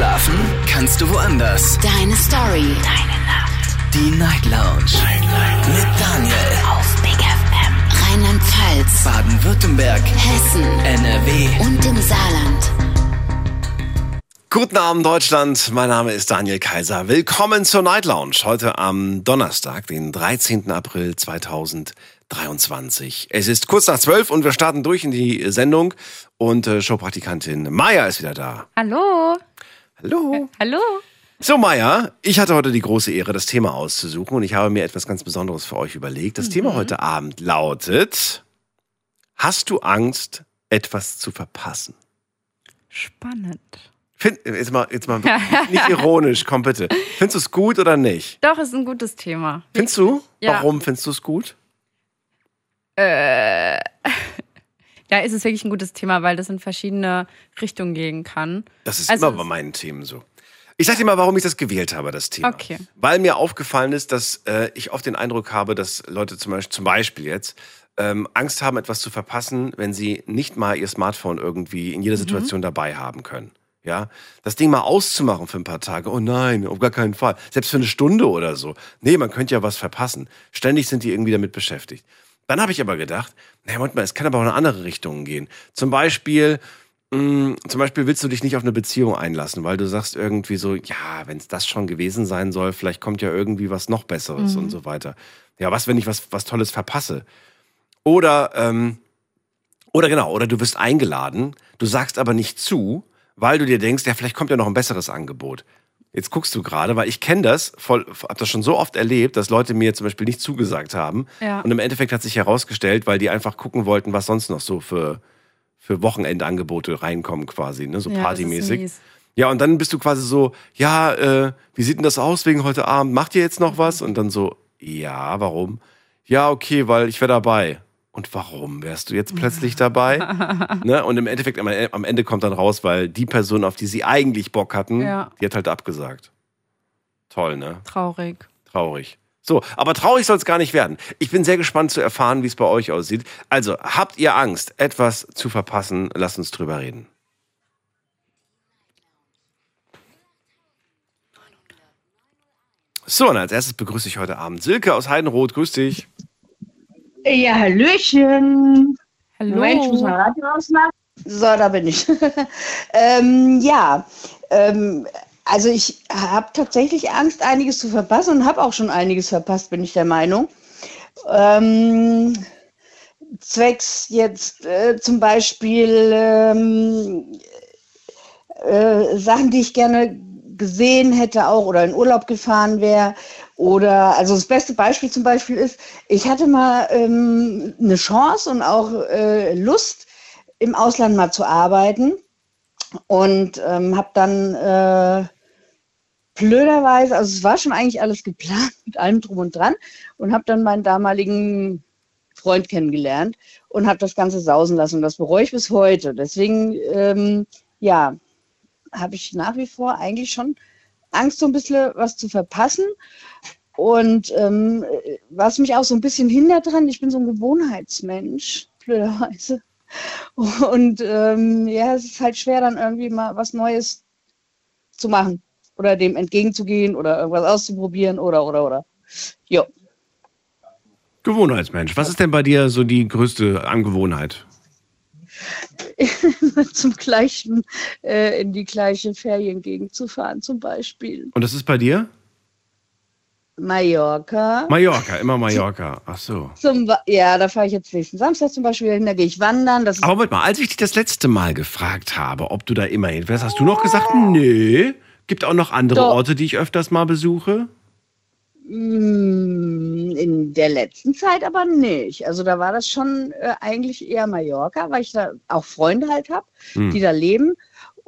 Schlafen kannst du woanders. Deine Story. Deine Nacht. Die Night Lounge. Night, Night. Mit Daniel. Auf Big FM. Rheinland-Pfalz. Baden-Württemberg. Hessen. NRW. Und im Saarland. Guten Abend Deutschland, mein Name ist Daniel Kaiser. Willkommen zur Night Lounge. Heute am Donnerstag, den 13. April 2023. Es ist kurz nach zwölf und wir starten durch in die Sendung. Und äh, Showpraktikantin Maya ist wieder da. Hallo. Hallo. Hallo. So, Maya, ich hatte heute die große Ehre, das Thema auszusuchen und ich habe mir etwas ganz Besonderes für euch überlegt. Das Thema heute Abend lautet, hast du Angst, etwas zu verpassen? Spannend. Find, jetzt mal, jetzt mal nicht ironisch, komm bitte. Findest du es gut oder nicht? Doch, ist ein gutes Thema. Findest du? Ja. Warum findest du es gut? Ja, ist es wirklich ein gutes Thema, weil das in verschiedene Richtungen gehen kann. Das ist Also immer bei meinen Themen so. Ich sag dir mal, warum ich das gewählt habe, das Thema. Okay. Weil mir aufgefallen ist, dass äh, ich oft den Eindruck habe, dass Leute zum Beispiel, zum Beispiel jetzt ähm, Angst haben, etwas zu verpassen, wenn sie nicht mal ihr Smartphone irgendwie in jeder Mhm. Situation dabei haben können. Ja, das Ding mal auszumachen für ein paar Tage. Oh nein, auf gar keinen Fall. Selbst für eine Stunde oder so. Nee, man könnte ja was verpassen. Ständig sind die irgendwie damit beschäftigt. Dann habe ich aber gedacht, naja, Moment mal, es kann aber auch in andere Richtungen gehen. Zum Beispiel, mh, zum Beispiel willst du dich nicht auf eine Beziehung einlassen, weil du sagst irgendwie so, ja, wenn es das schon gewesen sein soll, vielleicht kommt ja irgendwie was noch Besseres und so weiter. Ja, was, wenn ich was, was Tolles verpasse? Oder, ähm, oder genau, oder du wirst eingeladen, du sagst aber nicht zu, weil du dir denkst, ja, vielleicht kommt ja noch ein besseres Angebot. Jetzt guckst du gerade, weil ich kenne das, voll, hab das schon so oft erlebt, dass Leute mir zum Beispiel nicht zugesagt haben. Ja. Und im Endeffekt hat sich herausgestellt, weil die einfach gucken wollten, was sonst noch so für, für Wochenendangebote reinkommen quasi, ne? so Ja, partymäßig. Ja, und dann bist du quasi so, ja, äh, wie sieht denn das aus wegen heute Abend? Macht ihr jetzt noch was? Und dann so, ja, warum? Ja, okay, weil ich wäre dabei. Und warum wärst du jetzt plötzlich dabei? ne? Und im Endeffekt, am- am Ende kommt dann raus, weil die Person, auf die sie eigentlich Bock hatten, Ja. die hat halt abgesagt. Toll, ne? Traurig. Traurig. So, aber traurig soll es gar nicht werden. Ich bin sehr gespannt zu erfahren, wie es bei euch aussieht. Also, habt ihr Angst, etwas zu verpassen? Lasst uns drüber reden. So, und als erstes begrüße ich heute Abend Silke aus Heidenroth. Grüß dich. Ja, Hallöchen. Hallo. Moment, ich muss mal Radio ausmachen. So, da bin ich. ähm, ja, ähm, also ich habe tatsächlich Angst, einiges zu verpassen und habe auch schon einiges verpasst, bin ich der Meinung. Ähm, zwecks jetzt äh, zum Beispiel ähm, äh, Sachen, die ich gerne gesehen hätte auch oder in Urlaub gefahren wäre. Oder, also das beste Beispiel zum Beispiel ist, ich hatte mal ähm, eine Chance und auch äh, Lust, im Ausland mal zu arbeiten und ähm, habe dann äh, blöderweise, also es war schon eigentlich alles geplant mit allem drum und dran und habe dann meinen damaligen Freund kennengelernt und habe das Ganze sausen lassen. Und das bereue ich bis heute. Deswegen, ähm, ja, habe ich nach wie vor eigentlich schon Angst, so ein bisschen was zu verpassen. Und ähm, was mich auch so ein bisschen hindert dran, ich bin so ein Gewohnheitsmensch, blöderweise. Und ähm, ja, es ist halt schwer, dann irgendwie mal was Neues zu machen oder dem entgegenzugehen oder irgendwas auszuprobieren oder, oder, oder. Jo. Gewohnheitsmensch. Was ist denn bei dir so die größte Angewohnheit? zum gleichen, äh, in die gleiche Feriengegend zu fahren, zum Beispiel. Und das ist bei dir? Mallorca. Mallorca, immer Mallorca. Ach so. Zum, ja, da fahre ich jetzt nächsten Samstag zum Beispiel hin, da gehe ich wandern. Aber Moment mal, als ich dich das letzte Mal gefragt habe, ob du da immer hinfährst, hast du noch gesagt, nö. Gibt auch noch andere Doch. Orte, die ich öfters mal besuche? Mm, In der letzten Zeit aber nicht. Also da war das schon äh, eigentlich eher Mallorca, weil ich da auch Freunde halt habe, Hm. die da leben.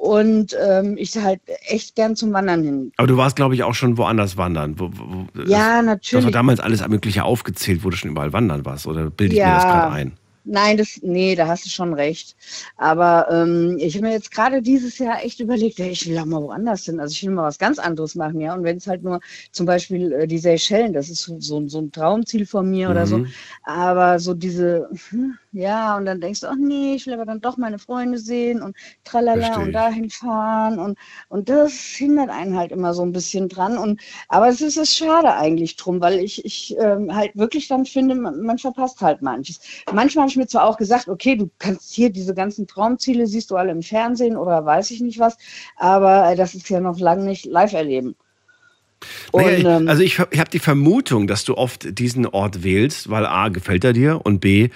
Und ähm, ich halt echt gern zum Wandern hin. Aber du warst, glaube ich, auch schon woanders wandern. Wo, wo, Ja, Das war natürlich. damals alles Mögliche aufgezählt, wo du schon überall wandern warst. Oder bilde ich mir Ja. das gerade ein? Nein, das, nee, da hast du schon recht. Aber ähm, ich habe mir jetzt gerade dieses Jahr echt überlegt, ey, ich will auch mal woanders hin. Also ich will mal was ganz anderes machen, ja. Und wenn es halt nur zum Beispiel äh, die Seychellen, das ist so, so, so ein Traumziel von mir oder so. Mhm. Aber so diese, hm, ja, und dann denkst du, ach nee, ich will aber dann doch meine Freunde sehen und tralala Versteh und dahin fahren und, und das hindert einen halt immer so ein bisschen dran. Und, aber es ist es schade eigentlich drum, weil ich, ich ähm, halt wirklich dann finde, man, man verpasst halt manches. Manchmal habe ich mir zwar auch gesagt, okay, du kannst hier diese ganzen Traumziele, siehst du alle im Fernsehen oder weiß ich nicht was, aber äh, das ist ja noch lange nicht live erleben. Und, Naja, ich, ähm, also ich, ich habe die Vermutung, dass du oft diesen Ort wählst, weil A, gefällt er dir und B,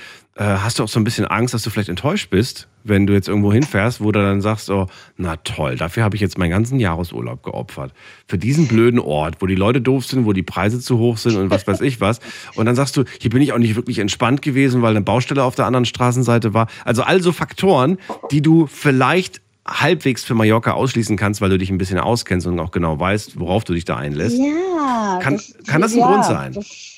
hast du auch so ein bisschen Angst, dass du vielleicht enttäuscht bist, wenn du jetzt irgendwo hinfährst, wo du dann sagst, oh, na toll, dafür habe ich jetzt meinen ganzen Jahresurlaub geopfert. Für diesen blöden Ort, wo die Leute doof sind, wo die Preise zu hoch sind und was weiß ich was. Und dann sagst du, hier bin ich auch nicht wirklich entspannt gewesen, weil eine Baustelle auf der anderen Straßenseite war. Also all so Faktoren, die du vielleicht halbwegs für Mallorca ausschließen kannst, weil du dich ein bisschen auskennst und auch genau weißt, worauf du dich da einlässt. Ja. Kann- kann das ein Grund sein? Das,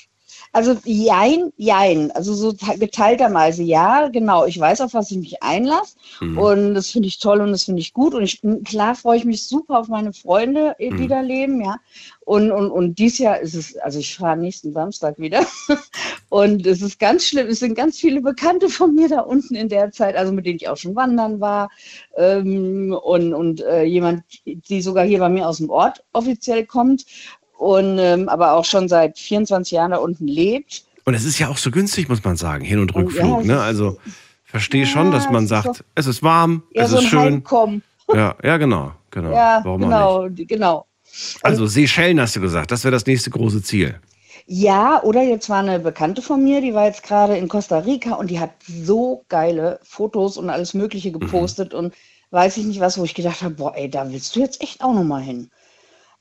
also jein, jein. Also so te- geteilterweise ja, genau. Ich weiß, auf was ich mich einlasse. Mhm. Und das finde ich toll und das finde ich gut. Und ich, klar freue ich mich super auf meine Freunde, die Mhm. da leben, ja. Und, und, und dieses Jahr ist es, also ich fahre nächsten Samstag wieder. Und es ist ganz schlimm. Es sind ganz viele Bekannte von mir da unten in der Zeit, also mit denen ich auch schon wandern war. Ähm, und und äh, jemand, die sogar hier bei mir aus dem Ort offiziell kommt und ähm, aber auch schon seit 24 Jahren da unten lebt. Und es ist ja auch so günstig, muss man sagen, Hin- und Und Rückflug. ja, ne? Also verstehe Ja, schon, dass man sagt, doch- es ist warm, Ja, es so ist schön. Heimkommen. Ja, ja, genau, genau. Ja, Warum auch genau, genau. nicht? Also Seychellen hast du gesagt, das wäre das nächste große Ziel. Ja, oder jetzt war eine Bekannte von mir, die war jetzt gerade in Costa Rica und die hat so geile Fotos und alles Mögliche Mhm. gepostet und weiß ich nicht was, wo ich gedacht habe, boah, ey, da willst du jetzt echt auch nochmal hin.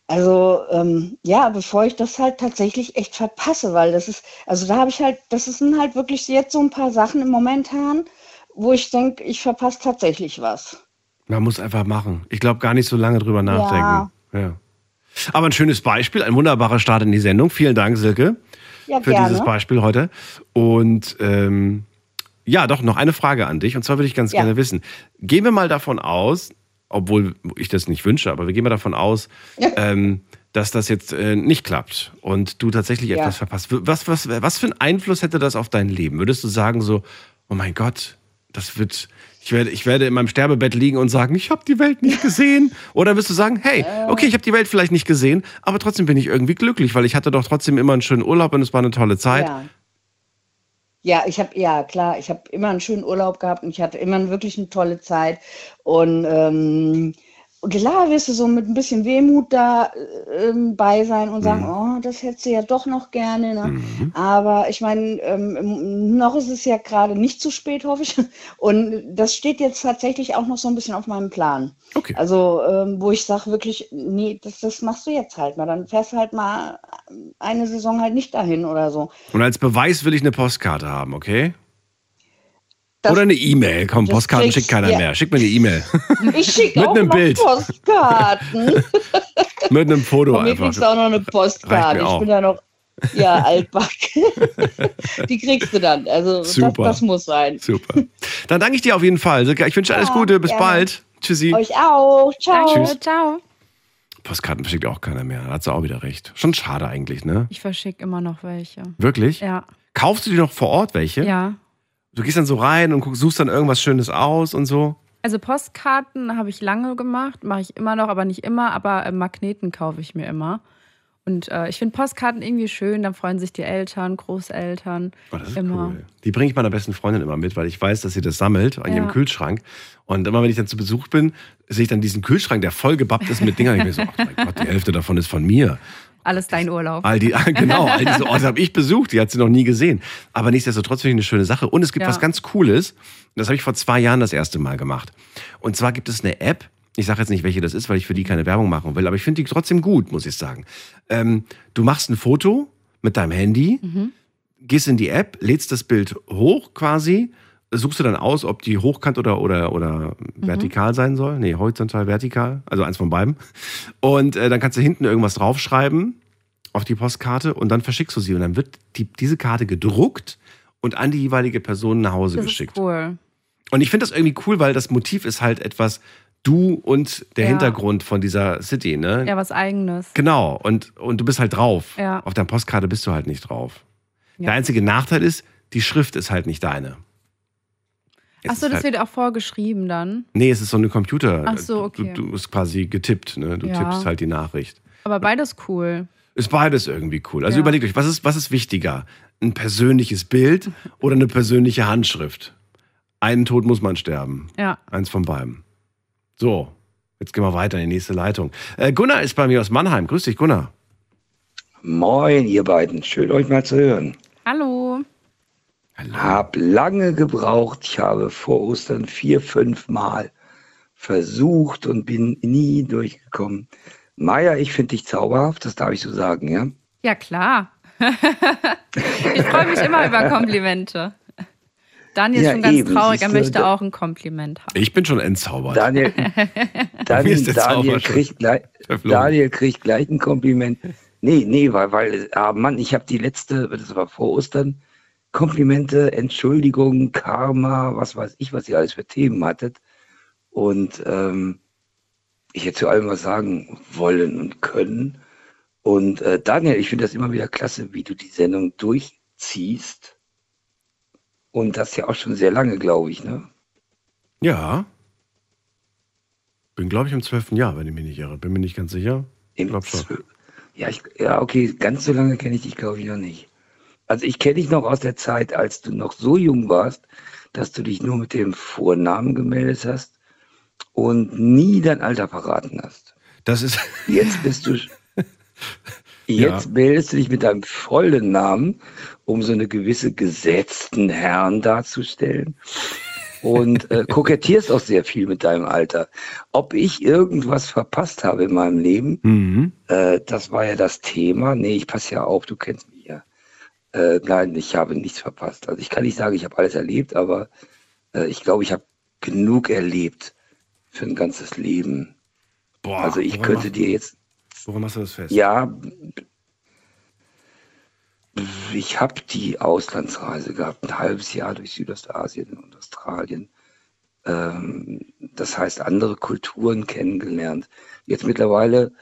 Also ähm, ja, bevor ich das halt tatsächlich echt verpasse, weil das ist, also da habe ich halt, das sind halt wirklich jetzt so ein paar Sachen im Momentan, wo ich denke, ich verpasse tatsächlich was. Man muss einfach machen. Ich glaube gar nicht so lange drüber nachdenken. Ja. Aber ein schönes Beispiel, ein wunderbarer Start in die Sendung. Vielen Dank, Silke, Ja, für gerne. dieses Beispiel heute. Und ähm, ja, doch, noch eine Frage an dich. Und zwar würde ich ganz Ja. gerne wissen, gehen wir mal davon aus, obwohl ich das nicht wünsche, aber wir gehen mal davon aus, ähm, dass das jetzt äh, nicht klappt und du tatsächlich Ja. etwas verpasst. Was, was, was für einen Einfluss hätte das auf dein Leben? Würdest du sagen so, oh mein Gott, das wird, ich werde, ich werde in meinem Sterbebett liegen und sagen, ich habe die Welt nicht gesehen? Oder wirst du sagen, hey, okay, ich habe die Welt vielleicht nicht gesehen, aber trotzdem bin ich irgendwie glücklich, weil ich hatte doch trotzdem immer einen schönen Urlaub und es war eine tolle Zeit. Ja. Ja, ich habe, ja klar, ich habe immer einen schönen Urlaub gehabt und ich hatte immer wirklich eine tolle Zeit. Und ähm, klar wirst du so mit ein bisschen Wehmut da ähm, bei sein und sagen, oh, das hättest du ja doch noch gerne. Ne? Aber ich meine, ähm, noch ist es ja gerade nicht zu spät, hoffe ich. Und das steht jetzt tatsächlich auch noch so ein bisschen auf meinem Plan. Okay. Also, ähm, wo ich sage wirklich, nee, das, das machst du jetzt halt mal. Dann fährst du halt mal eine Saison halt nicht dahin oder so. Und als Beweis will ich eine Postkarte haben, okay? Das- Oder eine E-Mail. Komm, das Postkarten kriegst- schickt keiner ja. mehr. Schick mir eine E-Mail. Ich schicke Mit auch einem noch Bild. Postkarten. Mit einem Foto Von mir einfach. kriegst du auch noch eine Postkarte. Ich bin ja noch ja, altback. Die kriegst du dann. Also das, Super. das muss sein. Super. Dann danke ich dir auf jeden Fall. Ich wünsche alles Gute. Bis gerne. bald. Tschüssi. Euch auch. Ciao. Danke, ciao. Postkarten verschickt auch keiner mehr. Da hat sie auch wieder recht. Schon schade eigentlich, ne? Ich verschicke immer noch welche. Wirklich? Ja, Kaufst du dir noch vor Ort welche? ja. Du gehst dann so rein und suchst dann irgendwas Schönes aus und so. Also Postkarten habe ich lange gemacht, mache ich immer noch, aber nicht immer. Aber äh, Magneten kaufe ich mir immer. Und äh, ich finde Postkarten irgendwie schön. Dann freuen sich die Eltern, Großeltern. Oh, das ist immer. cool. Die bringe ich meiner besten Freundin immer mit, weil ich weiß, dass sie das sammelt an Ja. ihrem Kühlschrank. Und immer wenn ich dann zu Besuch bin, sehe ich dann diesen Kühlschrank, der voll gebappt ist mit Dingern. Ich mir so, ach mein Gott, die Hälfte davon ist von mir. Alles dein Urlaub. All die, genau, all diese Orte habe ich besucht, die hat sie noch nie gesehen. Aber nichtsdestotrotz finde ich eine schöne Sache. Und es gibt Ja. was ganz Cooles. Das habe ich vor zwei Jahren das erste Mal gemacht. Und zwar gibt es eine App. Ich sage jetzt nicht, welche das ist, weil ich für die keine Werbung machen will, aber ich finde die trotzdem gut, muss ich sagen. Ähm, du machst ein Foto mit deinem Handy, gehst in die App, lädst das Bild hoch quasi, suchst du dann aus, ob die hochkant oder, oder, oder vertikal sein soll. Nee, horizontal, vertikal, also eins von beiden. Und äh, dann kannst du hinten irgendwas draufschreiben auf die Postkarte und dann verschickst du sie. Und dann wird die, diese Karte gedruckt und an die jeweilige Person nach Hause das geschickt. ist cool. Und ich finde das irgendwie cool, weil das Motiv ist halt etwas du und der Ja. Hintergrund von dieser City, ne? Ja, was Eigenes. Genau. Und, und du bist halt drauf. Ja. Auf der Postkarte bist du halt nicht drauf. Ja. Der einzige Nachteil ist, die Schrift ist halt nicht deine. Achso, ist das halt, wird auch vorgeschrieben dann. Nee, es ist so eine Computer. Ach so, okay. Du, du bist quasi getippt, ne? Du Ja. tippst halt die Nachricht. Aber beides cool. Ist beides irgendwie cool. Also Ja. überlegt euch, was ist, was ist wichtiger? Ein persönliches Bild oder eine persönliche Handschrift? Einen Tod muss man sterben. Ja. Eins von beiden. So, jetzt gehen wir weiter in die nächste Leitung. Äh, Gunnar ist bei mir aus Mannheim. Grüß dich, Gunnar. Moin, ihr beiden. Schön, euch mal zu hören. Hallo. Hab lange gebraucht. Ich habe vor Ostern vier, fünf Mal versucht und bin nie durchgekommen. Maja, ich finde dich zauberhaft, das darf ich so sagen, ja? Ja, klar. ich freue mich immer über Komplimente. Daniel ist Ja, schon ganz eben, traurig, er möchte auch ein Kompliment haben. Ich bin schon entzaubert. Daniel, Daniel, Daniel, kriegt gleich. Daniel kriegt gleich ein Kompliment. Nee, nee, weil, weil ah Mann, ich habe die letzte, das war vor Ostern, Komplimente, Entschuldigung, Karma, was weiß ich, was ihr alles für Themen hattet. Und ähm, ich hätte zu allem was sagen wollen und können. Und äh, Daniel, ich finde das immer wieder klasse, wie du die Sendung durchziehst. Und das ja auch schon sehr lange, glaube ich, ne? Ja. Bin, glaube ich, im zwölften Jahr, wenn ich mich nicht irre. Bin mir nicht ganz sicher. Im Glaub schon. Ja, ich, ja, okay, ganz so lange kenne ich dich, glaube ich, noch nicht. Also ich kenne dich noch aus der Zeit, als du noch so jung warst, dass du dich nur mit dem Vornamen gemeldet hast und nie dein Alter verraten hast. Das ist. Jetzt bist du. Ja. Jetzt meldest du dich mit deinem vollen Namen, um so eine gewisse gesetzten Herren darzustellen. Und äh, kokettierst auch sehr viel mit deinem Alter. Ob ich irgendwas verpasst habe in meinem Leben, Mhm. äh, das war ja das Thema. Nee, ich passe ja auf, du kennst mich ja. Äh, nein, ich habe nichts verpasst. Also ich kann nicht sagen, ich habe alles erlebt, aber äh, ich glaube, ich habe genug erlebt für ein ganzes Leben. Boah, also ich könnte mach- dir jetzt, Woran machst du das fest? ja, ich habe die Auslandsreise gehabt, ein halbes Jahr durch Südostasien und Australien. Ähm, das heißt, andere Kulturen kennengelernt. Jetzt mittlerweile,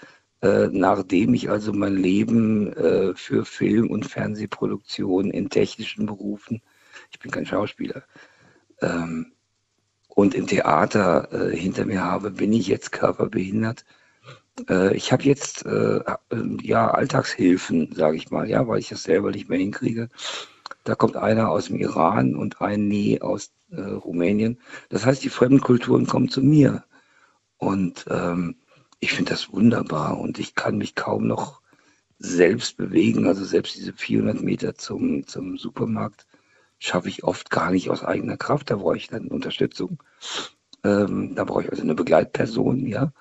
äh, nachdem ich also mein Leben äh, für Film- und Fernsehproduktion in technischen Berufen, ich bin kein Schauspieler, ähm, und im Theater äh, hinter mir habe, bin ich jetzt körperbehindert. Äh, ich habe jetzt äh, ja Alltagshilfen, sage ich mal, ja, weil ich das selber nicht mehr hinkriege. Da kommt einer aus dem Iran und ein Nee aus Rumänien. Das heißt, die fremden Kulturen kommen zu mir. Und ähm, ich finde das wunderbar und ich kann mich kaum noch selbst bewegen. Also selbst diese 400 Meter zum, zum Supermarkt schaffe ich oft gar nicht aus eigener Kraft. Da brauche ich dann Unterstützung. Ähm, da brauche ich also eine Begleitperson, ja.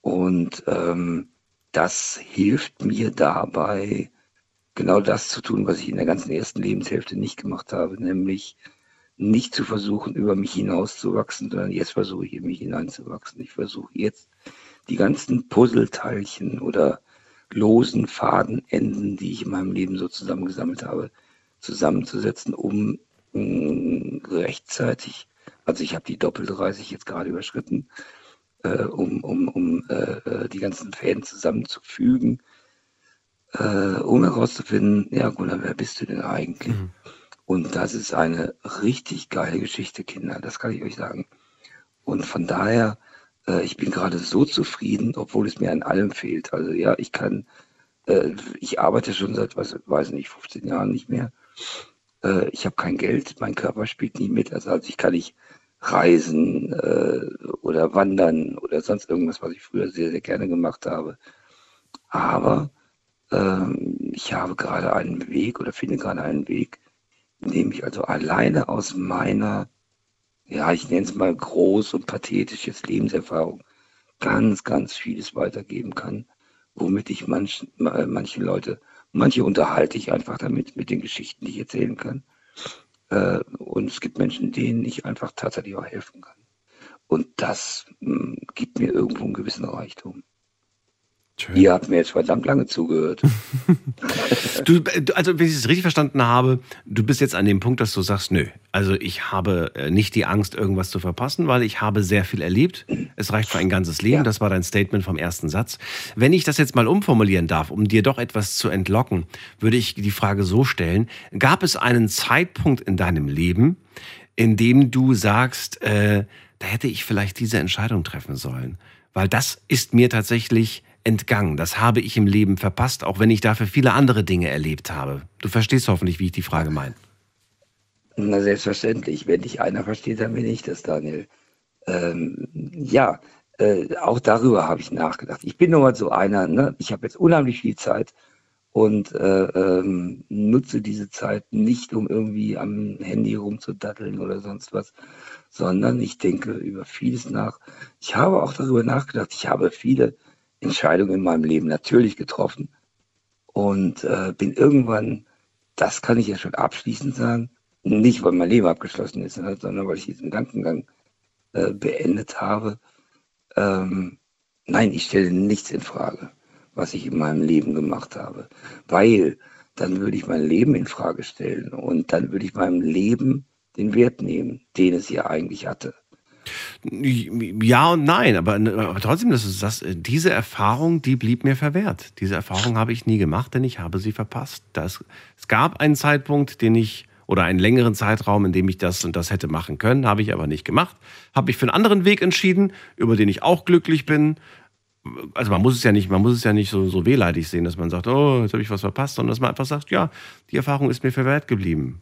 Und ähm, das hilft mir dabei, genau das zu tun, was ich in der ganzen ersten Lebenshälfte nicht gemacht habe, nämlich nicht zu versuchen, über mich hinauszuwachsen, sondern jetzt versuche ich in mich hineinzuwachsen. Ich versuche jetzt die ganzen Puzzleteilchen oder losen Fadenenden, die ich in meinem Leben so zusammengesammelt habe, zusammenzusetzen, um mh, rechtzeitig, also ich habe die Doppel-30 jetzt gerade überschritten, äh, um, um, um äh, äh, die ganzen Fäden zusammenzufügen, äh, um herauszufinden, ja Gunnar, wer bist du denn eigentlich? Und das ist eine richtig geile Geschichte, Kinder, das kann ich euch sagen. Und von daher, äh, ich bin gerade so zufrieden, obwohl es mir an allem fehlt. Also ja, ich kann, äh, ich arbeite schon seit, was weiß nicht, 15 Jahren nicht mehr. Äh, ich habe kein Geld, mein Körper spielt nicht mit. Also, also ich kann nicht reisen äh, oder wandern oder sonst irgendwas, was ich früher sehr, sehr gerne gemacht habe. Aber ähm, ich habe gerade einen Weg oder finde gerade einen Weg, in dem ich also alleine aus meiner, ja, ich nenne es mal groß und pathetisches Lebenserfahrung, ganz, ganz vieles weitergeben kann, womit ich manchen, äh, manche Leute, manche unterhalte ich einfach damit, mit den Geschichten, die ich erzählen kann. Äh, und es gibt Menschen, denen ich einfach tatsächlich auch helfen kann. Und das mh, gibt mir irgendwo einen gewissen Reichtum. Schön. Ihr habt mir jetzt verdammt lange zugehört. Du, also, wenn ich es richtig verstanden habe, du bist jetzt an dem Punkt, dass du sagst, nö, also ich habe äh, nicht die Angst, irgendwas zu verpassen, weil ich habe sehr viel erlebt. Es reicht für ein ganzes Leben. Ja. Das war dein Statement vom ersten Satz. Wenn ich das jetzt mal umformulieren darf, um dir doch etwas zu entlocken, würde ich die Frage so stellen, gab es einen Zeitpunkt in deinem Leben, in dem du sagst, äh, da hätte ich vielleicht diese Entscheidung treffen sollen. Weil das ist mir tatsächlich entgangen. Das habe ich im Leben verpasst, auch wenn ich dafür viele andere Dinge erlebt habe. Du verstehst hoffentlich, wie ich die Frage meine. Na, selbstverständlich. Wenn dich einer versteht, dann bin ich das, Daniel. Ähm, ja, äh, auch darüber habe ich nachgedacht. Ich bin nun mal so einer, ne? ich habe jetzt unheimlich viel Zeit und äh, ähm, nutze diese Zeit nicht, um irgendwie am Handy rumzudatteln oder sonst was, sondern ich denke über vieles nach. Ich habe auch darüber nachgedacht. Ich habe viele Entscheidungen in meinem Leben natürlich getroffen und äh, bin irgendwann, das kann ich ja schon abschließend sagen, nicht weil mein Leben abgeschlossen ist, ne, sondern weil ich diesen Gedankengang äh, beendet habe. Ähm, nein, ich stelle nichts in Frage was ich in meinem Leben gemacht habe. Weil dann würde ich mein Leben in Frage stellen und dann würde ich meinem Leben den Wert nehmen, den es ja eigentlich hatte. Ja und nein, aber, aber trotzdem, das ist das, diese Erfahrung, die blieb mir verwehrt. Diese Erfahrung habe ich nie gemacht, denn ich habe sie verpasst. Das, es gab einen Zeitpunkt, den ich, oder einen längeren Zeitraum, in dem ich das und das hätte machen können, habe ich aber nicht gemacht. Habe mich für einen anderen Weg entschieden, über den ich auch glücklich bin also man muss es ja nicht, man muss es ja nicht so, so wehleidig sehen, dass man sagt, oh, jetzt habe ich was verpasst, sondern dass man einfach sagt, ja, die Erfahrung ist mir verwehrt geblieben.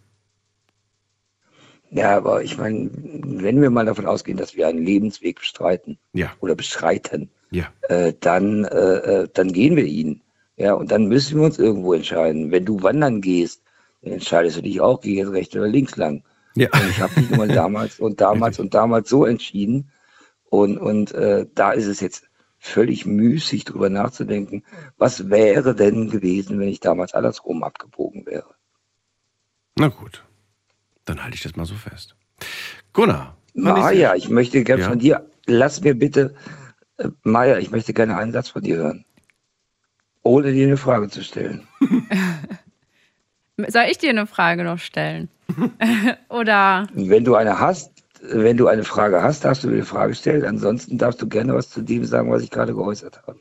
Ja, aber ich meine, wenn wir mal davon ausgehen, dass wir einen Lebensweg bestreiten ja. oder beschreiten, ja. äh, dann, äh, äh, dann gehen wir ihn. Ja, und dann müssen wir uns irgendwo entscheiden. Wenn du wandern gehst, dann entscheidest du dich auch, gehe jetzt rechts oder links lang. Ja. Und ich habe mich nur damals und damals und damals so entschieden. Und, und äh, da ist es jetzt völlig müßig drüber nachzudenken, was wäre denn gewesen, wenn ich damals andersrum abgebogen wäre. Na gut, dann halte ich das mal so fest. Gunnar. Maja, ich möchte gerne ja? von dir, lass mir bitte, äh, Maja, ich möchte gerne einen Satz von dir hören. Ohne dir eine Frage zu stellen. Soll ich dir eine Frage noch stellen? Oder? Wenn du eine hast, wenn du eine Frage hast, darfst du mir eine Frage stellen. Ansonsten darfst du gerne was zu dem sagen, was ich gerade geäußert habe.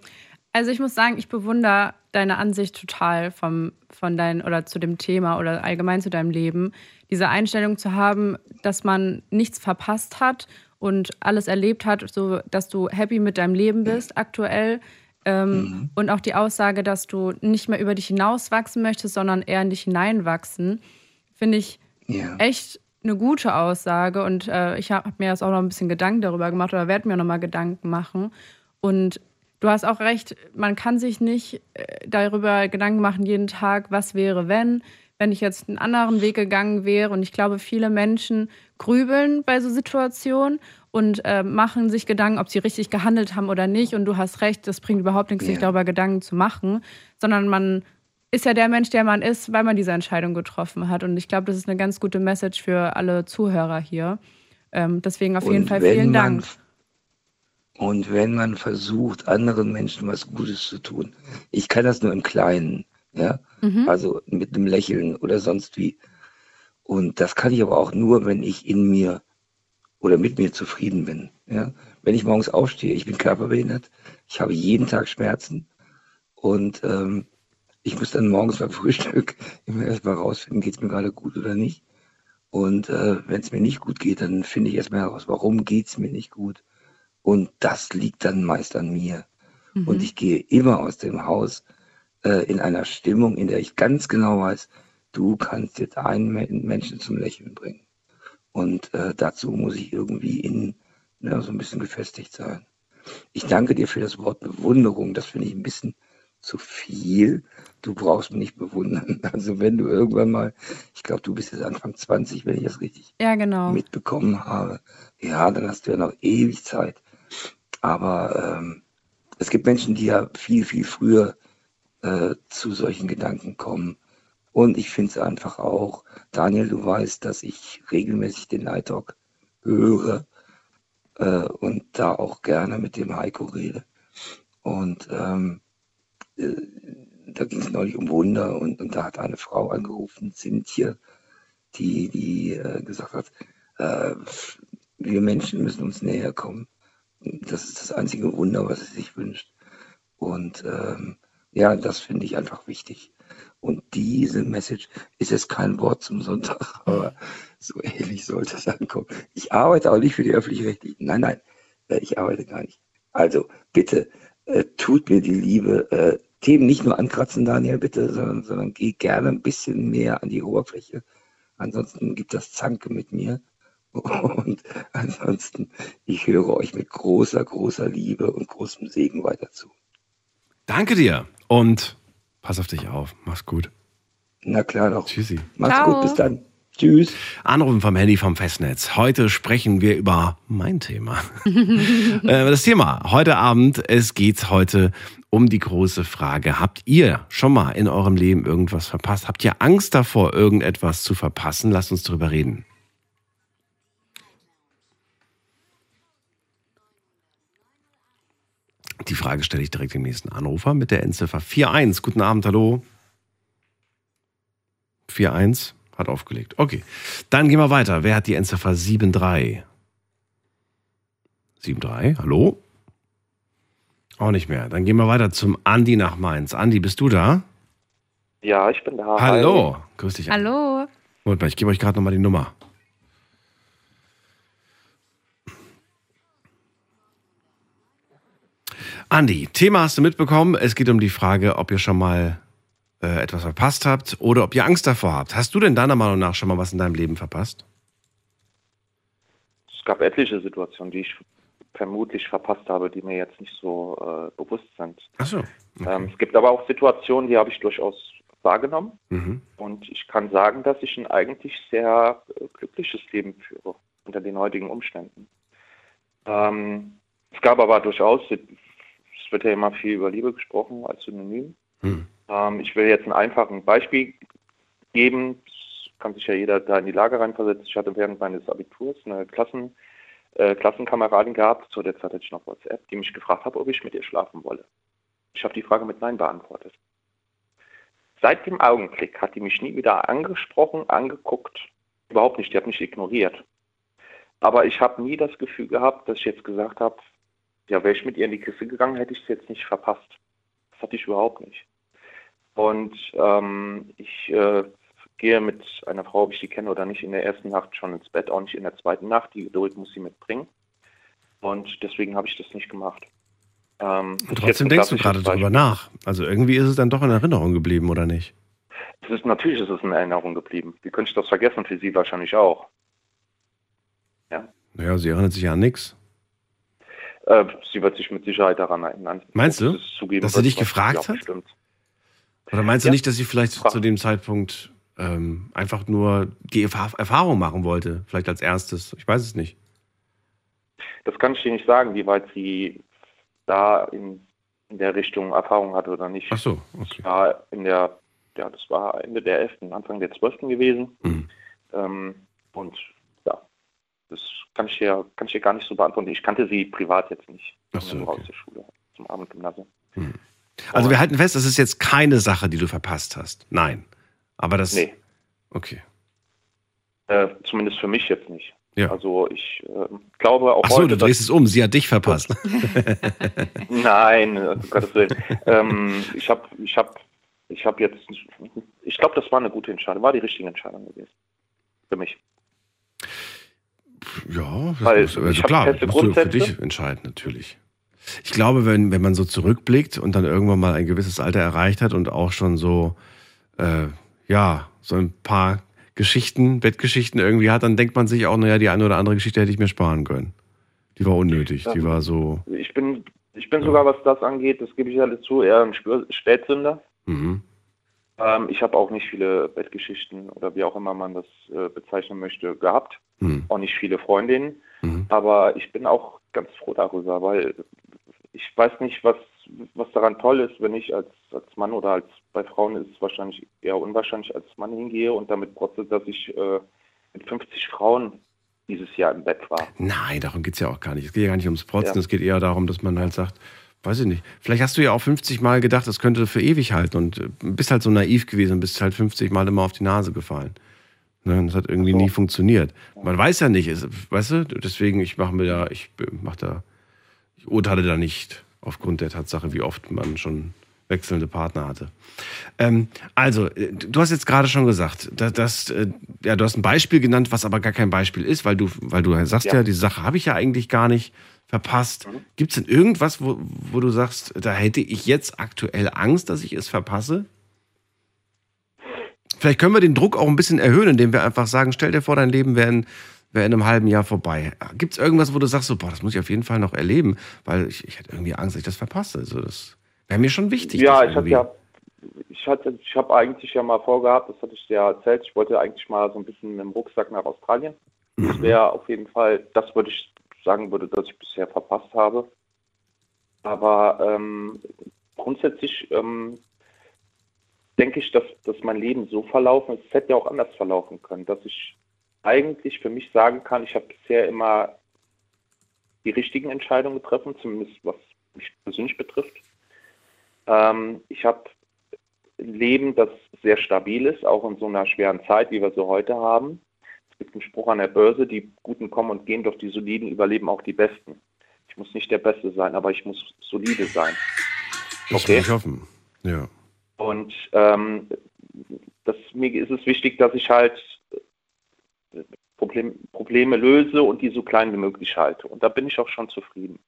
Also ich muss sagen, ich bewundere deine Ansicht total vom, von dein, oder zu dem Thema oder allgemein zu deinem Leben. Diese Einstellung zu haben, dass man nichts verpasst hat und alles erlebt hat, so dass du happy mit deinem Leben bist aktuell. Ähm, mhm. Und auch die Aussage, dass du nicht mehr über dich hinauswachsen möchtest, sondern eher in dich hineinwachsen, finde ich ja. echt eine gute Aussage und äh, ich habe mir jetzt auch noch ein bisschen Gedanken darüber gemacht oder werde mir noch mal Gedanken machen. Und du hast auch recht, man kann sich nicht äh, darüber Gedanken machen jeden Tag, was wäre, wenn, wenn ich jetzt einen anderen Weg gegangen wäre. Und ich glaube, viele Menschen grübeln bei so Situationen und äh, machen sich Gedanken, ob sie richtig gehandelt haben oder nicht. Und du hast recht, das bringt überhaupt nichts, yeah. sich darüber Gedanken zu machen, sondern man ist ja der Mensch, der man ist, weil man diese Entscheidung getroffen hat. Und ich glaube, das ist eine ganz gute Message für alle Zuhörer hier. Ähm, deswegen auf jeden und Fall vielen Dank. Und wenn man versucht, anderen Menschen was Gutes zu tun, ich kann das nur im Kleinen, ja, mhm. also mit einem Lächeln oder sonst wie. Und das kann ich aber auch nur, wenn ich in mir oder mit mir zufrieden bin. Ja? Wenn ich morgens aufstehe, ich bin körperbehindert, ich habe jeden Tag Schmerzen und ähm, ich muss dann morgens beim Frühstück immer erstmal rausfinden, geht es mir gerade gut oder nicht. Und äh, wenn es mir nicht gut geht, dann finde ich erstmal heraus, warum geht es mir nicht gut. Und das liegt dann meist an mir. Mhm. Und ich gehe immer aus dem Haus äh, in einer Stimmung, in der ich ganz genau weiß, du kannst jetzt einen Menschen zum Lächeln bringen. Und äh, dazu muss ich irgendwie in ja, so ein bisschen gefestigt sein. Ich danke dir für das Wort Bewunderung. Das finde ich ein bisschen zu viel. Du brauchst mich nicht bewundern. Also wenn du irgendwann mal, ich glaube, du bist jetzt Anfang 20, wenn ich das richtig ja, genau. mitbekommen habe. Ja, dann hast du ja noch ewig Zeit. Aber ähm, es gibt Menschen, die ja viel, viel früher äh, zu solchen Gedanken kommen. Und ich finde es einfach auch, Daniel, du weißt, dass ich regelmäßig den Night Talk höre äh, und da auch gerne mit dem Heiko rede. Und ähm, äh, da ging es neulich um Wunder und, und, da hat eine Frau angerufen, Cynthia, die, die äh, gesagt hat, äh, wir Menschen müssen uns näher kommen. Das ist das einzige Wunder, was sie sich wünscht. Und ähm, ja, das finde ich einfach wichtig. Und diese Message ist jetzt kein Wort zum Sonntag, aber so ähnlich sollte es ankommen. Ich arbeite auch nicht für die öffentlich-rechtlichen. Nein, nein, äh, ich arbeite gar nicht. Also bitte, äh, tut mir die Liebe, äh, Themen nicht nur ankratzen, Daniel, bitte, sondern, sondern geh gerne ein bisschen mehr an die Oberfläche. Ansonsten gibt das Zanke mit mir. Und ansonsten, ich höre euch mit großer, großer Liebe und großem Segen weiter zu. Danke dir und pass auf dich auf. Mach's gut. Na klar doch. Tschüssi. Macht's Ciao. gut, bis dann. Tschüss. Anrufen vom Handy vom Festnetz. Heute sprechen wir über mein Thema. Äh, das Thema heute Abend, es geht heute um die große Frage, habt ihr schon mal in eurem Leben irgendwas verpasst? Habt ihr Angst davor, irgendetwas zu verpassen? Lasst uns darüber reden. Die Frage stelle ich direkt dem nächsten Anrufer mit der Endziffer 41. Guten Abend, hallo. 41 hat aufgelegt. Okay, dann gehen wir weiter. Wer hat die Endziffer 73? 73, hallo? Auch nicht mehr. Dann gehen wir weiter zum Andi nach Mainz. Andi, bist du da? Ja, ich bin da. Hallo. Grüß dich. Hallo. Moment mal, ich gebe euch gerade nochmal die Nummer. Andi, Thema hast du mitbekommen. Es geht um die Frage, ob ihr schon mal äh, etwas verpasst habt oder ob ihr Angst davor habt. Hast du denn deiner Meinung nach schon mal was in deinem Leben verpasst? Es gab etliche Situationen, die ich vermutlich verpasst habe, die mir jetzt nicht so äh, bewusst sind. Achso. Ähm, es gibt aber auch Situationen, die habe ich durchaus wahrgenommen. Mhm. Und ich kann sagen, dass ich ein eigentlich sehr äh, glückliches Leben führe unter den heutigen Umständen. Ähm, es gab aber durchaus, es wird ja immer viel über Liebe gesprochen als Synonym. Hm. Ähm, ich will jetzt ein einfaches Beispiel geben. Das kann sich ja jeder da in die Lage reinversetzen. Ich hatte während meines Abiturs eine Klassen, äh, Klassenkameradin gehabt, zu der Zeit hatte ich noch WhatsApp, die mich gefragt hat, ob ich mit ihr schlafen wolle. Ich habe die Frage mit Nein beantwortet. Seit dem Augenblick hat die mich nie wieder angesprochen, angeguckt. Überhaupt nicht, die hat mich ignoriert. Aber ich habe nie das Gefühl gehabt, dass ich jetzt gesagt habe, ja, wäre ich mit ihr in die Kiste gegangen, hätte ich es jetzt nicht verpasst. Das hatte ich überhaupt nicht. Und ähm, ich äh, gehe mit einer Frau, ob ich die kenne oder nicht, in der ersten Nacht schon ins Bett, auch nicht in der zweiten Nacht. Die Geduld muss sie mitbringen. Und deswegen habe ich das nicht gemacht. Ähm, Und trotzdem denkst du gerade darüber nach. Also irgendwie ist es dann doch in Erinnerung geblieben, oder nicht? Es ist, natürlich ist es in Erinnerung geblieben. Wie könnte ich das vergessen? Für Sie wahrscheinlich auch. Naja, sie erinnert sich ja an nichts. Äh, sie wird sich mit Sicherheit daran erinnern. Meinst du, zugeben dass sie dich gefragt hat? bestimmt. Oder meinst du Ja. nicht, dass sie vielleicht Frage. zu dem Zeitpunkt ähm, einfach nur die Erfa- Erfahrung machen wollte? Vielleicht als erstes. Ich weiß es nicht. Das kann ich dir nicht sagen, wie weit sie da in, in der Richtung Erfahrung hatte oder nicht. Ach so, Das okay. war in der, ja, das war Ende der 11., Anfang der 12. gewesen. Mhm. Ähm, und das kann ich dir, kann ich dir gar nicht so beantworten. Ich kannte sie privat jetzt nicht. Ach so, okay. aus der Schule, zum Abendgymnasium. Also wir halten fest, das ist jetzt keine Sache, die du verpasst hast. Nein. Aber das. Nee, Okay. äh, zumindest für mich jetzt nicht. Ja. Also ich äh, glaube auch Ach so, heute, du drehst es um. Sie hat dich verpasst. Nein, um Gottes Willen. ähm, ich habe ich hab, ich hab jetzt, ich glaube, das war eine gute Entscheidung, war die richtige Entscheidung gewesen. Für mich. Ja, das Weil musst, also klar, musst du für dich entscheiden, natürlich. Ich glaube, wenn, wenn man so zurückblickt und dann irgendwann mal ein gewisses Alter erreicht hat und auch schon so, äh, ja, so ein paar Geschichten, Bettgeschichten irgendwie hat, dann denkt man sich auch, naja, die eine oder andere Geschichte hätte ich mir sparen können. Die war unnötig, die Ja. war so, Ich bin, ich bin sogar, was das angeht, das gebe ich alle zu, eher ein Spätsünder. mhm. Ähm, ich habe auch nicht viele Bettgeschichten oder wie auch immer man das äh, bezeichnen möchte, gehabt. Mhm. Auch nicht viele Freundinnen. Mhm. Aber ich bin auch ganz froh darüber, weil ich weiß nicht, was, was daran toll ist, wenn ich als, als Mann oder als bei Frauen ist es wahrscheinlich eher unwahrscheinlich als Mann hingehe und damit protze, dass ich äh, mit 50 Frauen dieses Jahr im Bett war. Nein, darum geht's ja auch gar nicht. Es geht ja gar nicht ums Protzen, Ja. es geht eher darum, dass man halt sagt, weiß ich nicht, vielleicht hast du ja auch 50 Mal gedacht, das könnte für ewig halten und äh, bist halt so naiv gewesen und bist halt 50 Mal immer auf die Nase gefallen. Ne, das hat irgendwie so. nie funktioniert. Man weiß ja nicht, weißt du, deswegen, ich mache mir da, ich mach da, ich urteile da nicht aufgrund der Tatsache, wie oft man schon wechselnde Partner hatte. Ähm, also, äh, du hast jetzt gerade schon gesagt, dass, dass, äh, ja, du hast ein Beispiel genannt, was aber gar kein Beispiel ist, weil du, weil du sagst ja, Ja. diese Sache habe ich ja eigentlich gar nicht verpasst. Mhm. Gibt es denn irgendwas, wo, wo du sagst, da hätte ich jetzt aktuell Angst, dass ich es verpasse? Vielleicht können wir den Druck auch ein bisschen erhöhen, indem wir einfach sagen, stell dir vor, dein Leben wäre in, wär in einem halben Jahr vorbei. Gibt es irgendwas, wo du sagst, so, boah, das muss ich auf jeden Fall noch erleben, weil ich, ich hätte irgendwie Angst, dass ich das verpasse. Also das wäre mir schon wichtig. ja, ich hatte ja, ich hatte, ich habe eigentlich ja mal vorgehabt, das hatte ich dir ja erzählt, ich wollte eigentlich mal so ein bisschen mit dem Rucksack nach Australien. Das wäre auf jeden Fall, das würde ich sagen würde, dass ich bisher verpasst habe. Aber ähm, grundsätzlich ähm, denke ich, dass, dass mein Leben so verlaufen ist, es hätte ja auch anders verlaufen können, dass ich eigentlich für mich sagen kann, ich habe bisher immer die richtigen Entscheidungen getroffen, zumindest was mich persönlich betrifft. Ähm, ich habe ein Leben, das sehr stabil ist, auch in so einer schweren Zeit, wie wir sie heute haben. Es gibt einen Spruch an der Börse, die Guten kommen und gehen, doch die Soliden überleben auch die Besten. Ich muss nicht der Beste sein, aber ich muss solide sein. Das Okay. will ich hoffen. Ja. Und ähm, das, mir ist es wichtig, dass ich halt äh, Problem, Probleme löse und die so klein wie möglich halte. Und da bin ich auch schon zufrieden.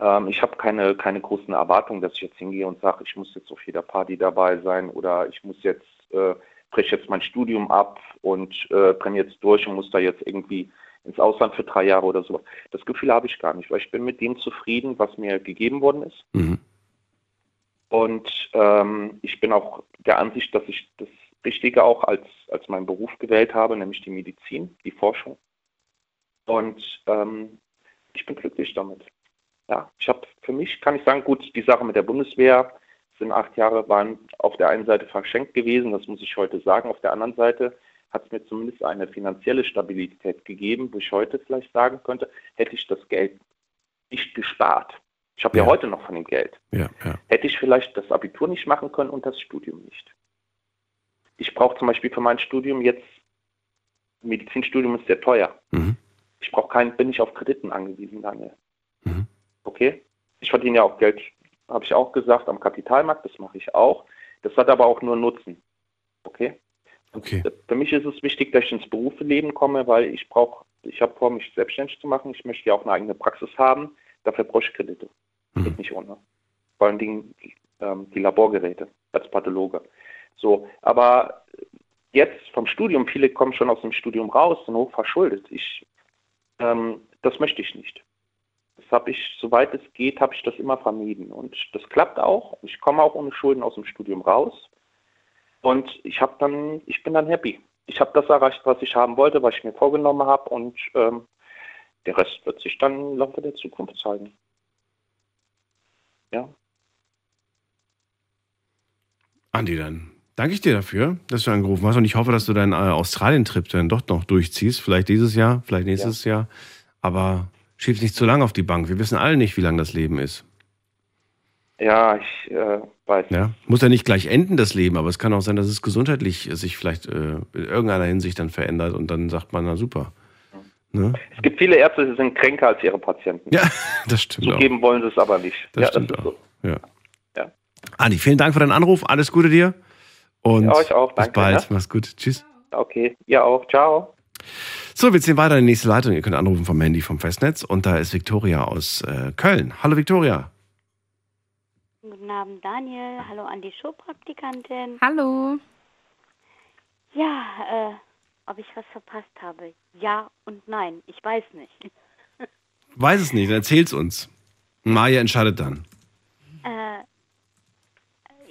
Ähm, ich habe keine, keine großen Erwartungen, dass ich jetzt hingehe und sage, ich muss jetzt auf jeder Party dabei sein oder ich muss jetzt, äh, breche jetzt mein Studium ab und äh, brenne jetzt durch und muss da jetzt irgendwie ins Ausland für drei Jahre oder sowas. Das Gefühl habe ich gar nicht, weil ich bin mit dem zufrieden, was mir gegeben worden ist. Mhm. Und ähm, ich bin auch der Ansicht, dass ich das Richtige auch als, als meinen Beruf gewählt habe, nämlich die Medizin, die Forschung. Und ähm, ich bin glücklich damit. Ja, ich habe für mich, kann ich sagen, gut, die Sache mit der Bundeswehr sind acht Jahre, waren auf der einen Seite verschenkt gewesen, das muss ich heute sagen. Auf der anderen Seite hat es mir zumindest eine finanzielle Stabilität gegeben, wo ich heute vielleicht sagen könnte, hätte ich das Geld nicht gespart. Ich habe ja. Ja. heute noch von dem Geld Ja, ja. hätte ich vielleicht das Abitur nicht machen können und das Studium nicht. Ich brauche zum Beispiel für mein Studium jetzt, Medizinstudium ist sehr teuer. Mhm. Ich brauche keinen, bin nicht auf Krediten angewiesen, Daniel. Mhm. Okay? Ich verdiene ja auch Geld, habe ich auch gesagt, am Kapitalmarkt, das mache ich auch. Das hat aber auch nur Nutzen. Okay? Okay. Für mich ist es wichtig, dass ich ins Berufsleben komme, weil ich brauche, ich habe vor, mich selbstständig zu machen. Ich möchte ja auch eine eigene Praxis haben. Dafür brauche ich Kredite. Mhm. Geht nicht ohne. Vor allen Dingen ähm, die Laborgeräte als Pathologe. So, aber jetzt vom Studium, viele kommen schon aus dem Studium raus, sind hoch verschuldet. Ich, ähm, das möchte ich nicht. Das habe ich, soweit es geht, habe ich das immer vermieden. Und das klappt auch. Ich komme auch ohne Schulden aus dem Studium raus. Und ich habe dann, ich bin dann happy. Ich habe das erreicht, was ich haben wollte, was ich mir vorgenommen habe. Und ähm, der Rest wird sich dann im Laufe der Zukunft zeigen. Ja. Andi, dann danke ich dir dafür, dass du angerufen hast und ich hoffe, dass du deinen äh, Australien-Trip dann doch noch durchziehst. Vielleicht dieses Jahr, vielleicht nächstes Jahr. Aber schieb's nicht zu lange auf die Bank. Wir wissen alle nicht, wie lang das Leben ist. Ja, ich äh, weiß. Ja? Muss ja nicht gleich enden, das Leben, aber es kann auch sein, dass es gesundheitlich sich vielleicht äh, in irgendeiner Hinsicht dann verändert und dann sagt man, na super. Ne? Es gibt viele Ärzte, die sind kränker als ihre Patienten. Ja, das stimmt auch. Zugeben wollen sie es aber nicht. Das ja, stimmt das auch. so. Ja. Ja. Andi, vielen Dank für deinen Anruf. Alles Gute dir. Und Ja, euch auch. bis Danke, bald. ne? Mach's gut. Tschüss. Okay, ihr auch. Ciao. So, wir ziehen weiter in die nächste Leitung. Ihr könnt anrufen vom Handy vom Festnetz. Und da ist Viktoria aus äh, Köln. Hallo Viktoria. Guten Abend, Daniel. Hallo an die Showpraktikantin. Hallo. Ja, äh, ob ich was verpasst habe? Ja und nein. Ich weiß nicht. Weiß es nicht, dann erzähl's uns. Maja entscheidet dann. Äh,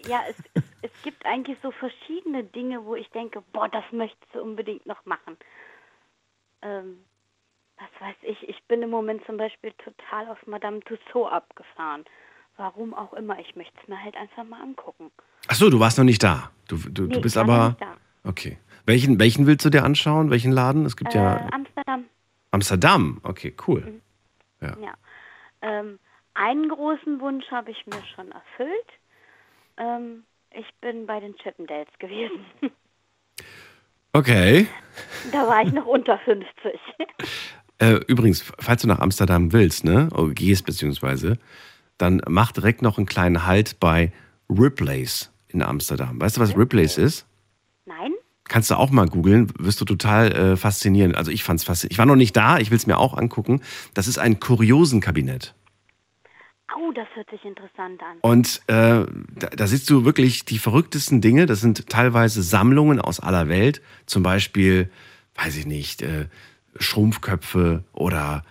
ja, es, es, es gibt eigentlich so verschiedene Dinge, wo ich denke, boah, das möchtest du unbedingt noch machen. Ähm, was weiß ich, ich bin im Moment zum Beispiel total auf Madame Tussauds abgefahren. Warum auch immer, ich möchte es mir halt einfach mal angucken. Ach so, du warst noch nicht da. Du, du, Nee, du bist ich war noch aber. nicht da. Okay. Welchen, welchen willst du dir anschauen? Welchen Laden? Es gibt Äh, ja Amsterdam, Amsterdam. Okay, cool. ja. Ähm, einen großen Wunsch habe ich mir schon erfüllt. Ähm, ich bin bei den Chippendales gewesen. Okay. da war ich noch unter 50. Äh, übrigens, falls du nach Amsterdam willst, ne, oder gehst beziehungsweise, dann mach direkt noch einen kleinen Halt bei Ripley's in Amsterdam. Weißt du, was Ripley's ist? Nein? Kannst du auch mal googeln, wirst du total äh, faszinieren. Also ich fand's faszinierend. Ich war noch nicht da, ich will es mir auch angucken. Das ist ein Kuriosenkabinett. Au, das hört sich interessant an. Und äh, da, da siehst du wirklich die verrücktesten Dinge. Das sind teilweise Sammlungen aus aller Welt. Zum Beispiel, weiß ich nicht, äh, Schrumpfköpfe oder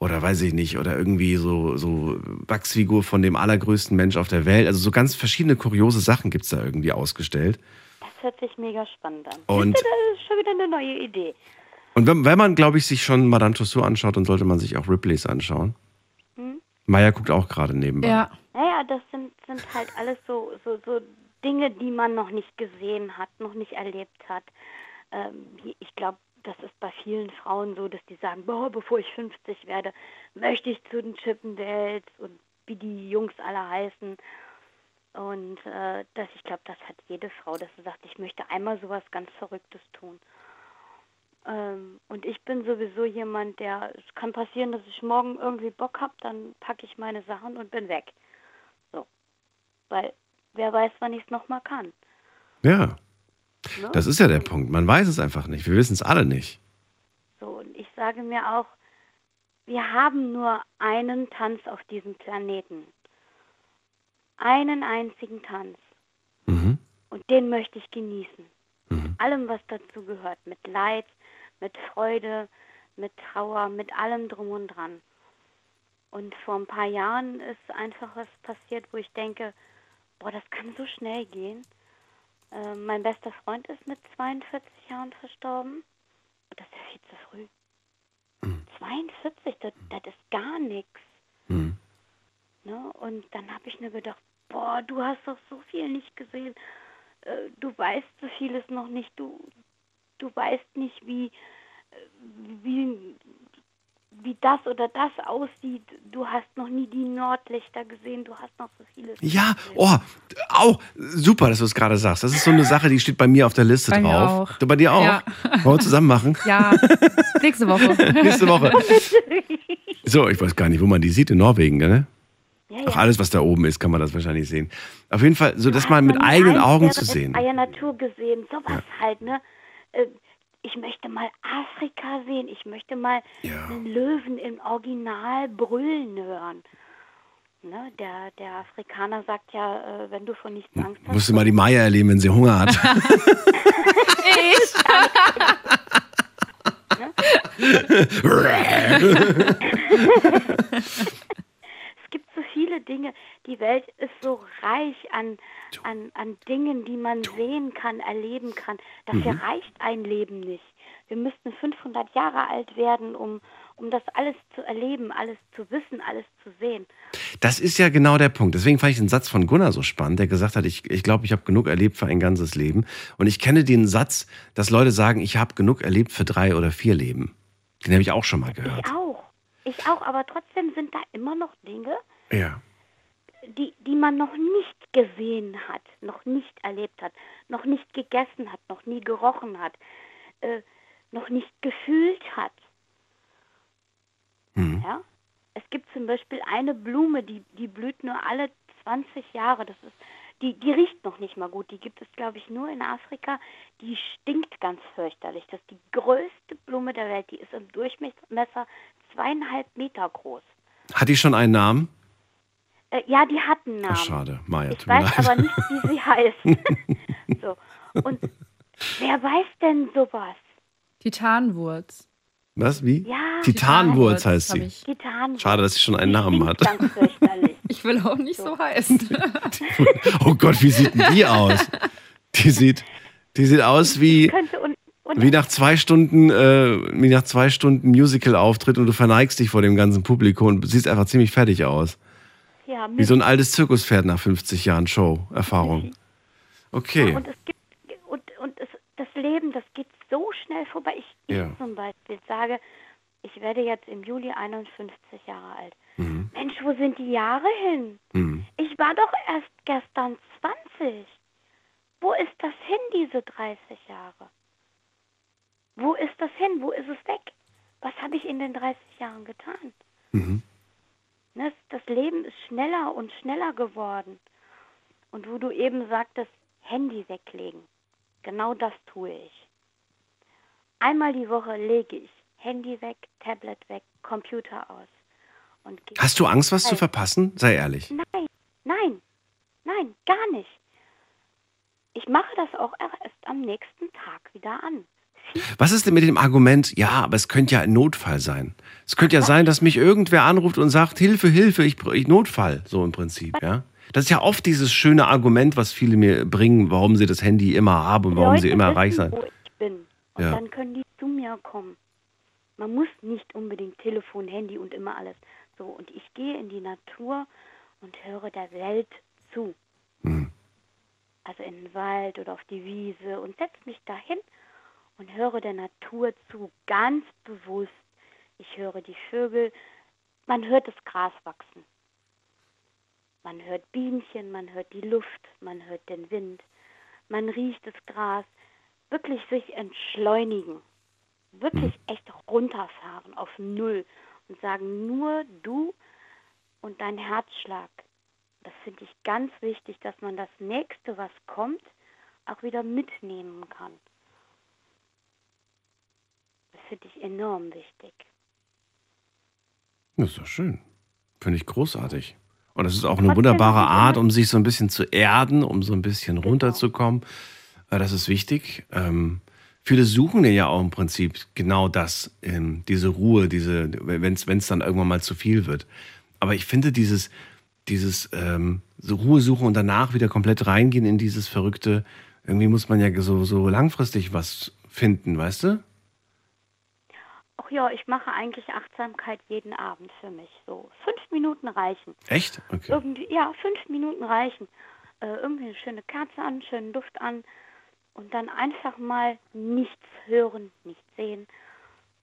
oder weiß ich nicht, oder irgendwie so, so Wachsfigur von dem allergrößten Mensch auf der Welt. Also so ganz verschiedene kuriose Sachen gibt's da irgendwie ausgestellt. Das hört sich mega spannend an. Und- das ist schon wieder eine neue Idee. Und wenn, wenn man, glaube ich, sich schon Madame Tussauds anschaut, dann sollte man sich auch Ripleys anschauen. Maya guckt auch gerade nebenbei. Ja. Naja, das sind, sind halt alles so, so, so Dinge, die man noch nicht gesehen hat, noch nicht erlebt hat. Ähm, ich glaube, das ist bei vielen Frauen so, dass die sagen, boah, bevor ich 50 werde, möchte ich zu den Chippendales und wie die Jungs alle heißen. Und äh, das, ich glaube, das hat jede Frau, dass sie sagt, ich möchte einmal sowas ganz Verrücktes tun. Ähm, und ich bin sowieso jemand, der, es kann passieren, dass ich morgen irgendwie Bock habe, dann packe ich meine Sachen und bin weg. So. Weil wer weiß, wann ich es nochmal kann. Ja, Ne? das ist ja der Punkt. Man weiß es einfach nicht. Wir wissen es alle nicht. So, und ich sage mir auch, wir haben nur einen Tanz auf diesem Planeten. Einen einzigen Tanz. Mhm. Und den möchte ich genießen. Mit allem, was dazu gehört. Mit Leid, mit Freude, mit Trauer, mit allem drum und dran. Und vor ein paar Jahren ist einfach was passiert, wo ich denke, boah, das kann so schnell gehen. Äh, mein bester Freund ist mit 42 Jahren verstorben. Das ist ja viel zu früh. 42, das, das ist gar nichts. Mhm. Ne? Und dann habe ich mir gedacht, boah, du hast doch so viel nicht gesehen. Äh, du weißt so vieles noch nicht. Du, du weißt nicht, wie, äh, wie, wie das oder das aussieht. Du hast noch nie die Nordlichter gesehen. Du hast noch so vieles. nicht Ja, gesehen. oh, auch super, dass du es gerade sagst. Das ist so eine Sache, die steht bei mir auf der Liste Bei mir drauf. auch. Du, bei dir auch? Ja. Wollen wir zusammen machen? Ja, nächste Woche. Nächste Woche. So, ich weiß gar nicht, wo man die sieht. In Norwegen, ne? Ja, ja. alles, was da oben ist, kann man das wahrscheinlich sehen. Auf jeden Fall, so das mal mit eigenen Augen zu sehen. Natur gesehen, sowas halt, ne? Äh, Ich möchte mal Afrika sehen, ich möchte mal Ja. einen Löwen im Original brüllen hören. Ne? Der, der Afrikaner sagt ja, äh, wenn du vor nichts Angst hast. Musst du mal die Maya erleben, wenn sie Hunger hat. Gibt so viele Dinge. Die Welt ist so reich an, an, an Dingen, die man sehen kann, erleben kann. Dafür Mhm. reicht ein Leben nicht. Wir müssten 500 Jahre alt werden, um, um das alles zu erleben, alles zu wissen, alles zu sehen. Das ist ja genau der Punkt. Deswegen fand ich den Satz von Gunnar so spannend, der gesagt hat, ich glaube, ich, glaub, ich habe genug erlebt für ein ganzes Leben. Und ich kenne den Satz, dass Leute sagen, ich habe genug erlebt für drei oder vier Leben. Den habe ich auch schon mal gehört. Ich auch. Ich auch, aber trotzdem sind da immer noch Dinge, Ja. die, die man noch nicht gesehen hat, noch nicht erlebt hat, noch nicht gegessen hat, noch nie gerochen hat, äh, noch nicht gefühlt hat. Mhm. Ja? Es gibt zum Beispiel eine Blume, die, die blüht nur alle 20 Jahre. Das ist, die, die riecht noch nicht mal gut. Die gibt es, glaube ich, nur in Afrika. Die stinkt ganz fürchterlich. Das ist die größte Blume der Welt. Die ist im Durchmesser zweieinhalb Meter groß. Hat die schon einen Namen? Äh, ja, die hat einen Namen. Ach, schade. Maya, Ich tut mir weiß leid. aber nicht, wie sie heißt. so. Und wer weiß denn sowas? Titanwurz. Was? Wie? Ja, Titanwurz heißt sie. ich. Gitarren. Schade, dass sie schon einen Namen hat. Ganz fürchterlich. Ich will auch nicht so heißen. Oh Gott, wie sieht denn die aus? Die sieht, die sieht aus wie, und wie nach zwei Stunden, äh, wie nach zwei Stunden Musical-Auftritt und du verneigst dich vor dem ganzen Publikum und siehst einfach ziemlich fertig aus. Ja, Wie so ein altes Zirkuspferd nach 50 Jahren Show-Erfahrung. Okay. Und es gibt und, und es, das Leben, das geht so schnell vorbei. Ich, ich Ja. zum Beispiel sage, ich werde jetzt im Juli 51 Jahre alt. Mhm. Mensch, wo sind die Jahre hin? Mhm. Ich war doch erst gestern 20. Wo ist das hin, diese 30 Jahre? Wo ist das hin? Wo ist es weg? Was habe ich in den 30 Jahren getan? Mhm. Ne, Das Leben ist schneller und schneller geworden. Und wo du eben sagtest, Handy weglegen. Genau das tue ich. Einmal die Woche lege ich Handy weg, Tablet weg, Computer aus. Hast du Angst, was zu verpassen? Sei ehrlich. Nein, nein, nein, gar nicht. Ich mache das auch erst am nächsten Tag wieder an. Was ist denn mit dem Argument, ja, aber es könnte ja ein Notfall sein? Es könnte ja sein, dass mich irgendwer anruft und sagt, Hilfe, Hilfe, ich, ich Notfall, so im Prinzip, ja? Das ist ja oft dieses schöne Argument, was viele mir bringen, warum sie das Handy immer haben und warum Leute sie immer wissen, reich sein. wo ich bin. Und Ja. dann können die zu mir kommen. Man muss nicht unbedingt Telefon, Handy und immer alles. So, und ich gehe in die Natur und höre der Welt zu. Hm. Also in den Wald oder auf die Wiese und setze mich dahin und höre der Natur zu, ganz bewusst. Ich höre die Vögel, man hört das Gras wachsen. Man hört Bienchen, man hört die Luft, man hört den Wind, man riecht das Gras. Wirklich sich entschleunigen. Wirklich echt runterfahren auf Null und sagen, nur du und dein Herzschlag. Das finde ich ganz wichtig, dass man das nächste, was kommt, auch wieder mitnehmen kann. Das finde ich enorm wichtig. Das ist doch schön. Finde ich großartig. Und das ist auch eine wunderbare Art, um sich so ein bisschen zu erden, um so ein bisschen Genau. runterzukommen. Äh, Das ist wichtig. Ähm, viele suchen ja auch im Prinzip genau das, ähm, diese Ruhe, diese, wenn es dann irgendwann mal zu viel wird. Aber ich finde dieses, dieses ähm, so Ruhe suchen und danach wieder komplett reingehen in dieses Verrückte, irgendwie muss man ja so, so langfristig was finden, weißt du? Ach ja, ich mache eigentlich Achtsamkeit jeden Abend für mich. So fünf Minuten reichen. Echt? Okay. Irgendwie, ja, fünf Minuten reichen. Äh, irgendwie eine schöne Kerze an, schönen Duft an und dann einfach mal nichts hören, nichts sehen.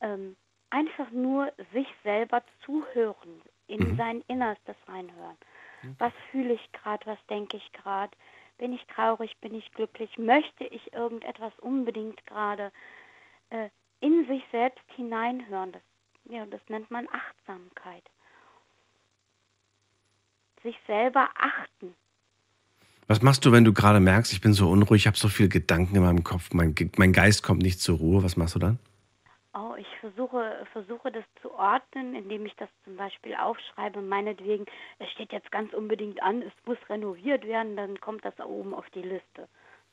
Ähm, einfach nur sich selber zuhören, in sein Innerstes reinhören. Was fühle ich gerade, was denke ich gerade? Bin ich traurig, bin ich glücklich? Möchte ich irgendetwas unbedingt gerade? Äh, in sich selbst hineinhören, das, ja, das nennt man Achtsamkeit sich selber achten. Was machst du, wenn du gerade merkst, ich bin so unruhig, ich habe so viele Gedanken in meinem Kopf, mein, mein Geist kommt nicht zur Ruhe? Was machst du dann? Oh, ich versuche, versuche das zu ordnen, indem ich das zum Beispiel aufschreibe. Meinetwegen, es steht jetzt ganz unbedingt an, es muss renoviert werden, dann kommt das da oben auf die Liste.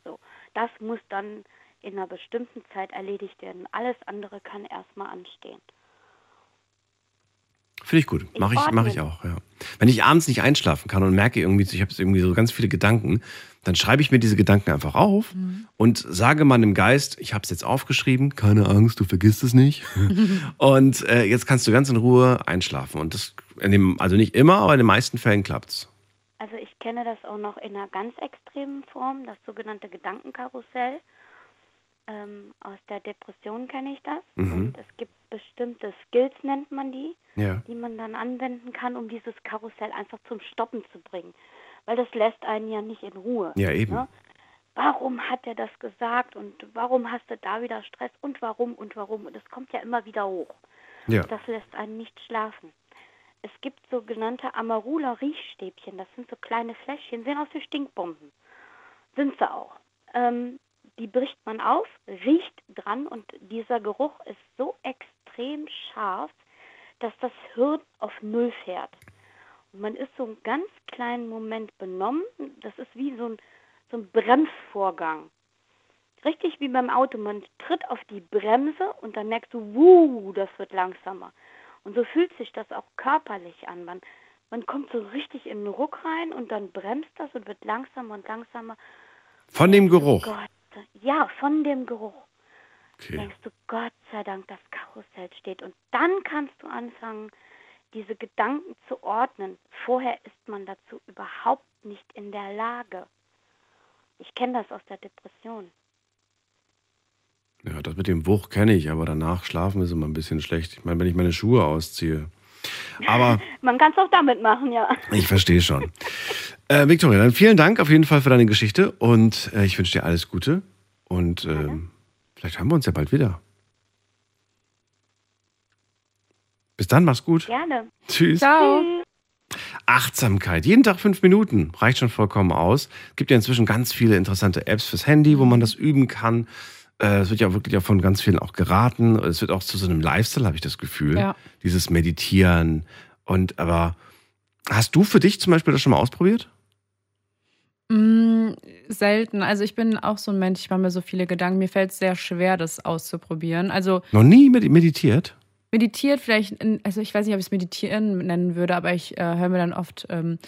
So, das muss dann in einer bestimmten Zeit erledigt werden. Alles andere kann erstmal anstehen. Finde ich gut. Mache ich, mach ich auch, ja. Wenn ich abends nicht einschlafen kann und merke irgendwie, ich habe irgendwie so ganz viele Gedanken, dann schreibe ich mir diese Gedanken einfach auf und sage meinem Geist, ich habe es jetzt aufgeschrieben, keine Angst, du vergisst es nicht. und äh, jetzt kannst du ganz in Ruhe einschlafen. Und das, in dem, also nicht immer, aber in den meisten Fällen klappt's. Also ich kenne das auch noch in einer ganz extremen Form, das sogenannte Gedankenkarussell. Ähm, aus der Depression kenne ich das. Mhm. Und es gibt bestimmte Skills, nennt man die, Ja. die man dann anwenden kann, um dieses Karussell einfach zum Stoppen zu bringen. Weil das lässt einen ja nicht in Ruhe. Ja, eben. Ne? Warum hat er das gesagt und warum hast du da wieder Stress und warum und warum? Und es kommt ja immer wieder hoch. Ja. Das lässt einen nicht schlafen. Es gibt sogenannte Amarula-Riechstäbchen. Das sind so kleine Fläschchen, sehen aus wie Stinkbomben. Sind sie auch. Ähm, die bricht man auf, riecht dran und dieser Geruch ist so extrem scharf, dass das Hirn auf Null fährt. Und man ist so einen ganz kleinen Moment benommen. Das ist wie so ein, so ein Bremsvorgang. Richtig wie beim Auto. Man tritt auf die Bremse und dann merkst du, wuh, das wird langsamer. Und so fühlt sich das auch körperlich an. Man, man kommt so richtig in den Ruck rein und dann bremst das und wird langsamer und langsamer. Von dem Geruch. Gott, ja, von dem Geruch. Okay. Denkst du, Gott sei Dank, das Karussell steht. Und dann kannst du anfangen, diese Gedanken zu ordnen. Vorher ist man dazu überhaupt nicht in der Lage. Ich kenne das aus der Depression. Ja, das mit dem Wuch kenne ich, aber danach schlafen ist immer ein bisschen schlecht. Ich meine, wenn ich meine Schuhe ausziehe. Aber Man kann es auch damit machen, ja. ich verstehe schon. Äh, Victoria, dann vielen Dank auf jeden Fall für deine Geschichte und äh, ich wünsche dir alles Gute. Und ähm, vielleicht hören wir uns ja bald wieder. Bis dann, mach's gut. Gerne. Tschüss. Ciao. Tschüss. Achtsamkeit. Jeden Tag fünf Minuten reicht schon vollkommen aus. Es gibt ja inzwischen ganz viele interessante Apps fürs Handy, wo man das üben kann. Äh, Es wird ja wirklich von ganz vielen auch geraten. Es wird auch zu so einem Lifestyle, habe ich das Gefühl. Ja. Dieses Meditieren. Und aber hast du für dich zum Beispiel das schon mal ausprobiert? Mm, selten. Also ich bin auch so ein Mensch, ich mache mir so viele Gedanken. Mir fällt es sehr schwer, das auszuprobieren. Also Noch nie med- meditiert? meditiert vielleicht, in, also ich weiß nicht, ob ich es meditieren nennen würde, aber ich äh, höre mir dann oft, ähm,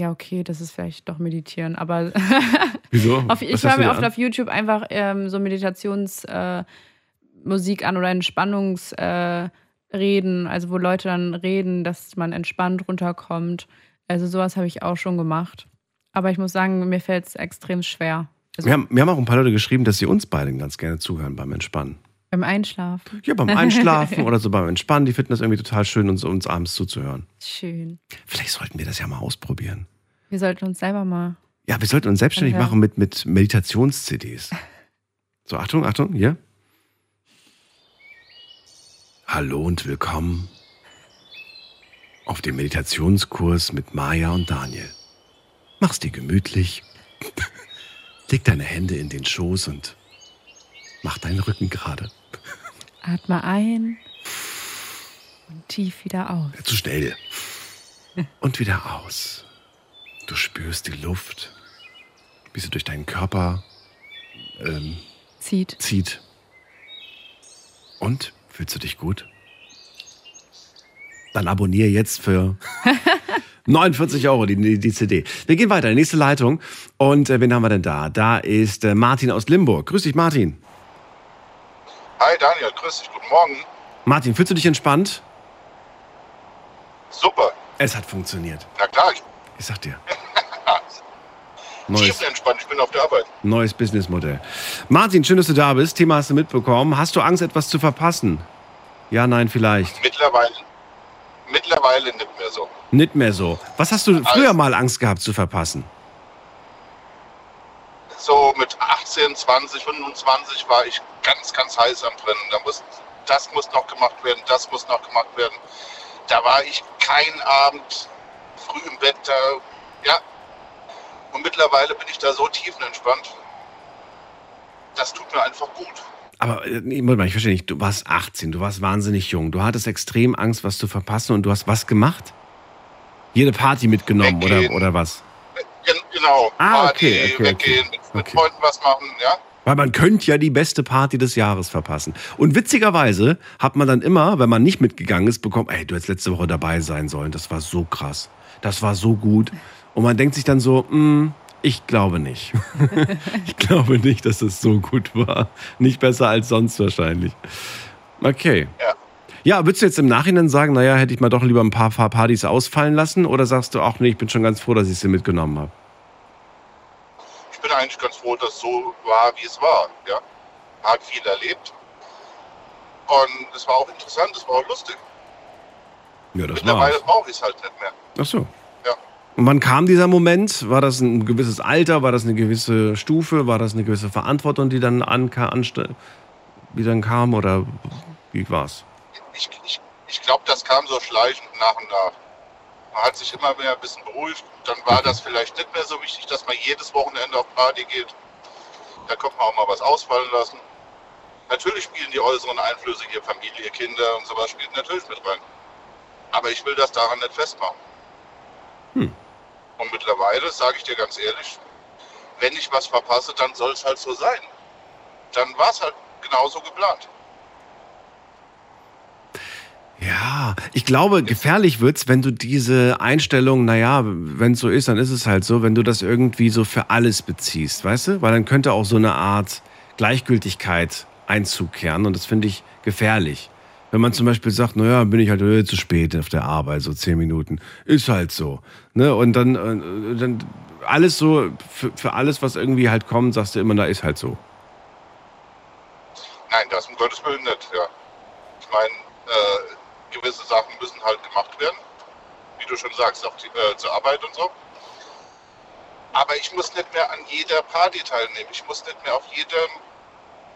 ja okay, das ist vielleicht doch meditieren, aber Wieso? auf, ich höre mir oft an? auf YouTube einfach ähm, so Meditationsmusik äh, an oder Entspannungsreden, äh, also wo Leute dann reden, dass man entspannt runterkommt. Also sowas habe ich auch schon gemacht. Aber ich muss sagen, mir fällt es extrem schwer. Also Wir haben, mir haben auch ein paar Leute geschrieben, dass sie uns beiden ganz gerne zuhören beim Entspannen. Beim Einschlafen. Ja, beim Einschlafen oder so beim Entspannen. Die finden das irgendwie total schön, uns, uns abends zuzuhören. Schön. Vielleicht sollten wir das ja mal ausprobieren. Wir sollten uns selber mal. Ja, wir sollten uns selbstständig machen mit, mit Meditations-CDs. So, Achtung, Achtung, hier. Hallo und willkommen auf dem Meditationskurs mit Maja und Daniel. Mach's dir gemütlich, leg deine Hände in den Schoß und mach deinen Rücken gerade. Atme ein und tief wieder aus. Zu schnell. Und wieder aus. Du spürst die Luft, wie sie durch deinen Körper ähm, Zieht. zieht. Und? Fühlst du dich gut? Dann abonniere jetzt für 49 Euro die, die, die CD. Wir gehen weiter, nächste Leitung. Und äh, wen haben wir denn da? Da ist äh, Martin aus Limburg. Grüß dich, Martin. Hi Daniel, grüß dich, guten Morgen. Martin, fühlst du dich entspannt? Super, Es hat funktioniert. na klar, ich Ich sag dir. bin Neues, tiefenentspannt, ich bin auf der Arbeit. neues Businessmodell. Martin, schön, dass du da bist. Thema hast du mitbekommen. Hast du Angst, etwas zu verpassen? Ja, nein, vielleicht. Mittlerweile, mittlerweile nicht mehr so. Nicht mehr so. Was hast du früher mal Angst gehabt zu verpassen? So mit 18, 20, 25 war ich ganz, ganz heiß am Brennen. Da muss, das muss noch gemacht werden, das muss noch gemacht werden. Da war ich keinen Abend früh im Bett, da, ja. Und mittlerweile bin ich da so tiefenentspannt. Das tut mir einfach gut. Aber äh, nee, mal, ich verstehe nicht. Du warst 18, du warst wahnsinnig jung. Du hattest extrem Angst, was zu verpassen und du hast was gemacht? Jede Party mitgenommen oder, Weggehen. oder was? Gen genau, Ah, Party, okay, okay, weggehen, okay. mit, mit Okay. Freunden was machen, ja. Weil man könnte ja die beste Party des Jahres verpassen. Und witzigerweise hat man dann immer, wenn man nicht mitgegangen ist, bekommen, ey, du hättest letzte Woche dabei sein sollen. Das war so krass. Das war so gut. Und man denkt sich dann so, "Hm, ich glaube nicht. ich glaube nicht, dass es so gut war. Nicht besser als sonst wahrscheinlich. Okay. Ja. Ja, würdest du jetzt im Nachhinein sagen, naja, hätte ich mal doch lieber ein paar, Partys ausfallen lassen? Oder sagst du, ach nee, ich bin schon ganz froh, dass ich sie mitgenommen habe? Ich bin eigentlich ganz froh, dass es so war, wie es war. Ja. Hat viel erlebt. Und es war auch interessant, es war auch lustig. Ja, das Mittlerweile brauche ich es halt nicht mehr. Ach so. Ja. Und wann kam dieser Moment? War das ein gewisses Alter? War das eine gewisse Stufe? War das eine gewisse Verantwortung, die dann anka anste die dann kam? Oder wie war's? Ich, ich, ich glaube, das kam so schleichend nach und nach. Man hat sich immer mehr ein bisschen beruhigt. Dann war das vielleicht nicht mehr so wichtig, dass man jedes Wochenende auf Party geht. Da konnte man auch mal was ausfallen lassen. Natürlich spielen die äußeren Einflüsse, hier Familie, Kinder und sowas spielt natürlich mit rein. Aber ich will das daran nicht festmachen. Hm. Und mittlerweile, sage ich dir ganz ehrlich, wenn ich was verpasse, dann soll es halt so sein. Dann war es halt genauso geplant. Ja, ich glaube, gefährlich wird's, wenn du diese Einstellung, naja, wenn es so ist, dann ist es halt so, wenn du das irgendwie so für alles beziehst, weißt du? Weil dann könnte auch so eine Art Gleichgültigkeit Einzug kehren und das finde ich gefährlich. Wenn man zum Beispiel sagt, naja, bin ich halt äh, zu spät auf der Arbeit, so zehn Minuten, ist halt so. Ne? Und dann, äh, dann alles so, für, für alles, was irgendwie halt kommt, sagst du immer, da ist halt so. Nein, das um Gottes Willen nicht, ja. Ich meine, äh, gewisse Sachen müssen halt gemacht werden. Wie du schon sagst, auch die, äh, zur Arbeit und so. Aber ich muss nicht mehr an jeder Party teilnehmen. Ich muss nicht mehr auf jedem,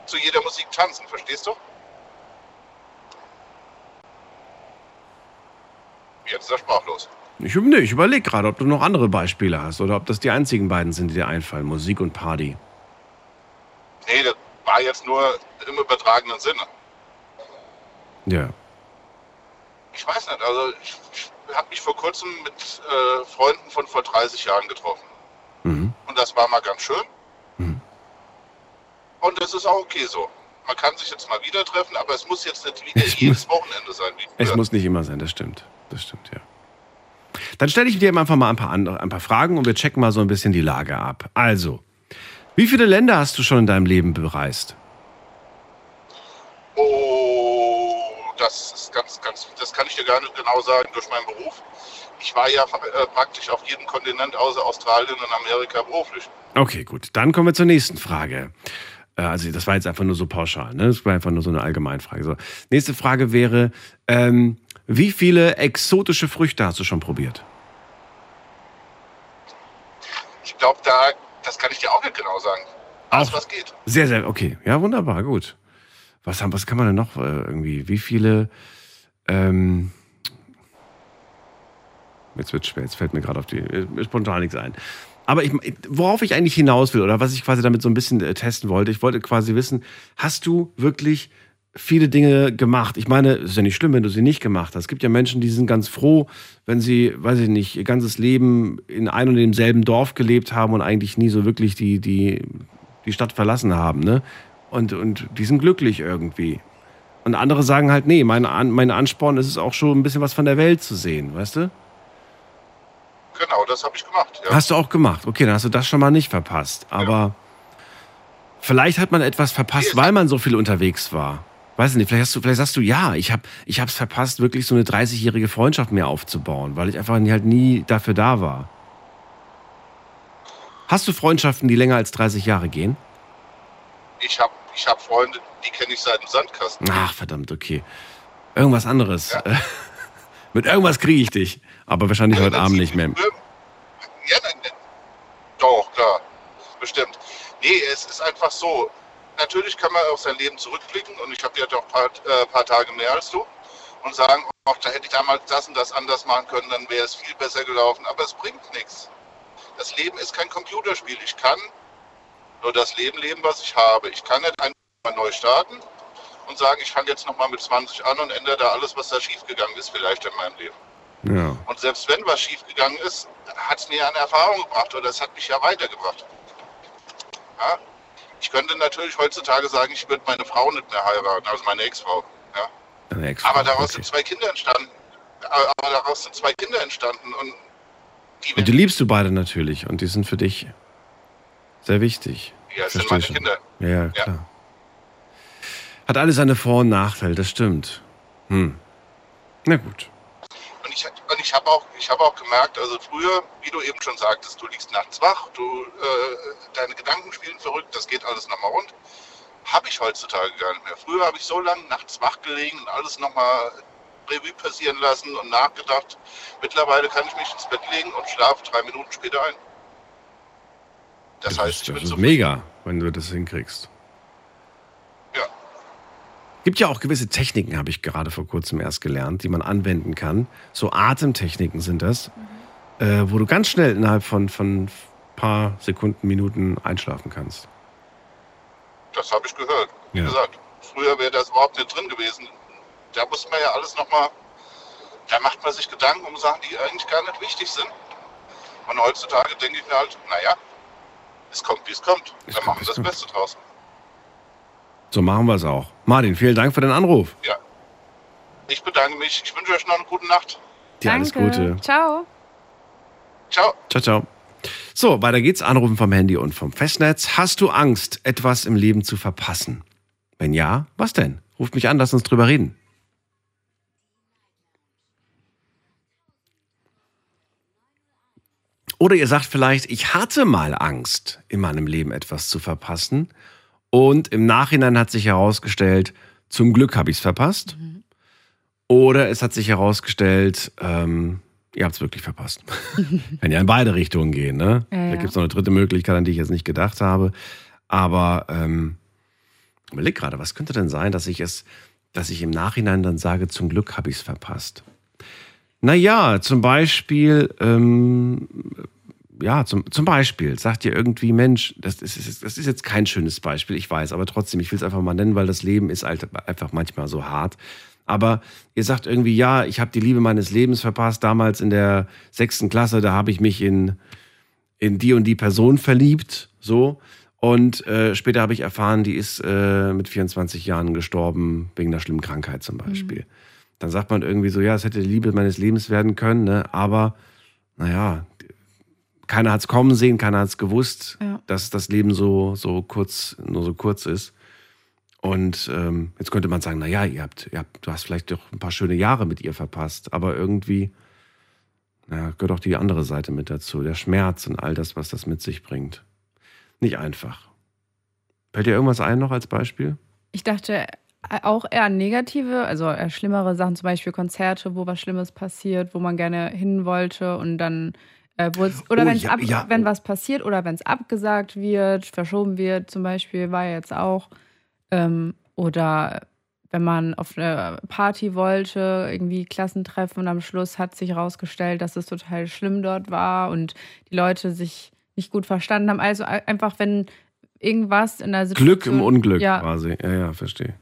zu jeder Musik tanzen, verstehst du? Jetzt ist er sprachlos. Ich, nee, ich überlege gerade, ob du noch andere Beispiele hast oder ob das die einzigen beiden sind, die dir einfallen. Musik und Party. Nee, das war jetzt nur im übertragenen Sinne. Ja. Ich weiß nicht, also ich, ich habe mich vor kurzem mit äh, Freunden von vor 30 Jahren getroffen. Mhm. Und das war mal ganz schön. Mhm. Und das ist auch okay so. Man kann sich jetzt mal wieder treffen, aber es muss jetzt nicht wieder Es jedes Wochenende sein. Wie Es muss nicht immer sein, das stimmt. Das stimmt, ja. Dann stelle ich dir einfach mal ein paar, andere, ein paar Fragen und wir checken mal so ein bisschen die Lage ab. Also, wie viele Länder hast du schon in deinem Leben bereist? Oh, das ist ganz, ganz, das kann ich dir gar nicht genau sagen durch meinen Beruf. Ich war ja äh, praktisch auf jedem Kontinent außer Australien und Amerika beruflich. Okay, gut. Dann kommen wir zur nächsten Frage. Äh, Also, das war jetzt einfach nur so pauschal, ne? Das war einfach nur so eine Allgemeinfrage. So. Nächste Frage wäre: ähm, Wie viele exotische Früchte hast du schon probiert? Ich glaube, da, das kann ich dir auch nicht genau sagen. Alles, Auch. was geht. Sehr, sehr, okay. Ja, wunderbar, gut. Was, haben, was kann man denn noch äh, irgendwie? Wie viele. Ähm, jetzt wird schwer, jetzt fällt mir gerade auf die. äh, spontan nichts ein. Aber ich, worauf ich eigentlich hinaus will oder was ich quasi damit so ein bisschen äh, testen wollte, ich wollte quasi wissen, hast du wirklich viele Dinge gemacht? Ich meine, es ist ja nicht schlimm, wenn du sie nicht gemacht hast. Es gibt ja Menschen, die sind ganz froh, wenn sie, weiß ich nicht, ihr ganzes Leben in ein und demselben Dorf gelebt haben und eigentlich nie so wirklich die, die, die Stadt verlassen haben, ne? Und, und die sind glücklich irgendwie. Und andere sagen halt, nee, mein, mein Ansporn ist es auch schon ein bisschen was von der Welt zu sehen, weißt du? Genau, das habe ich gemacht. Ja. Hast du auch gemacht. Okay, dann hast du das schon mal nicht verpasst. Aber vielleicht hat man etwas verpasst, weil man so viel unterwegs war. Weiß ich nicht, vielleicht, hast du, vielleicht sagst du, ja, ich habe ich es verpasst, wirklich so eine 30-jährige Freundschaft mir aufzubauen, weil ich einfach halt nie dafür da war. Hast du Freundschaften, die länger als 30 Jahre gehen? Ich habe ich hab Freunde, die kenne ich seit dem Sandkasten. Ach, verdammt, okay. Irgendwas anderes. Mit irgendwas kriege ich dich. Aber wahrscheinlich heute Abend nicht mehr. Ja, nein, nein. Doch, klar. Bestimmt. Nee, es ist einfach so. Natürlich kann man auf sein Leben zurückblicken und ich habe ja doch ein paar, äh, paar Tage mehr als du und sagen, ach, da hätte ich damals das und das anders machen können, dann wäre es viel besser gelaufen. Aber es bringt nichts. Das Leben ist kein Computerspiel. Ich kann nur das Leben leben, was ich habe. Ich kann nicht einfach neu starten und sagen, ich fange jetzt nochmal mit 20 an und ändere da alles, was da schiefgegangen ist, vielleicht in meinem Leben. Ja. Und selbst wenn was schiefgegangen ist, hat es mir eine Erfahrung gebracht oder es hat mich ja weitergebracht. Ja? Ich könnte natürlich heutzutage sagen, ich würde meine Frau nicht mehr heiraten, also meine Ex-Frau. Ja? Ex Aber daraus okay. sind zwei Kinder entstanden. Aber daraus sind zwei Kinder entstanden und Und die liebst du beide natürlich und die sind für dich sehr wichtig. Ja, es sind meine schon. Kinder. Ja, ja, klar. Hat alles seine Vor- und Nachteile, das stimmt. Hm. Na gut. Und ich, und ich habe auch, ich hab auch gemerkt, also früher, wie du eben schon sagtest, du liegst nachts wach, du, äh, deine Gedanken spielen verrückt, das geht alles nochmal rund. Habe ich heutzutage gar nicht mehr. Früher habe ich so lange nachts wach gelegen und alles nochmal Revue passieren lassen und nachgedacht. Mittlerweile kann ich mich ins Bett legen und schlafe drei Minuten später ein. Das, heißt, ich Das bin ist so mega, wenn du das hinkriegst. Ja. Gibt ja auch gewisse Techniken, habe ich gerade vor kurzem erst gelernt, die man anwenden kann. So Atemtechniken sind das, äh, wo du ganz schnell innerhalb von ein paar Sekunden, Minuten einschlafen kannst. Das habe ich gehört. Wie Ja. gesagt, früher wäre das überhaupt nicht drin gewesen. Da muss man ja alles nochmal, da macht man sich Gedanken um Sachen, die eigentlich gar nicht wichtig sind. Und heutzutage denke ich mir halt, naja, es kommt, wie es kommt. Wir kommt, machen es das kommt. Beste draus. So machen wir es auch. Martin, vielen Dank für den Anruf. Ja. Ich bedanke mich. Ich wünsche euch noch eine gute Nacht. Dir alles Gute. Ciao. Ciao. Ciao, ciao. So, weiter geht's. Anrufen vom Handy und vom Festnetz. Hast du Angst, etwas im Leben zu verpassen? Wenn ja, was denn? Ruft mich an, lass uns drüber reden. Oder ihr sagt vielleicht, ich hatte mal Angst, in meinem Leben etwas zu verpassen. Und im Nachhinein hat sich herausgestellt, zum Glück habe ich es verpasst. Oder es hat sich herausgestellt, ähm, ihr habt es wirklich verpasst. Kann ja in beide Richtungen gehen. Ne? Ja, Da gibt es noch eine dritte Möglichkeit, an die ich jetzt nicht gedacht habe. Aber ähm, überleg gerade, was könnte denn sein, dass ich es, dass ich im Nachhinein dann sage, zum Glück habe ich es verpasst. Naja, zum Beispiel, ähm, ja, zum, zum Beispiel sagt ihr irgendwie, Mensch, das ist, das ist jetzt kein schönes Beispiel, ich weiß, aber trotzdem, ich will es einfach mal nennen, weil das Leben ist halt einfach manchmal so hart. Aber ihr sagt irgendwie, ja, ich habe die Liebe meines Lebens verpasst, damals in der sechsten Klasse, da habe ich mich in, in die und die Person verliebt, so. Und äh, später habe ich erfahren, die ist äh, mit 24 Jahren gestorben, wegen einer schlimmen Krankheit zum Beispiel. Mhm. Dann sagt man irgendwie so, ja, es hätte die Liebe meines Lebens werden können, ne? aber naja, keiner hat es kommen sehen, keiner hat es gewusst, Ja. dass das Leben so, so kurz, nur so kurz ist. Und ähm, jetzt könnte man sagen, naja, ihr habt, ihr habt, du hast vielleicht doch ein paar schöne Jahre mit ihr verpasst, aber irgendwie ja, gehört auch die andere Seite mit dazu, der Schmerz und all das, was das mit sich bringt. Nicht einfach. Fällt dir irgendwas ein noch als Beispiel? Ich dachte äh, auch eher negative, also eher schlimmere Sachen, zum Beispiel Konzerte, wo was Schlimmes passiert, wo man gerne hin wollte und dann äh, oder Oh, wenn's ja, ab, ja. wenn was passiert oder wenn es abgesagt wird, verschoben wird, zum Beispiel, war ja jetzt auch. Ähm, oder wenn man auf eine Party wollte, irgendwie Klassentreffen und am Schluss hat sich herausgestellt, dass es total schlimm dort war und die Leute sich nicht gut verstanden haben. Also ein- einfach, wenn irgendwas in der Situation. Glück im Unglück ja, quasi. Ja, ja, verstehe.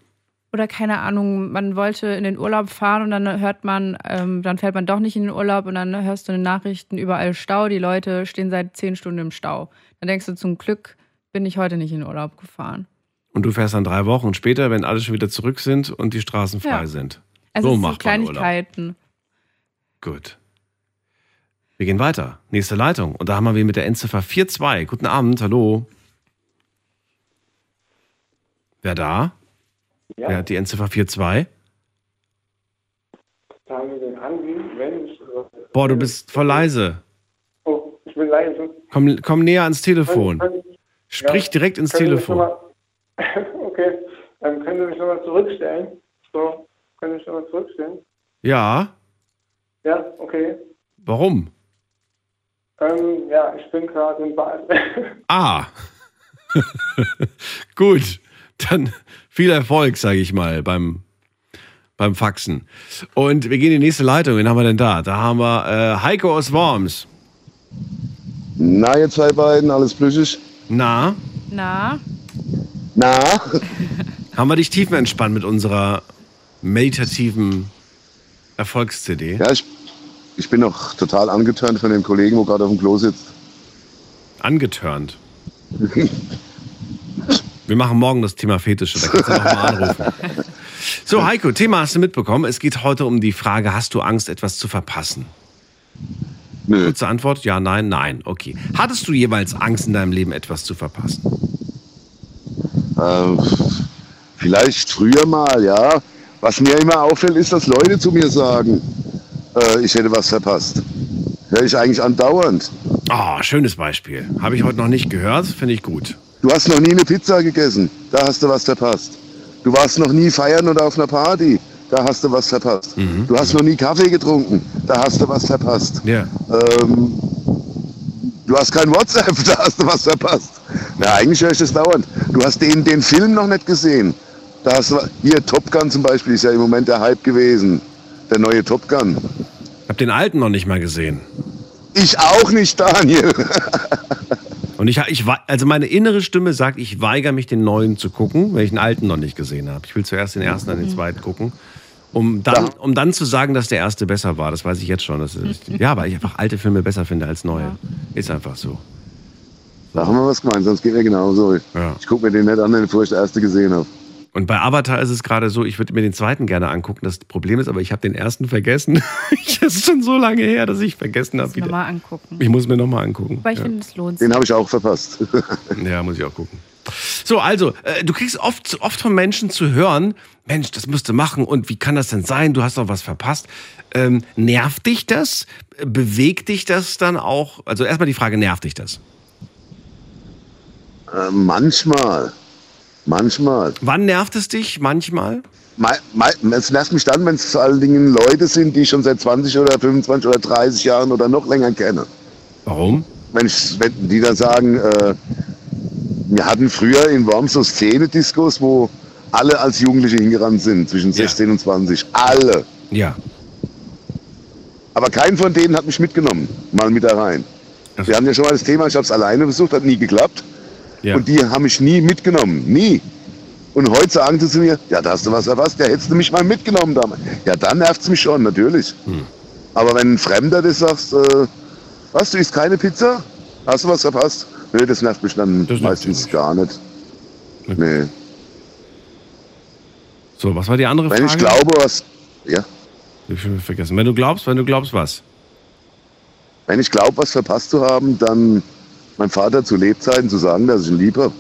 Oder keine Ahnung, man wollte in den Urlaub fahren und dann hört man, ähm, dann fährt man doch nicht in den Urlaub und dann hörst du in den Nachrichten überall Stau, die Leute stehen seit zehn Stunden im Stau. Dann denkst du, zum Glück bin ich heute nicht in den Urlaub gefahren. Und du fährst dann drei Wochen später, wenn alle schon wieder zurück sind und die Straßen frei Ja. sind. Also so es macht man Urlaub. Kleinigkeiten. Gut. Wir gehen weiter. Nächste Leitung. Und da haben wir wen mit der Endziffer 42. Guten Abend, hallo. Wer da? Ja. Wer hat die Endziffer 42? Sagen den Andi, wenn ich. Boah, du bist voll leise. Oh, ich bin leise. Komm, komm näher ans Telefon. Können- Sprich ja, direkt ins Telefon. mal- okay, dann können Sie mich nochmal zurückstellen. So, können Sie mich nochmal zurückstellen? Ja, Ja, okay. warum? Ähm, ja, ich bin gerade in Basel. Ah. Gut, dann viel Erfolg, sage ich mal, beim, beim Faxen. Und wir gehen in die nächste Leitung. Wen haben wir denn da? Da haben wir äh, Heiko aus Worms. Na, ihr zwei beiden, alles plüschig? Na, Na, Na? haben wir dich tiefenentspannt mit unserer meditativen Erfolgs-CD? Ja, ich, ich bin noch total angeturnt von dem Kollegen, wo gerade auf dem Klo sitzt. Angeturnt. Wir machen morgen das Thema Fetische, da kannst du noch mal anrufen. So, Heiko, Thema hast du mitbekommen. Es geht heute um die Frage, hast du Angst, etwas zu verpassen? Nö. Kurze Antwort, ja, nein, nein. Okay. Hattest du jeweils Angst in deinem Leben, etwas zu verpassen? Ähm, vielleicht früher mal, ja. Was mir immer auffällt, ist, dass Leute zu mir sagen, äh, ich hätte was verpasst. Höre ich eigentlich andauernd. Ah, schönes Beispiel. Habe ich heute noch nicht gehört, finde ich gut. Du hast noch nie eine Pizza gegessen, da hast du was verpasst. Du warst noch nie feiern oder auf einer Party, da hast du was verpasst. Du hast noch nie Kaffee getrunken, da hast du was verpasst. Ja. Ähm, du hast kein WhatsApp, da hast du was verpasst. Na, eigentlich höre ich das dauernd. Du hast den, den Film noch nicht gesehen. Da hast du, hier, Top Gun zum Beispiel ist ja im Moment der Hype gewesen. Der neue Top Gun. Hab den alten noch nicht mal gesehen. Ich auch nicht, Daniel. Und ich, ich, also meine innere Stimme sagt, ich weigere mich, den neuen zu gucken, weil ich den alten noch nicht gesehen habe. Ich will zuerst den ersten, dann den zweiten gucken. Um dann, um dann zu sagen, dass der erste besser war. Das weiß ich jetzt schon. Das ist, ja, weil ich einfach alte Filme besser finde als neue. Ist einfach so. Da haben wir was gemeint, sonst geht mir genauso. Ja. Ich gucke mir den nicht an, bevor ich den erste gesehen habe. Und bei Avatar ist es gerade so, ich würde mir den zweiten gerne angucken. Das Problem ist aber, ich habe den ersten vergessen. Es ist schon so lange her, dass ich vergessen habe. wie der- nochmal angucken. Ich muss mir nochmal angucken. Aber ich ja. finde, es lohnt sich. Den habe ich auch verpasst. ja, muss ich auch gucken. So, also, äh, du kriegst oft, oft von Menschen zu hören, Mensch, das musst du machen und wie kann das denn sein? Du hast doch was verpasst. Ähm, nervt dich das? Bewegt dich das dann auch? Also erstmal die Frage, nervt dich das? Äh, manchmal. Manchmal. Wann nervt es dich? Manchmal? Es nervt mich dann, wenn es vor allen Dingen Leute sind, die ich schon seit 20 oder 25 oder 30 Jahren oder noch länger kenne. Warum? Wenn, ich, wenn die dann sagen, äh, wir hatten früher in Worms so Szene-Diskos, wo alle als Jugendliche hingerannt sind, zwischen 16 und 20. Alle. Ja. Aber keinen von denen hat mich mitgenommen, mal mit da rein. Wir hatten ja schon mal das Thema, ich habe es alleine versucht, hat nie geklappt. Ja. Und die haben mich nie mitgenommen, nie. Und heute sagen sie zu mir, ja, da hast du was verpasst, ja, hättest du mich mal mitgenommen damals. Ja, dann nervt es mich schon, natürlich. Hm. Aber wenn ein Fremder das sagst, äh, was, du isst keine Pizza? Hast du was verpasst? Nö, das nervt mich dann meistens gar nicht. Nee. So, was war die andere Wenn Frage? ich glaube, was, ja, Ich schon vergessen. Wenn du glaubst, wenn du glaubst, was? wenn ich glaube, was verpasst zu haben, dann meinem Vater zu Lebzeiten zu sagen, dass ich ihn lieb habe.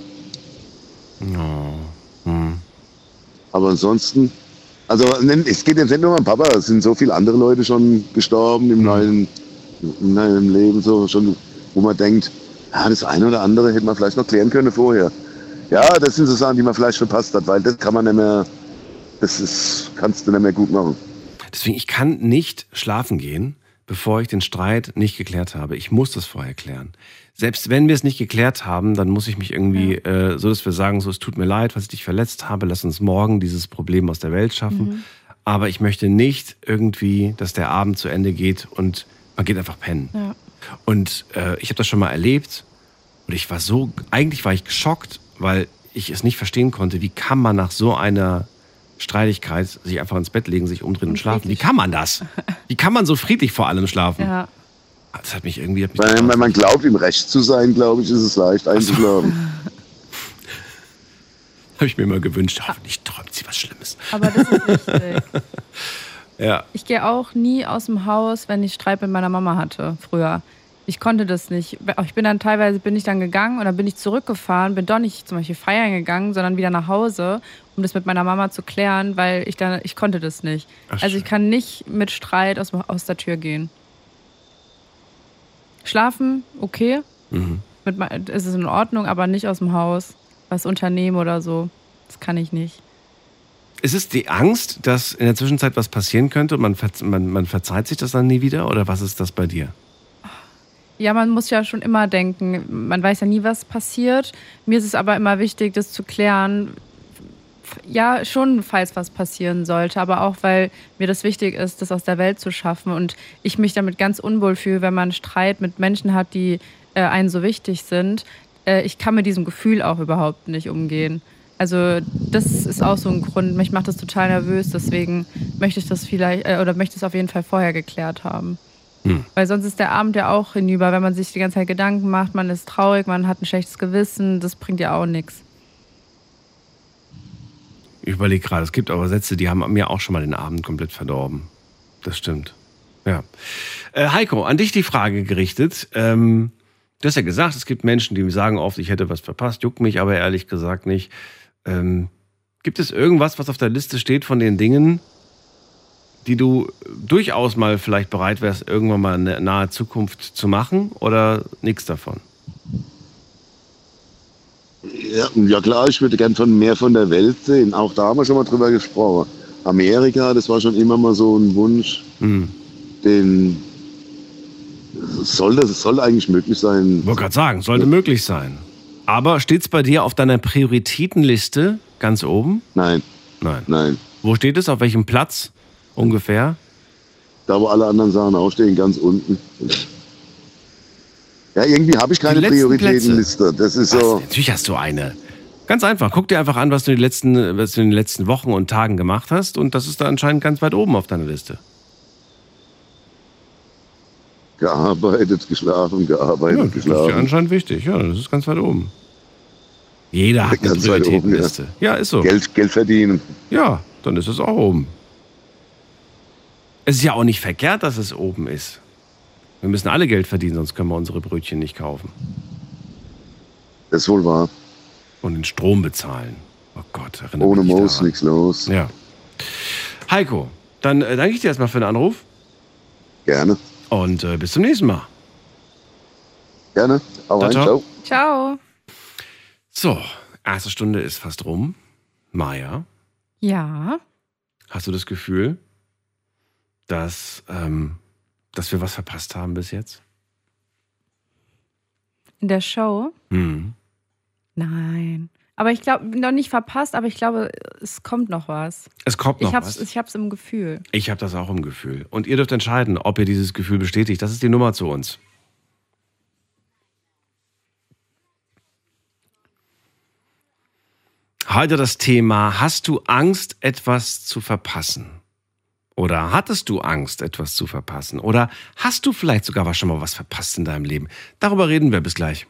Oh. Hm. Aber ansonsten, also es geht jetzt nicht nur um meinen Papa, es sind so viele andere Leute schon gestorben im neuen, im neuen Leben, so schon, wo man denkt, ja, das eine oder andere hätte man vielleicht noch klären können vorher. Ja, das sind so Sachen, die man vielleicht verpasst hat, weil das kann man nicht mehr, das ist, kannst du nicht mehr gut machen. Deswegen, ich kann nicht schlafen gehen, bevor ich den Streit nicht geklärt habe. Ich muss das vorher klären. Selbst wenn wir es nicht geklärt haben, dann muss ich mich irgendwie, äh, so dass wir sagen, so, es tut mir leid, was ich dich verletzt habe, lass uns morgen dieses Problem aus der Welt schaffen. Mhm. Aber ich möchte nicht irgendwie, dass der Abend zu Ende geht und man geht einfach pennen. Ja. Und äh, ich habe das schon mal erlebt und ich war so, eigentlich war ich geschockt, weil ich es nicht verstehen konnte, wie kann man nach so einer Streitigkeit sich einfach ins Bett legen, sich umdrehen und, schlafen. Wie kann man das? Wie kann man so friedlich vor allem schlafen? Ja. Das hat mich irgendwie... Hat mich Wenn, wenn man glaubt, im Recht zu sein, glaube ich, ist es leicht einzuschlafen. Habe ich mir immer gewünscht. Hoffentlich träumt sie was Schlimmes. Aber das ist wichtig. Ja. Ich gehe auch nie aus dem Haus, wenn ich Streit mit meiner Mama hatte, früher. Ich konnte das nicht. Ich bin dann teilweise bin ich dann gegangen oder bin ich zurückgefahren, bin doch nicht zum Beispiel feiern gegangen, sondern wieder nach Hause, um das mit meiner Mama zu klären, weil ich dann, ich konnte das nicht. Ach, also ich kann nicht mit Streit aus, aus der Tür gehen. Schlafen, okay. Mhm. Mit, ist es in Ordnung, aber nicht aus dem Haus. Was unternehmen oder so. Das kann ich nicht. Ist es die Angst, dass in der Zwischenzeit was passieren könnte und man, man, man verzeiht sich das dann nie wieder? Oder was ist das bei dir? Ja, man muss ja schon immer denken, man weiß ja nie, was passiert. Mir ist es aber immer wichtig, das zu klären. Ja, schon, falls was passieren sollte, aber auch, weil mir das wichtig ist, das aus der Welt zu schaffen und ich mich damit ganz unwohl fühle, wenn man Streit mit Menschen hat, die äh, einen so wichtig sind. Äh, ich kann mit diesem Gefühl auch überhaupt nicht umgehen. Also das ist auch so ein Grund. Mich macht das total nervös, deswegen möchte ich das vielleicht äh, oder möchte es auf jeden Fall vorher geklärt haben. Weil sonst ist der Abend ja auch hinüber, wenn man sich die ganze Zeit Gedanken macht, man ist traurig, man hat ein schlechtes Gewissen, das bringt ja auch nichts. Ich überlege gerade, es gibt aber Sätze, die haben mir auch schon mal den Abend komplett verdorben. Das stimmt. Ja. Äh, Heiko, an dich die Frage gerichtet. Ähm, du hast ja gesagt, es gibt Menschen, die sagen oft, ich hätte was verpasst, juckt mich aber ehrlich gesagt nicht. Ähm, gibt es irgendwas, was auf der Liste steht von den Dingen, die du durchaus mal vielleicht bereit wärst, irgendwann mal in der nahe Zukunft zu machen oder nichts davon? Ja, ja klar, ich würde gern von mehr von der Welt sehen. Auch da haben wir schon mal drüber gesprochen. Amerika, das war schon immer mal so ein Wunsch, Hm. den soll das soll eigentlich möglich sein. Wollte gerade sagen, sollte möglich sein. Aber steht es bei dir auf deiner Prioritätenliste ganz oben? Nein. Nein. Nein. Wo steht es? Auf welchem Platz ungefähr? Da, wo alle anderen Sachen aufstehen, ganz unten. Ja, irgendwie habe ich keine Prioritätenliste. Das ist Was? so. Natürlich hast du eine. Ganz einfach. Guck dir einfach an, was du, die letzten, was du in den letzten Wochen und Tagen gemacht hast. Und das ist da anscheinend ganz weit oben auf deiner Liste. Gearbeitet, geschlafen, gearbeitet, Ja, das ist ja geschlafen. anscheinend wichtig. Ja, das ist ganz weit oben. Jeder hat eine Ganz oben, Prioritätenliste. Ja, ist so. Geld, Geld verdienen. Ja, dann ist es auch oben. Es ist ja auch nicht verkehrt, dass es oben ist. Wir müssen alle Geld verdienen, sonst können wir unsere Brötchen nicht kaufen. Das ist wohl wahr. Und den Strom bezahlen. Oh Gott, erinnere Ohne mich nicht Moos nichts los. Ja. Heiko, dann äh, danke ich dir erstmal für den Anruf. Gerne. Und äh, bis zum nächsten Mal. Gerne. Hau Ciao, ciao. ciao. Ciao. So, erste Stunde ist fast rum. Maja, Ja. hast du das Gefühl, dass, ähm, dass wir was verpasst haben bis jetzt? In der Show? Hm. Nein. Aber ich glaube, noch nicht verpasst, aber ich glaube, es kommt noch was. Es kommt noch ich was. Ich hab's im Gefühl. Ich habe das auch im Gefühl. Und ihr dürft entscheiden, ob ihr dieses Gefühl bestätigt. Das ist die Nummer zu uns. Heute das Thema, hast du Angst, etwas zu verpassen? Oder hattest du Angst, etwas zu verpassen? Oder hast du vielleicht sogar was schon mal was verpasst in deinem Leben? Darüber reden wir bis gleich.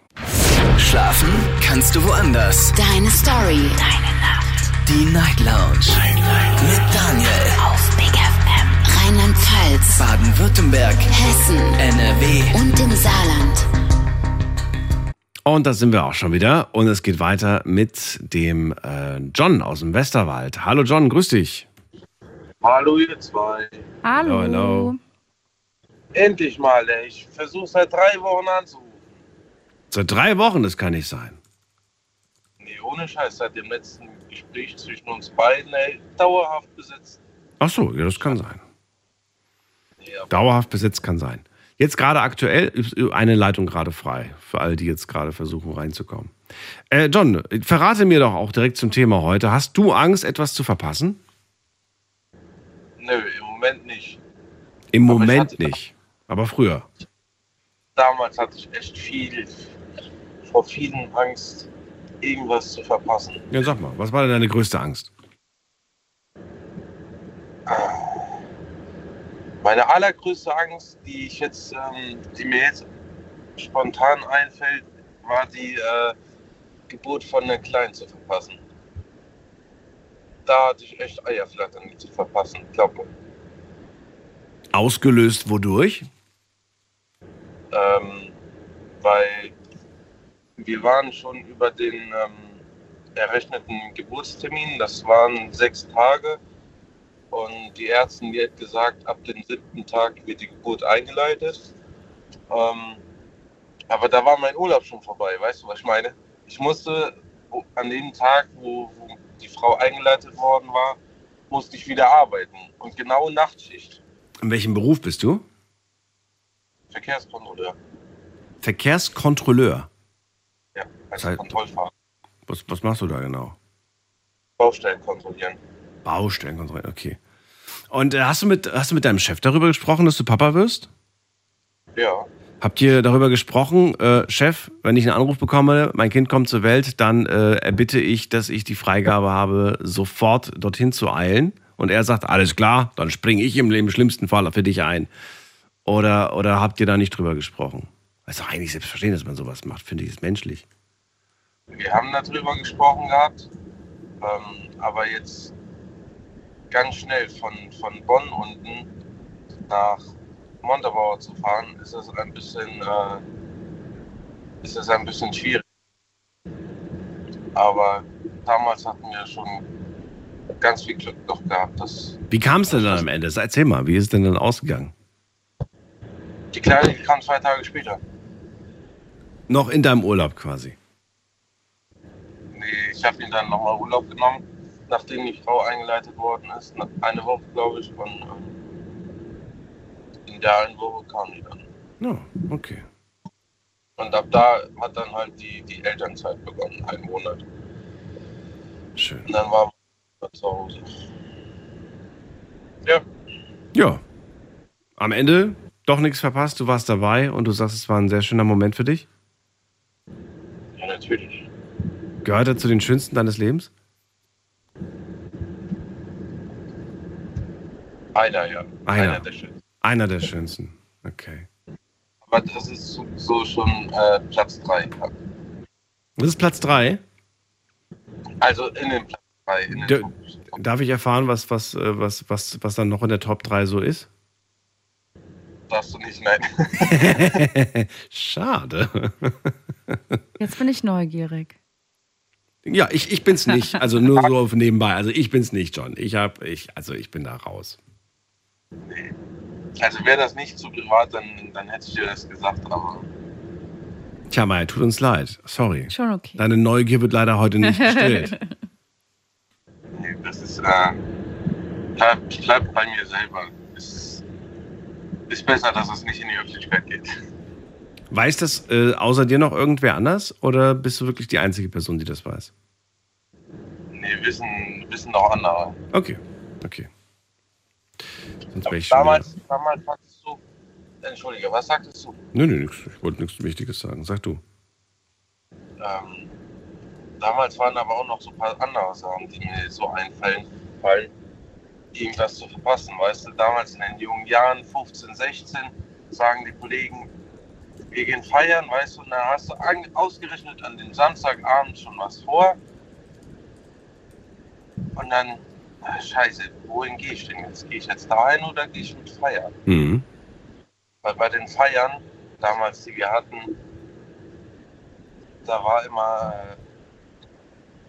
Schlafen kannst du woanders. Deine Story. Deine Nacht. Die Night Lounge. Night, Night. Mit Daniel. Auf Big FM. Rheinland-Pfalz. Baden-Württemberg. Hessen. NRW. Und im Saarland. Und da sind wir auch schon wieder. Und es geht weiter mit dem äh, John aus dem Westerwald. Hallo John, grüß dich. Hallo ihr zwei. Hallo. Hallo. Endlich mal, ey. Ich versuche seit drei Wochen anzurufen. Seit drei Wochen, das kann nicht sein. Nee, ohne Scheiß, seit dem letzten Gespräch zwischen uns beiden, ey, dauerhaft besetzt. Ach so, ja, das kann sein. Dauerhaft besetzt kann sein. Jetzt gerade aktuell ist eine Leitung gerade frei, für alle, die jetzt gerade versuchen reinzukommen. Äh, John, verrate mir doch auch direkt zum Thema heute. Hast du Angst, etwas zu verpassen? Nö, im Moment nicht. Im Aber Moment hatte- nicht, aber früher. Damals hatte ich echt viel, vor vielen Angst, irgendwas zu verpassen. Ja, sag mal, was war denn deine größte Angst? Meine allergrößte Angst, die ich jetzt, ähm, die mir jetzt spontan einfällt, war die äh, Geburt von einer Kleinen zu verpassen. Da hatte ich echt Eierflattern, zu verpassen. Ich glaube, Ausgelöst wodurch? ähm, weil wir waren schon über den ähm, errechneten Geburtstermin. Das waren sechs Tage. Und die Ärztin die hat gesagt, ab dem siebten Tag wird die Geburt eingeleitet. Ähm, aber da war mein Urlaub schon vorbei, weißt du, was ich meine? Ich musste an dem Tag, wo, wo die Frau eingeleitet worden war, musste ich wieder arbeiten. Und genau Nachtschicht. In welchem Beruf bist du? Verkehrskontrolleur. Verkehrskontrolleur. Ja, als Das heißt- Kontrollfahrer. Was, was machst du da genau? Baustellen kontrollieren. Baustellen kontrollieren, okay. Und äh, hast, du mit, hast du mit deinem Chef darüber gesprochen, dass du Papa wirst? Ja. Habt ihr darüber gesprochen, äh, Chef, wenn ich einen Anruf bekomme, mein Kind kommt zur Welt, dann äh, erbitte ich, dass ich die Freigabe habe, sofort dorthin zu eilen. Und er sagt, alles klar, dann springe ich im, im schlimmsten Fall für dich ein. Oder, oder habt ihr da nicht drüber gesprochen? Das ist doch eigentlich selbstverständlich, dass man sowas macht, finde ich, ist menschlich. Wir haben darüber gesprochen gehabt, ähm, aber jetzt ganz schnell von, von Bonn unten nach Montabaur zu fahren, ist das ein bisschen, äh, ist das ein bisschen schwierig. Aber damals hatten wir schon ganz viel Glück noch gehabt, dass Wie kam es denn dann am Ende? Erzähl mal, wie ist es denn dann ausgegangen? die Kleine kam zwei Tage später. Noch in deinem Urlaub quasi. Nee, ich habe ihn dann nochmal Urlaub genommen, nachdem die Frau eingeleitet worden ist. Eine Woche, glaube ich. Und in Woche kam die dann. Ja, okay. Und ab da hat dann halt die, die Elternzeit begonnen, einen Monat. Schön. Und dann war man zu Hause. Ja, Ja. Am Ende doch nichts verpasst, du warst dabei und du sagst, es war ein sehr schöner Moment für dich. ja, natürlich. Gehört er zu den schönsten deines Lebens? Einer, ja. Einer. der schönsten. Einer der schönsten. Okay. Aber das ist so, so schon äh, Platz 3. Das ist Platz drei. Also in den Platz 3. In den D darf ich erfahren, was, was, äh, was, was, was dann noch in der Top 3 so ist? darfst du nicht, nein. Schade. Jetzt bin ich neugierig. Ja, ich, ich bin's nicht. Also nur so auf nebenbei. Also ich bin's nicht, John. Ich hab, ich, also ich bin da raus. Also wäre das nicht zu privat, dann, dann hätte ich dir das gesagt, aber Tja, Maya, tut uns leid. Sorry. Schon okay. Deine Neugier wird leider heute nicht gestillt. nee, das ist, äh, bleib, ich bleib bei mir selber. Es ist besser, dass es nicht in die Öffentlichkeit geht. Weiß das äh, außer dir noch irgendwer anders oder bist du wirklich die einzige Person, die das weiß? Nee, wissen, wissen noch andere. Okay, okay. Sonst wäre ich Damals, damals sagtest du, Entschuldige, was sagtest du? wieder- Nö, nö, nix. Ich wollte nichts Wichtiges sagen. Sag du. Ähm, damals waren aber auch noch so ein paar andere Sachen, die mir so einfallen, fallen, irgendwas zu verpassen. Weißt du, damals in den jungen Jahren, 15, 16, sagen die Kollegen, wir gehen feiern, weißt du, und dann hast du an, ausgerechnet an dem Samstagabend schon was vor. Und dann, scheiße, wohin gehe ich denn jetzt? Gehe ich jetzt dahin oder gehe ich mit feiern? Mhm. Weil bei den Feiern, damals, die wir hatten, da war immer,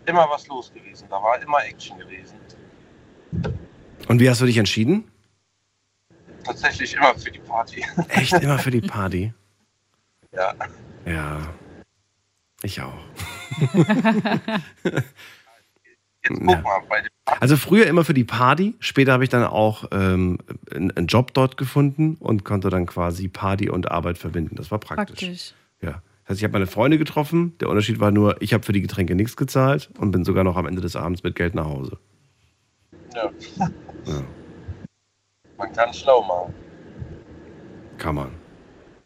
immer was los gewesen. Da war immer Action gewesen. Und wie hast du dich entschieden? Tatsächlich immer für die Party. Echt immer für die Party? ja. Ja. Ich auch. Jetzt guck Ja. mal, Also früher immer für die Party, später habe ich dann auch ähm, einen einen Job dort gefunden und konnte dann quasi Party und Arbeit verbinden. Das war praktisch. Praktisch. Ja. Das heißt, ich habe meine Freunde getroffen. Der Unterschied war nur, ich habe für die Getränke nichts gezahlt und bin sogar noch am Ende des Abends mit Geld nach Hause. ja. Ja, Man kann schlau machen. kann man.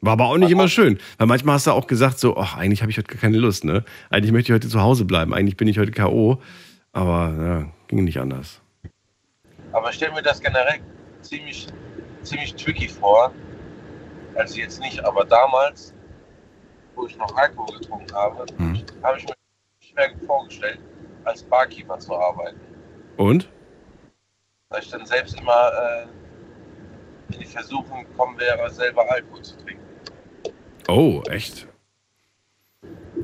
War aber auch nicht immer schön. Weil manchmal hast du auch gesagt, so, ach, eigentlich habe ich heute gar keine Lust, ne? Eigentlich möchte ich heute zu Hause bleiben. Eigentlich bin ich heute K.O. Aber ja, ging nicht anders. Aber ich stelle mir das generell ziemlich, ziemlich tricky vor. Also jetzt nicht, aber damals, wo ich noch Alkohol getrunken habe, Hm. habe ich mir schwer vorgestellt, als Barkeeper zu arbeiten. Und? Weil ich dann selbst immer äh, in die Versuchung gekommen wäre, selber Alkohol zu trinken. Oh, echt?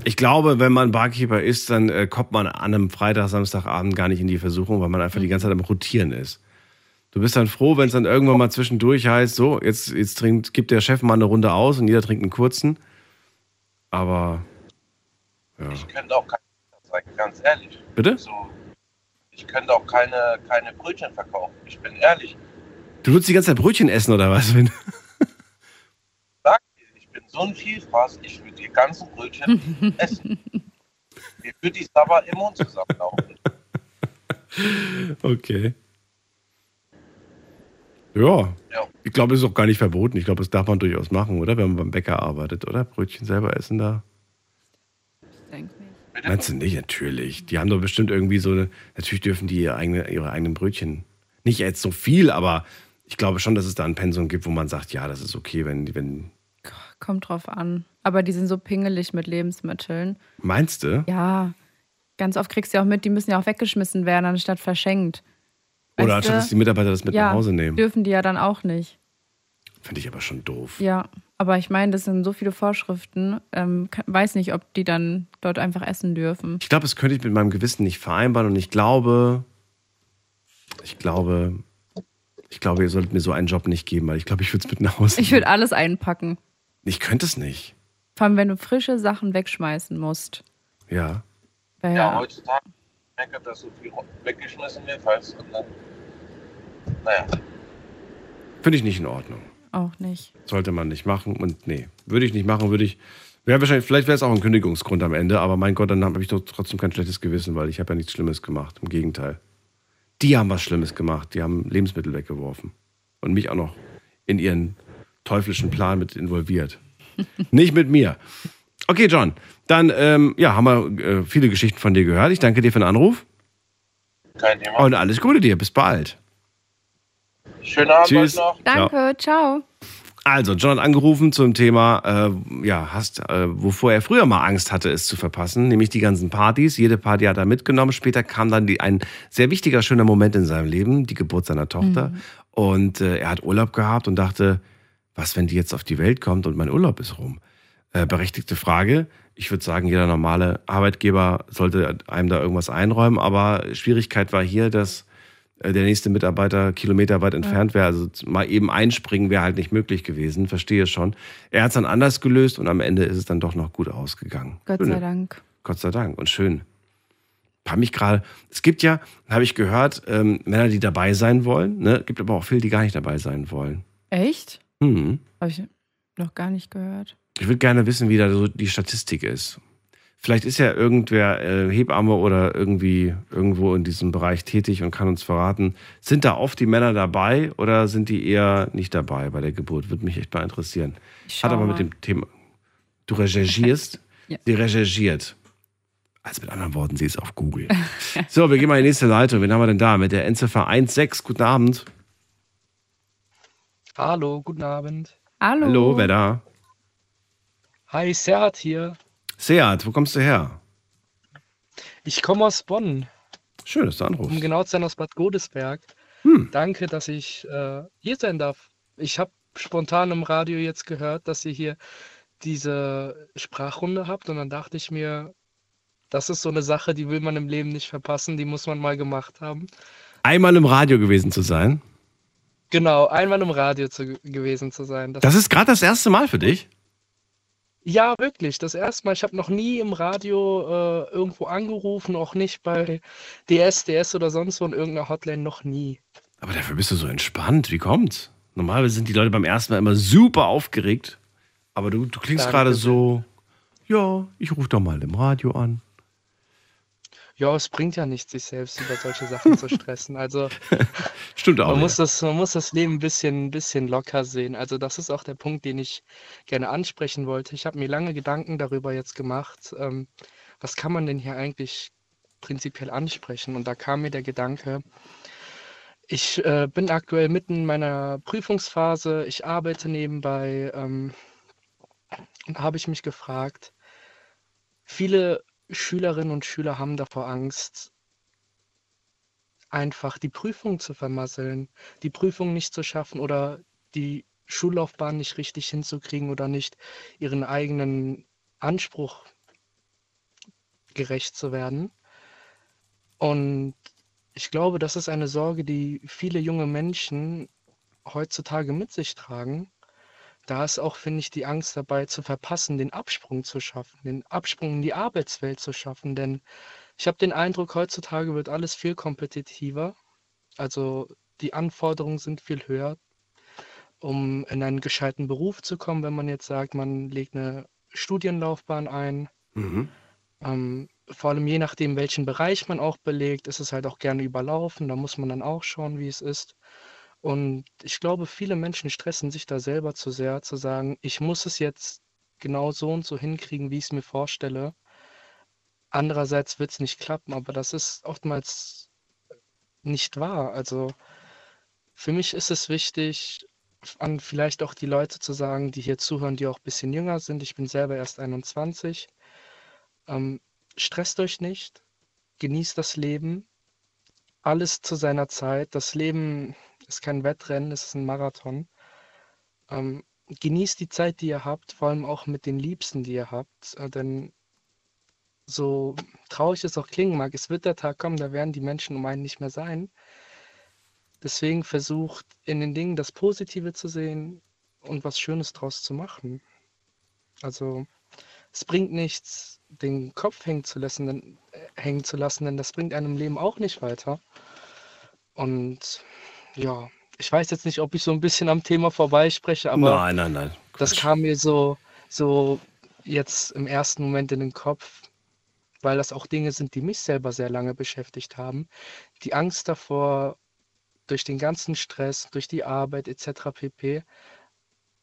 Ich glaube, wenn man Barkeeper ist, dann äh, kommt man an einem Freitag, Samstagabend gar nicht in die Versuchung, weil man einfach die ganze Zeit am Rotieren ist. Du bist dann froh, wenn es dann irgendwann mal zwischendurch heißt, so, jetzt, jetzt trinkt, gibt der Chef mal eine Runde aus und jeder trinkt einen kurzen. Aber, ja. Ich könnte auch kein sein, ganz ehrlich. Bitte? So, ich könnte auch keine, keine Brötchen verkaufen. Ich bin ehrlich. Du würdest die ganze Zeit Brötchen essen oder was? Sag dir, ich bin so ein Vielfraß, ich würde die ganzen Brötchen essen. Mir würde die Sabber im Mund zusammenlaufen. Okay. Ja. Ja. Ich glaube, es ist auch gar nicht verboten. Ich glaube, das darf man durchaus machen, oder? Wenn man beim Bäcker arbeitet, oder? Brötchen selber essen da. Meinst du nicht? Natürlich. Die haben doch bestimmt irgendwie so eine. Natürlich dürfen die ihre, eigene, ihre eigenen Brötchen. Nicht jetzt so viel, aber ich glaube schon, dass es da ein Pensum gibt, wo man sagt, ja, das ist okay, wenn. wenn Kommt drauf an. Aber die sind so pingelig mit Lebensmitteln. meinst du? Ja, ganz oft kriegst du ja auch mit, die müssen ja auch weggeschmissen werden, anstatt verschenkt. Oder Weißt anstatt, du? dass die Mitarbeiter das mit ja, nach Hause nehmen. dürfen die ja dann auch nicht. Finde ich aber schon doof. Ja, aber ich meine, das sind so viele Vorschriften. Ähm, weiß nicht, ob die dann dort einfach essen dürfen. Ich glaube, das könnte ich mit meinem Gewissen nicht vereinbaren und ich glaube, ich glaube, ich glaube, ihr solltet mir so einen Job nicht geben, weil ich glaube, ich würde es mit nach Hause. Ich würde alles einpacken. Ich könnte es nicht. Vor allem, wenn du frische Sachen wegschmeißen musst. Ja. Weil Ja, ja, heutzutage merke dass so viel weggeschmissen wird, und dann, naja, Finde ich nicht in Ordnung. auch nicht. Sollte man nicht machen. Und nee, würde ich nicht machen, würde ich. Wäre wahrscheinlich, vielleicht wäre es auch ein Kündigungsgrund am Ende, aber mein Gott, dann habe ich doch trotzdem kein schlechtes Gewissen, weil ich habe ja nichts Schlimmes gemacht. Im Gegenteil. Die haben was Schlimmes gemacht. Die haben Lebensmittel weggeworfen. Und mich auch noch in ihren teuflischen Plan mit involviert. nicht mit mir. Okay, John. Dann ähm, ja, haben wir äh, viele Geschichten von dir gehört. Ich danke dir für den Anruf. kein Thema. Und alles Gute dir. Bis bald. Schönen Abend Tschüss. noch. Danke, ciao. Also, John hat angerufen zum Thema, äh, ja, hast, äh, wovor er früher mal Angst hatte, es zu verpassen, nämlich die ganzen Partys. Jede Party hat er mitgenommen. Später kam dann die, ein sehr wichtiger, schöner Moment in seinem Leben, die Geburt seiner Tochter. Und äh, er hat Urlaub gehabt und dachte, was, wenn die jetzt auf die Welt kommt und mein Urlaub ist rum? Äh, berechtigte Frage. Ich würde sagen, jeder normale Arbeitgeber sollte einem da irgendwas einräumen. Aber Schwierigkeit war hier, dass äh, der nächste Mitarbeiter kilometerweit entfernt wäre. Also mal eben einspringen wäre halt nicht möglich gewesen. Verstehe schon. Er hat es dann anders gelöst und am Ende ist es dann doch noch gut ausgegangen. Gott Schöne- sei Dank. Gott sei Dank und schön. Hab mich gerade, es gibt ja, habe ich gehört, ähm, Männer, die dabei sein wollen, ne? gibt aber auch viele, die gar nicht dabei sein wollen. Echt? Hm. Habe ich noch gar nicht gehört. Ich würde gerne wissen, wie da so die Statistik ist. Vielleicht ist ja irgendwer äh, Hebamme oder irgendwie irgendwo in diesem Bereich tätig und kann uns verraten, sind da oft die Männer dabei oder sind die eher nicht dabei bei der Geburt? Würde mich echt mal interessieren. Ich Hat aber mit dem Thema. Du recherchierst? Ja. Sie recherchiert. Also mit anderen Worten, sie ist auf Google. so, wir gehen mal in die nächste Leitung. Wen haben wir denn da? Mit der Endziffer 16. Guten Abend. Hallo, guten Abend. Hallo. Hallo, wer da? Hi, Serhat hier. Seat, wo kommst du her? Ich komme aus Bonn, Schön, dass du anrufst. um genau zu sein aus Bad Godesberg. Hm. Danke, dass ich äh, hier sein darf. Ich habe spontan im Radio jetzt gehört, dass ihr hier diese Sprachrunde habt und dann dachte ich mir, das ist so eine Sache, die will man im Leben nicht verpassen, die muss man mal gemacht haben. Einmal im Radio gewesen zu sein. Genau, einmal im Radio zu, gewesen zu sein. Das ist gerade das erste Mal für dich? Ja, wirklich. Das erste Mal. Ich habe noch nie im Radio äh, irgendwo angerufen, auch nicht bei DSDS oder sonst wo in irgendeiner Hotline, noch nie. Aber dafür bist du so entspannt. Wie kommt's? Normalerweise sind die Leute beim ersten Mal immer super aufgeregt. Aber du, du klingst gerade so, ja, ich rufe doch mal im Radio an. Ja, es bringt ja nichts, sich selbst über solche Sachen zu stressen. Also Stimmt auch. man ja. muss das, man muss das Leben ein bisschen, ein bisschen locker sehen. Also das ist auch der Punkt, den ich gerne ansprechen wollte. Ich habe mir lange Gedanken darüber jetzt gemacht, ähm, was kann man denn hier eigentlich prinzipiell ansprechen? Und da kam mir der Gedanke, ich äh, bin aktuell mitten in meiner Prüfungsphase, ich arbeite nebenbei ähm, und habe ich mich gefragt, viele Schülerinnen und Schüler haben davor Angst, einfach die Prüfung zu vermasseln, die Prüfung nicht zu schaffen oder die Schullaufbahn nicht richtig hinzukriegen oder nicht ihren eigenen Anspruch gerecht zu werden. Und ich glaube, das ist eine Sorge, die viele junge Menschen heutzutage mit sich tragen. Da ist auch, finde ich, die Angst dabei zu verpassen, den Absprung zu schaffen, den Absprung in die Arbeitswelt zu schaffen. Denn ich habe den Eindruck, heutzutage wird alles viel kompetitiver. Also die Anforderungen sind viel höher, um in einen gescheiten Beruf zu kommen, wenn man jetzt sagt, man legt eine Studienlaufbahn ein. Mhm. Ähm, vor allem je nachdem, welchen Bereich man auch belegt, ist es halt auch gerne überlaufen. Da muss man dann auch schauen, wie es ist. Und ich glaube, viele Menschen stressen sich da selber zu sehr, zu sagen, ich muss es jetzt genau so und so hinkriegen, wie ich es mir vorstelle. Andererseits wird es nicht klappen, aber das ist oftmals nicht wahr. Also für mich ist es wichtig, an vielleicht auch die Leute zu sagen, die hier zuhören, die auch ein bisschen jünger sind. Ich bin selber erst 21. Ähm, stresst euch nicht, genießt das Leben, alles zu seiner Zeit. Das Leben ist kein Wettrennen, es ist ein Marathon. Ähm, genießt die Zeit, die ihr habt, vor allem auch mit den Liebsten, die ihr habt, äh, denn so traurig es auch klingen mag, es wird der Tag kommen, da werden die Menschen um einen nicht mehr sein. Deswegen versucht in den Dingen das Positive zu sehen und was Schönes draus zu machen. Also es bringt nichts, den Kopf hängen zu lassen, denn, äh, hängen zu lassen, denn das bringt einem Leben auch nicht weiter. Und ja, ich weiß jetzt nicht, ob ich so ein bisschen am Thema vorbeispreche, aber nein, nein, nein. das kam mir so, so jetzt im ersten Moment in den Kopf, weil das auch Dinge sind, die mich selber sehr lange beschäftigt haben. Die Angst davor, durch den ganzen Stress, durch die Arbeit etc. pp.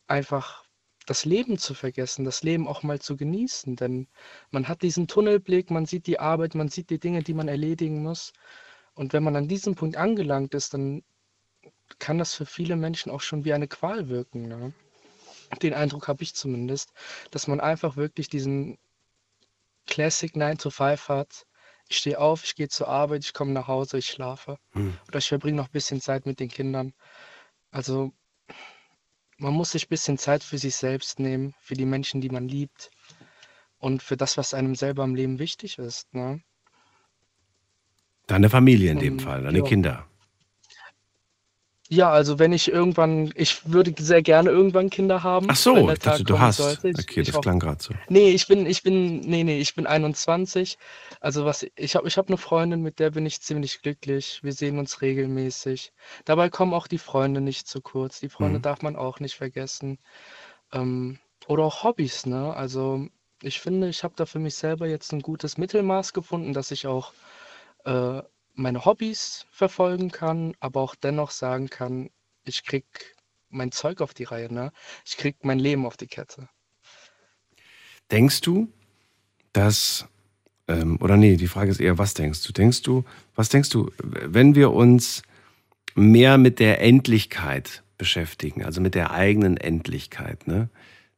einfach das Leben zu vergessen, das Leben auch mal zu genießen. Denn man hat diesen Tunnelblick, man sieht die Arbeit, man sieht die Dinge, die man erledigen muss. Und wenn man an diesem Punkt angelangt ist, dann kann das für viele Menschen auch schon wie eine Qual wirken. Ne? Den Eindruck habe ich zumindest, dass man einfach wirklich diesen Classic 9 to 5 hat. Ich stehe auf, ich gehe zur Arbeit, ich komme nach Hause, ich schlafe. Hm. Oder ich verbringe noch ein bisschen Zeit mit den Kindern. Also man muss sich ein bisschen Zeit für sich selbst nehmen, für die Menschen, die man liebt und für das, was einem selber im Leben wichtig ist. Ne? Deine Familie in dem Fall, deine ja. Kinder. Ja, also wenn ich irgendwann, ich würde sehr gerne irgendwann Kinder haben, Ach so, ich dachte, du hast. sollte. Okay, ich das hoffe, klang gerade so. Nee, ich bin, ich bin, nee, nee, ich bin 21. Also was, ich habe, ich habe eine Freundin, mit der bin ich ziemlich glücklich. Wir sehen uns regelmäßig. Dabei kommen auch die Freunde nicht zu kurz. Die Freunde Mhm. darf man auch nicht vergessen. Ähm, oder auch Hobbys, ne? Also Ich finde, ich habe da für mich selber jetzt ein gutes Mittelmaß gefunden, dass ich auch äh, meine Hobbys verfolgen kann, aber auch dennoch sagen kann, ich krieg mein Zeug auf die Reihe, ne? Ich krieg mein Leben auf die Kette. Denkst du, dass, ähm, oder nee, die Frage ist eher, was denkst du? Denkst du, was denkst du, wenn wir uns mehr mit der Endlichkeit beschäftigen, also mit der eigenen Endlichkeit, ne?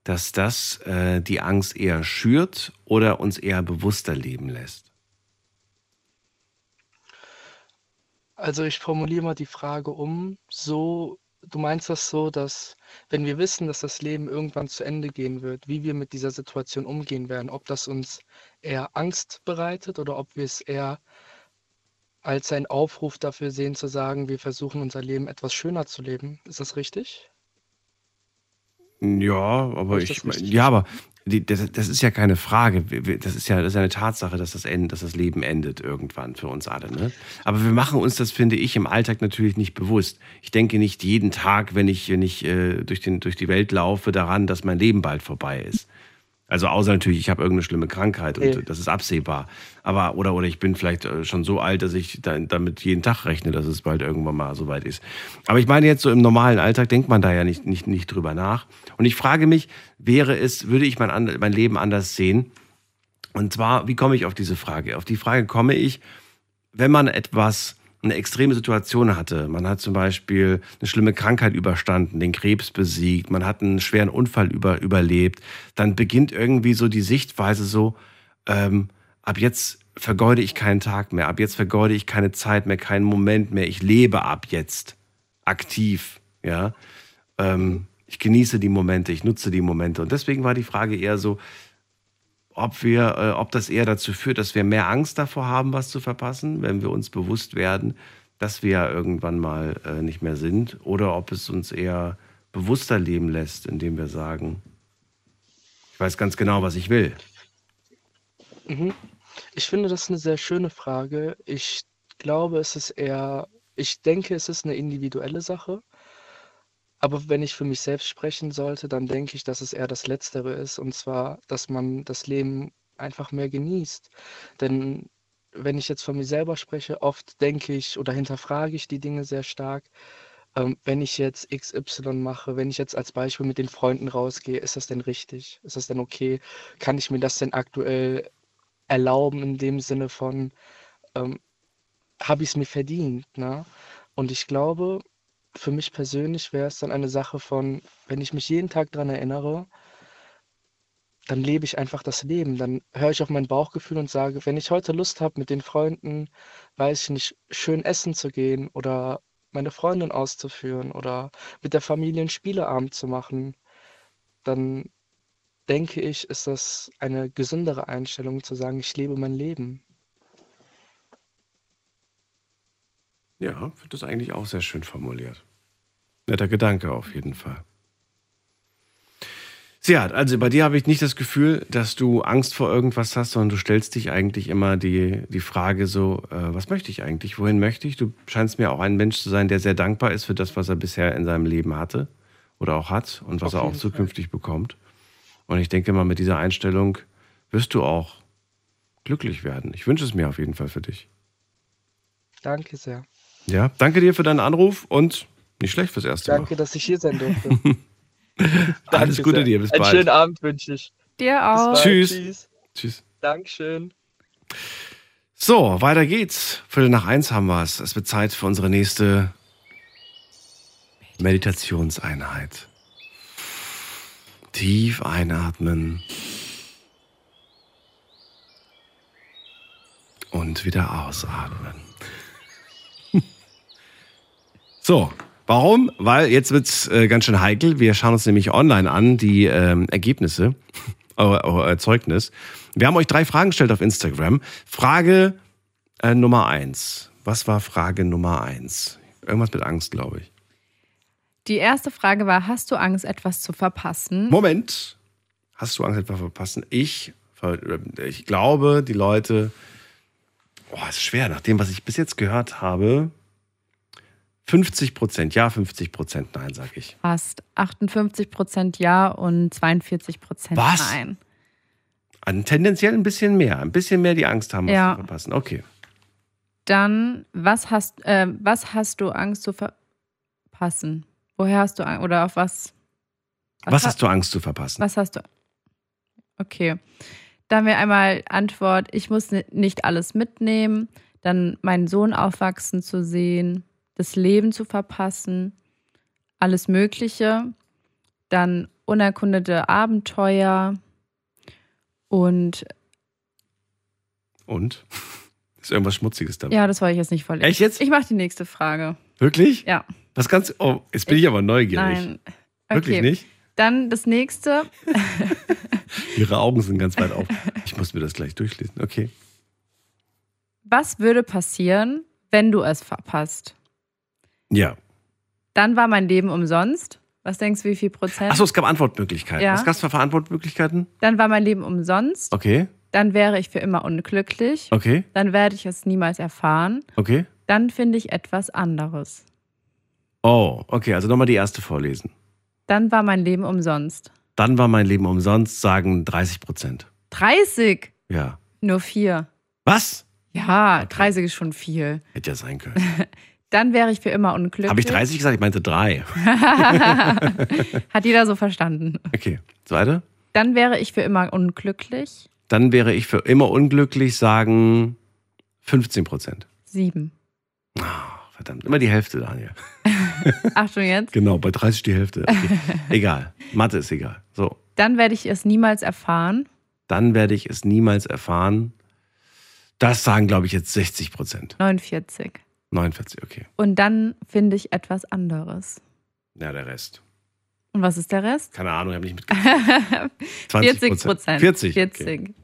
dass das äh, die Angst eher schürt oder uns eher bewusster leben lässt? Also ich formuliere mal die Frage um, so, du meinst das so, dass wenn wir wissen, dass das Leben irgendwann zu Ende gehen wird, wie wir mit dieser Situation umgehen werden, ob das uns eher Angst bereitet oder ob wir es eher als einen Aufruf dafür sehen, zu sagen, wir versuchen unser Leben etwas schöner zu leben. Ist das richtig? Ja, aber ich ich, ja, aber die, das, das ist ja keine Frage. Das ist ja, das ist ja eine Tatsache, dass das, End, dass das Leben endet irgendwann für uns alle. Ne? Aber wir machen uns das, finde ich, im Alltag natürlich nicht bewusst. Ich denke nicht jeden Tag, wenn ich, wenn ich äh, durch, den, durch die Welt laufe, daran, dass mein Leben bald vorbei ist. Also außer natürlich, ich habe irgendeine schlimme Krankheit und Nee. das ist absehbar. Aber oder oder ich bin vielleicht äh, schon so alt, dass ich da, damit jeden Tag rechne, dass es bald irgendwann mal so weit ist. Aber ich meine jetzt so im normalen Alltag denkt man da ja nicht nicht nicht drüber nach. Und ich frage mich, wäre es, würde ich mein, mein Leben anders sehen? Und zwar, wie komme ich auf diese Frage? Auf die Frage komme ich, wenn man etwas, eine extreme Situation hatte, man hat zum Beispiel eine schlimme Krankheit überstanden, den Krebs besiegt, man hat einen schweren Unfall über, überlebt, dann beginnt irgendwie so die Sichtweise so, ähm, ab jetzt vergeude ich keinen Tag mehr, ab jetzt vergeude ich keine Zeit mehr, keinen Moment mehr, ich lebe ab jetzt aktiv, ja. Ähm, ich genieße die Momente, ich nutze die Momente. Und deswegen war die Frage eher so, ob wir, äh, ob das eher dazu führt, dass wir mehr Angst davor haben, was zu verpassen, wenn wir uns bewusst werden, dass wir ja irgendwann mal äh, nicht mehr sind, oder ob es uns eher bewusster leben lässt, indem wir sagen, ich weiß ganz genau, was ich will. Mhm. Ich finde das eine sehr schöne Frage. Ich glaube, es ist eher, ich denke, es ist eine individuelle Sache. Aber wenn ich für mich selbst sprechen sollte, dann denke ich, dass es eher das Letztere ist. Und zwar, dass man das Leben einfach mehr genießt. Denn wenn ich jetzt von mir selber spreche, oft denke ich oder hinterfrage ich die Dinge sehr stark. Ähm, wenn ich jetzt XY mache, wenn ich jetzt als Beispiel mit den Freunden rausgehe, ist das denn richtig? Ist das denn okay? Kann ich mir das denn aktuell erlauben in dem Sinne von, ähm, habe ich es mir verdient, ne? Und ich glaube, für mich persönlich wäre es dann eine Sache von, wenn ich mich jeden Tag daran erinnere, dann lebe ich einfach das Leben. Dann höre ich auf mein Bauchgefühl und sage, wenn ich heute Lust habe, mit den Freunden, weiß ich nicht, schön essen zu gehen oder meine Freundin auszuführen oder mit der Familie einen Spieleabend zu machen, dann denke ich, ist das eine gesündere Einstellung zu sagen, ich lebe mein Leben. Ja, finde das eigentlich auch sehr schön formuliert. Netter Gedanke auf jeden Fall. Siad, also bei dir habe ich nicht das Gefühl, dass du Angst vor irgendwas hast, sondern du stellst dich eigentlich immer die, die Frage so, äh, was möchte ich eigentlich, wohin möchte ich? Du scheinst mir auch ein Mensch zu sein, der sehr dankbar ist für das, was er bisher in seinem Leben hatte oder auch hat und was Auf er auch zukünftig bekommt. Und ich denke mal, mit dieser Einstellung wirst du auch glücklich werden. Ich wünsche es mir auf jeden Fall für dich. Danke sehr. Ja, danke dir für deinen Anruf und nicht schlecht fürs erste Mal. Danke, dass ich hier sein durfte. Alles Danke Gute sehr. dir, bis Einen bald. schönen Abend wünsche ich. Dir auch. Tschüss. Tschüss. Tschüss. Dankeschön. So, weiter geht's. Viertel nach eins haben wir es. Es wird Zeit für unsere nächste Meditationseinheit. Tief einatmen. Und wieder ausatmen. So, warum? Weil jetzt wird's äh, ganz schön heikel. Wir schauen uns nämlich online an, die ähm, Ergebnisse, euer, euer Erzeugnis. Wir haben euch drei Fragen gestellt auf Instagram. Frage äh, Nummer eins. Was war Frage Nummer eins? Irgendwas mit Angst, glaube ich. Die erste Frage war: Hast du Angst, etwas zu verpassen? Moment. Hast du Angst, etwas zu verpassen? Ich, ich glaube, die Leute. Oh, ist schwer. Nach dem, was ich bis jetzt gehört habe, 50 Prozent ja, 50 Prozent nein, sage ich. Fast 58 Prozent Ja und 42 Prozent Was? Nein. An tendenziell ein bisschen mehr. Ein bisschen mehr die Angst haben, was Ja. zu verpassen. Okay. Dann, was hast, äh, was hast du Angst zu verpassen? Woher hast du Angst? Oder auf was? Was ha- hast du Angst zu verpassen? Was hast du? Okay. Dann wäre einmal Antwort, ich muss ni- nicht alles mitnehmen. Dann meinen Sohn aufwachsen zu sehen, das Leben zu verpassen, alles Mögliche. Dann unerkundete Abenteuer und Und? Ist irgendwas Schmutziges dabei? ja, das wollte ich jetzt nicht vorlesen. Echt jetzt? Ich mache die nächste Frage. Wirklich? Ja. Was ganz. Oh, jetzt bin ich aber neugierig. Nein. Wirklich Okay. nicht? Dann das nächste. Ihre Augen sind ganz weit auf. Ich muss mir das gleich durchlesen. Okay. Was würde passieren, wenn du es verpasst? Ja. Dann war mein Leben umsonst. Was denkst du, wie viel Prozent? Achso, es gab Antwortmöglichkeiten. Ja. Was gab es für Antwortmöglichkeiten? Dann war mein Leben umsonst. Okay. Dann wäre ich für immer unglücklich. Okay. Dann werde ich es niemals erfahren. Okay. Dann finde ich etwas anderes. Oh, okay. Also nochmal die erste vorlesen. Dann war mein Leben umsonst. Dann war mein Leben umsonst, sagen 30 Prozent. 30? Ja. Nur vier. Was? Ja, 30 ist schon viel. Hätte ja sein können. Dann wäre ich für immer unglücklich. Habe ich 30 gesagt? Ich meinte drei. Hat jeder so verstanden. Okay. Zweite. Dann wäre ich für immer unglücklich. Dann wäre ich für immer unglücklich, sagen 15 Prozent. Sieben. Verdammt, immer die Hälfte, Daniel. Achtung jetzt. Genau, bei 30 die Hälfte. Okay. egal. Mathe ist egal. So. Dann werde ich es niemals erfahren. Dann werde ich es niemals erfahren. Das sagen, glaube ich, jetzt 60 Prozent. 49. 49, okay. Und dann finde ich etwas anderes. Ja, der Rest. Und was ist der Rest? Keine Ahnung, ich habe nicht mitgezählt. 20 40 Prozent. 40. 40.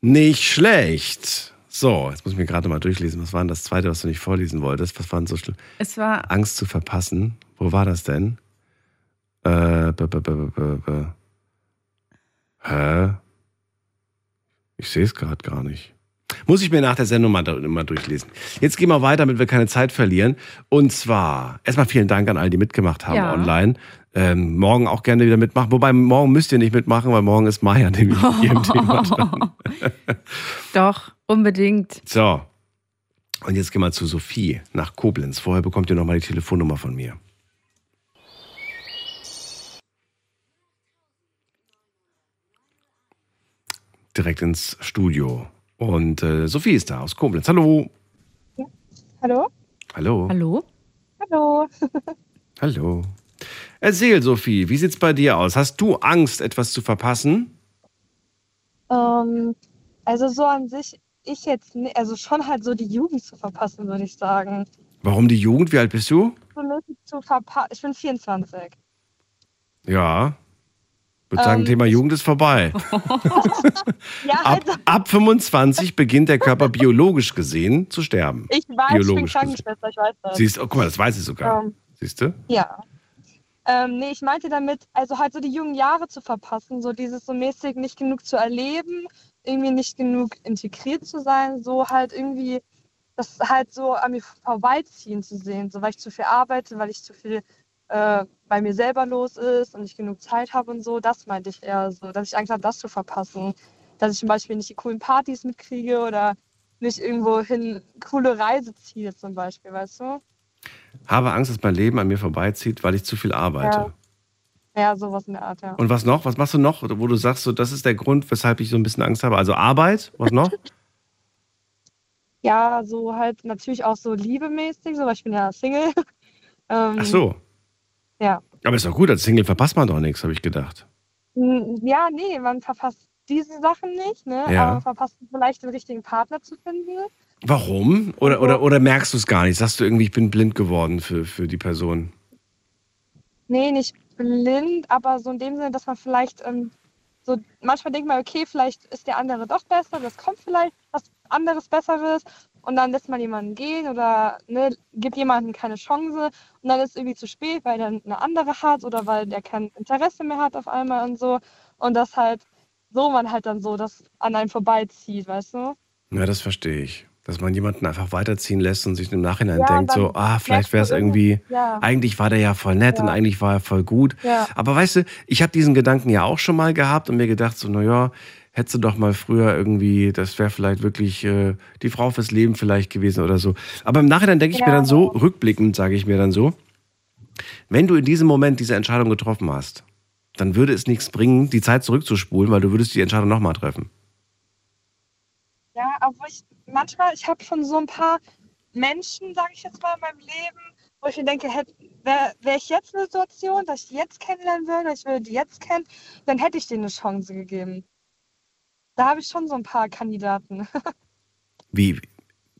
Nicht schlecht. So, jetzt muss ich mir gerade mal durchlesen. Was war denn das zweite, was du nicht vorlesen wolltest? Was war denn so schlimm? Es war Angst zu verpassen. Wo war das denn? Äh, b -b -b -b -b -b. Hä? Ich sehe es gerade gar nicht. Muss ich mir nach der Sendung mal, mal durchlesen. Jetzt gehen wir weiter, damit wir keine Zeit verlieren. Und zwar, erstmal vielen Dank an all die mitgemacht haben Ja. online. Ähm, morgen auch gerne wieder mitmachen. Wobei, morgen müsst ihr nicht mitmachen, weil morgen ist Maya nämlich mit ihrem Thema dran. Doch, unbedingt. So. Und jetzt gehen wir zu Sophie nach Koblenz. Vorher bekommt ihr nochmal die Telefonnummer von mir. Direkt ins Studio. Und äh, Sophie ist da aus Koblenz. Hallo. Hallo? Hallo. Hallo? Hallo. Hallo. Erzähl, Sophie, wie sieht's bei dir aus? Hast du Angst, etwas zu verpassen? ähm, also so an sich, ich jetzt, ni- also schon halt so die Jugend zu verpassen, würde ich sagen. Warum die Jugend? Wie alt bist du? Ich bin 24. Ja. Ich würde sagen, Ähm, Thema Jugend ist vorbei. Ja, Ab, also ab 25 beginnt der Körper biologisch gesehen zu sterben. ich weiß, ich bin biologisch. Krankenschwester, ich weiß das. Siehst, oh, guck mal, das weiß ich sogar. Ähm, Siehst du? Ja. Ähm, nee, ich meinte damit, also halt so die jungen Jahre zu verpassen, so dieses so mäßig nicht genug zu erleben, irgendwie nicht genug integriert zu sein, so halt irgendwie das halt so an mir vorbeiziehen zu sehen, so weil ich zu viel arbeite, weil ich zu viel äh, bei mir selber los ist und nicht genug Zeit habe und so, das meinte ich eher so, dass ich Angst habe, das zu verpassen, dass ich zum Beispiel nicht die coolen Partys mitkriege oder nicht irgendwo hin coole Reiseziele zum Beispiel, weißt du? Habe Angst, dass mein Leben an mir vorbeizieht, weil ich zu viel arbeite. Ja. Ja, sowas in der Art, ja. Und was noch? Was machst du noch, wo du sagst, so, das ist der Grund, weshalb ich so ein bisschen Angst habe? Also Arbeit, was noch? Ja, so halt natürlich auch so liebemäßig, so, weil ich bin ja Single. ähm, Ach so. Ja. Aber ist doch gut, als Single verpasst man doch nichts, habe ich gedacht. Hm, Ja, nee, man verpasst diese Sachen nicht, ne? Ja. Aber man verpasst vielleicht den richtigen Partner zu finden. Warum? Oder, oder, oder merkst du es gar nicht? Sagst du irgendwie, ich bin blind geworden für, für die Person? Nee, nicht blind, aber so in dem Sinne, dass man vielleicht ähm, so manchmal denkt man, okay, vielleicht ist der andere doch besser, das kommt vielleicht was anderes Besseres und dann lässt man jemanden gehen oder ne, gibt jemandem keine Chance und dann ist es irgendwie zu spät, weil dann eine andere hat oder weil der kein Interesse mehr hat auf einmal und so und das halt so man halt dann so das an einem vorbeizieht, weißt du? Ja, das verstehe ich. Dass man jemanden einfach weiterziehen lässt und sich im Nachhinein Ja, denkt, so, ah, vielleicht wäre es irgendwie, Ja. eigentlich war der ja voll nett und Ja. eigentlich war er voll gut. Aber weißt du, ich habe diesen Gedanken ja auch schon mal gehabt und mir gedacht, so, naja, hättest du doch mal früher irgendwie, das wäre vielleicht wirklich äh, die Frau fürs Leben vielleicht gewesen oder so. Aber im Nachhinein denke ich mir dann so, rückblickend sage ich mir dann so, wenn du in diesem Moment diese Entscheidung getroffen hast, dann würde es nichts bringen, die Zeit zurückzuspulen, weil du würdest die Entscheidung nochmal treffen. Ja, obwohl ich manchmal, ich habe schon so ein paar Menschen, sage ich jetzt mal, in meinem Leben, wo ich mir denke, wäre wär ich jetzt in einer Situation, dass ich die jetzt kennenlernen würde, ich würde die jetzt kennen, dann hätte ich denen eine Chance gegeben. Da habe ich schon so ein paar Kandidaten. Wie,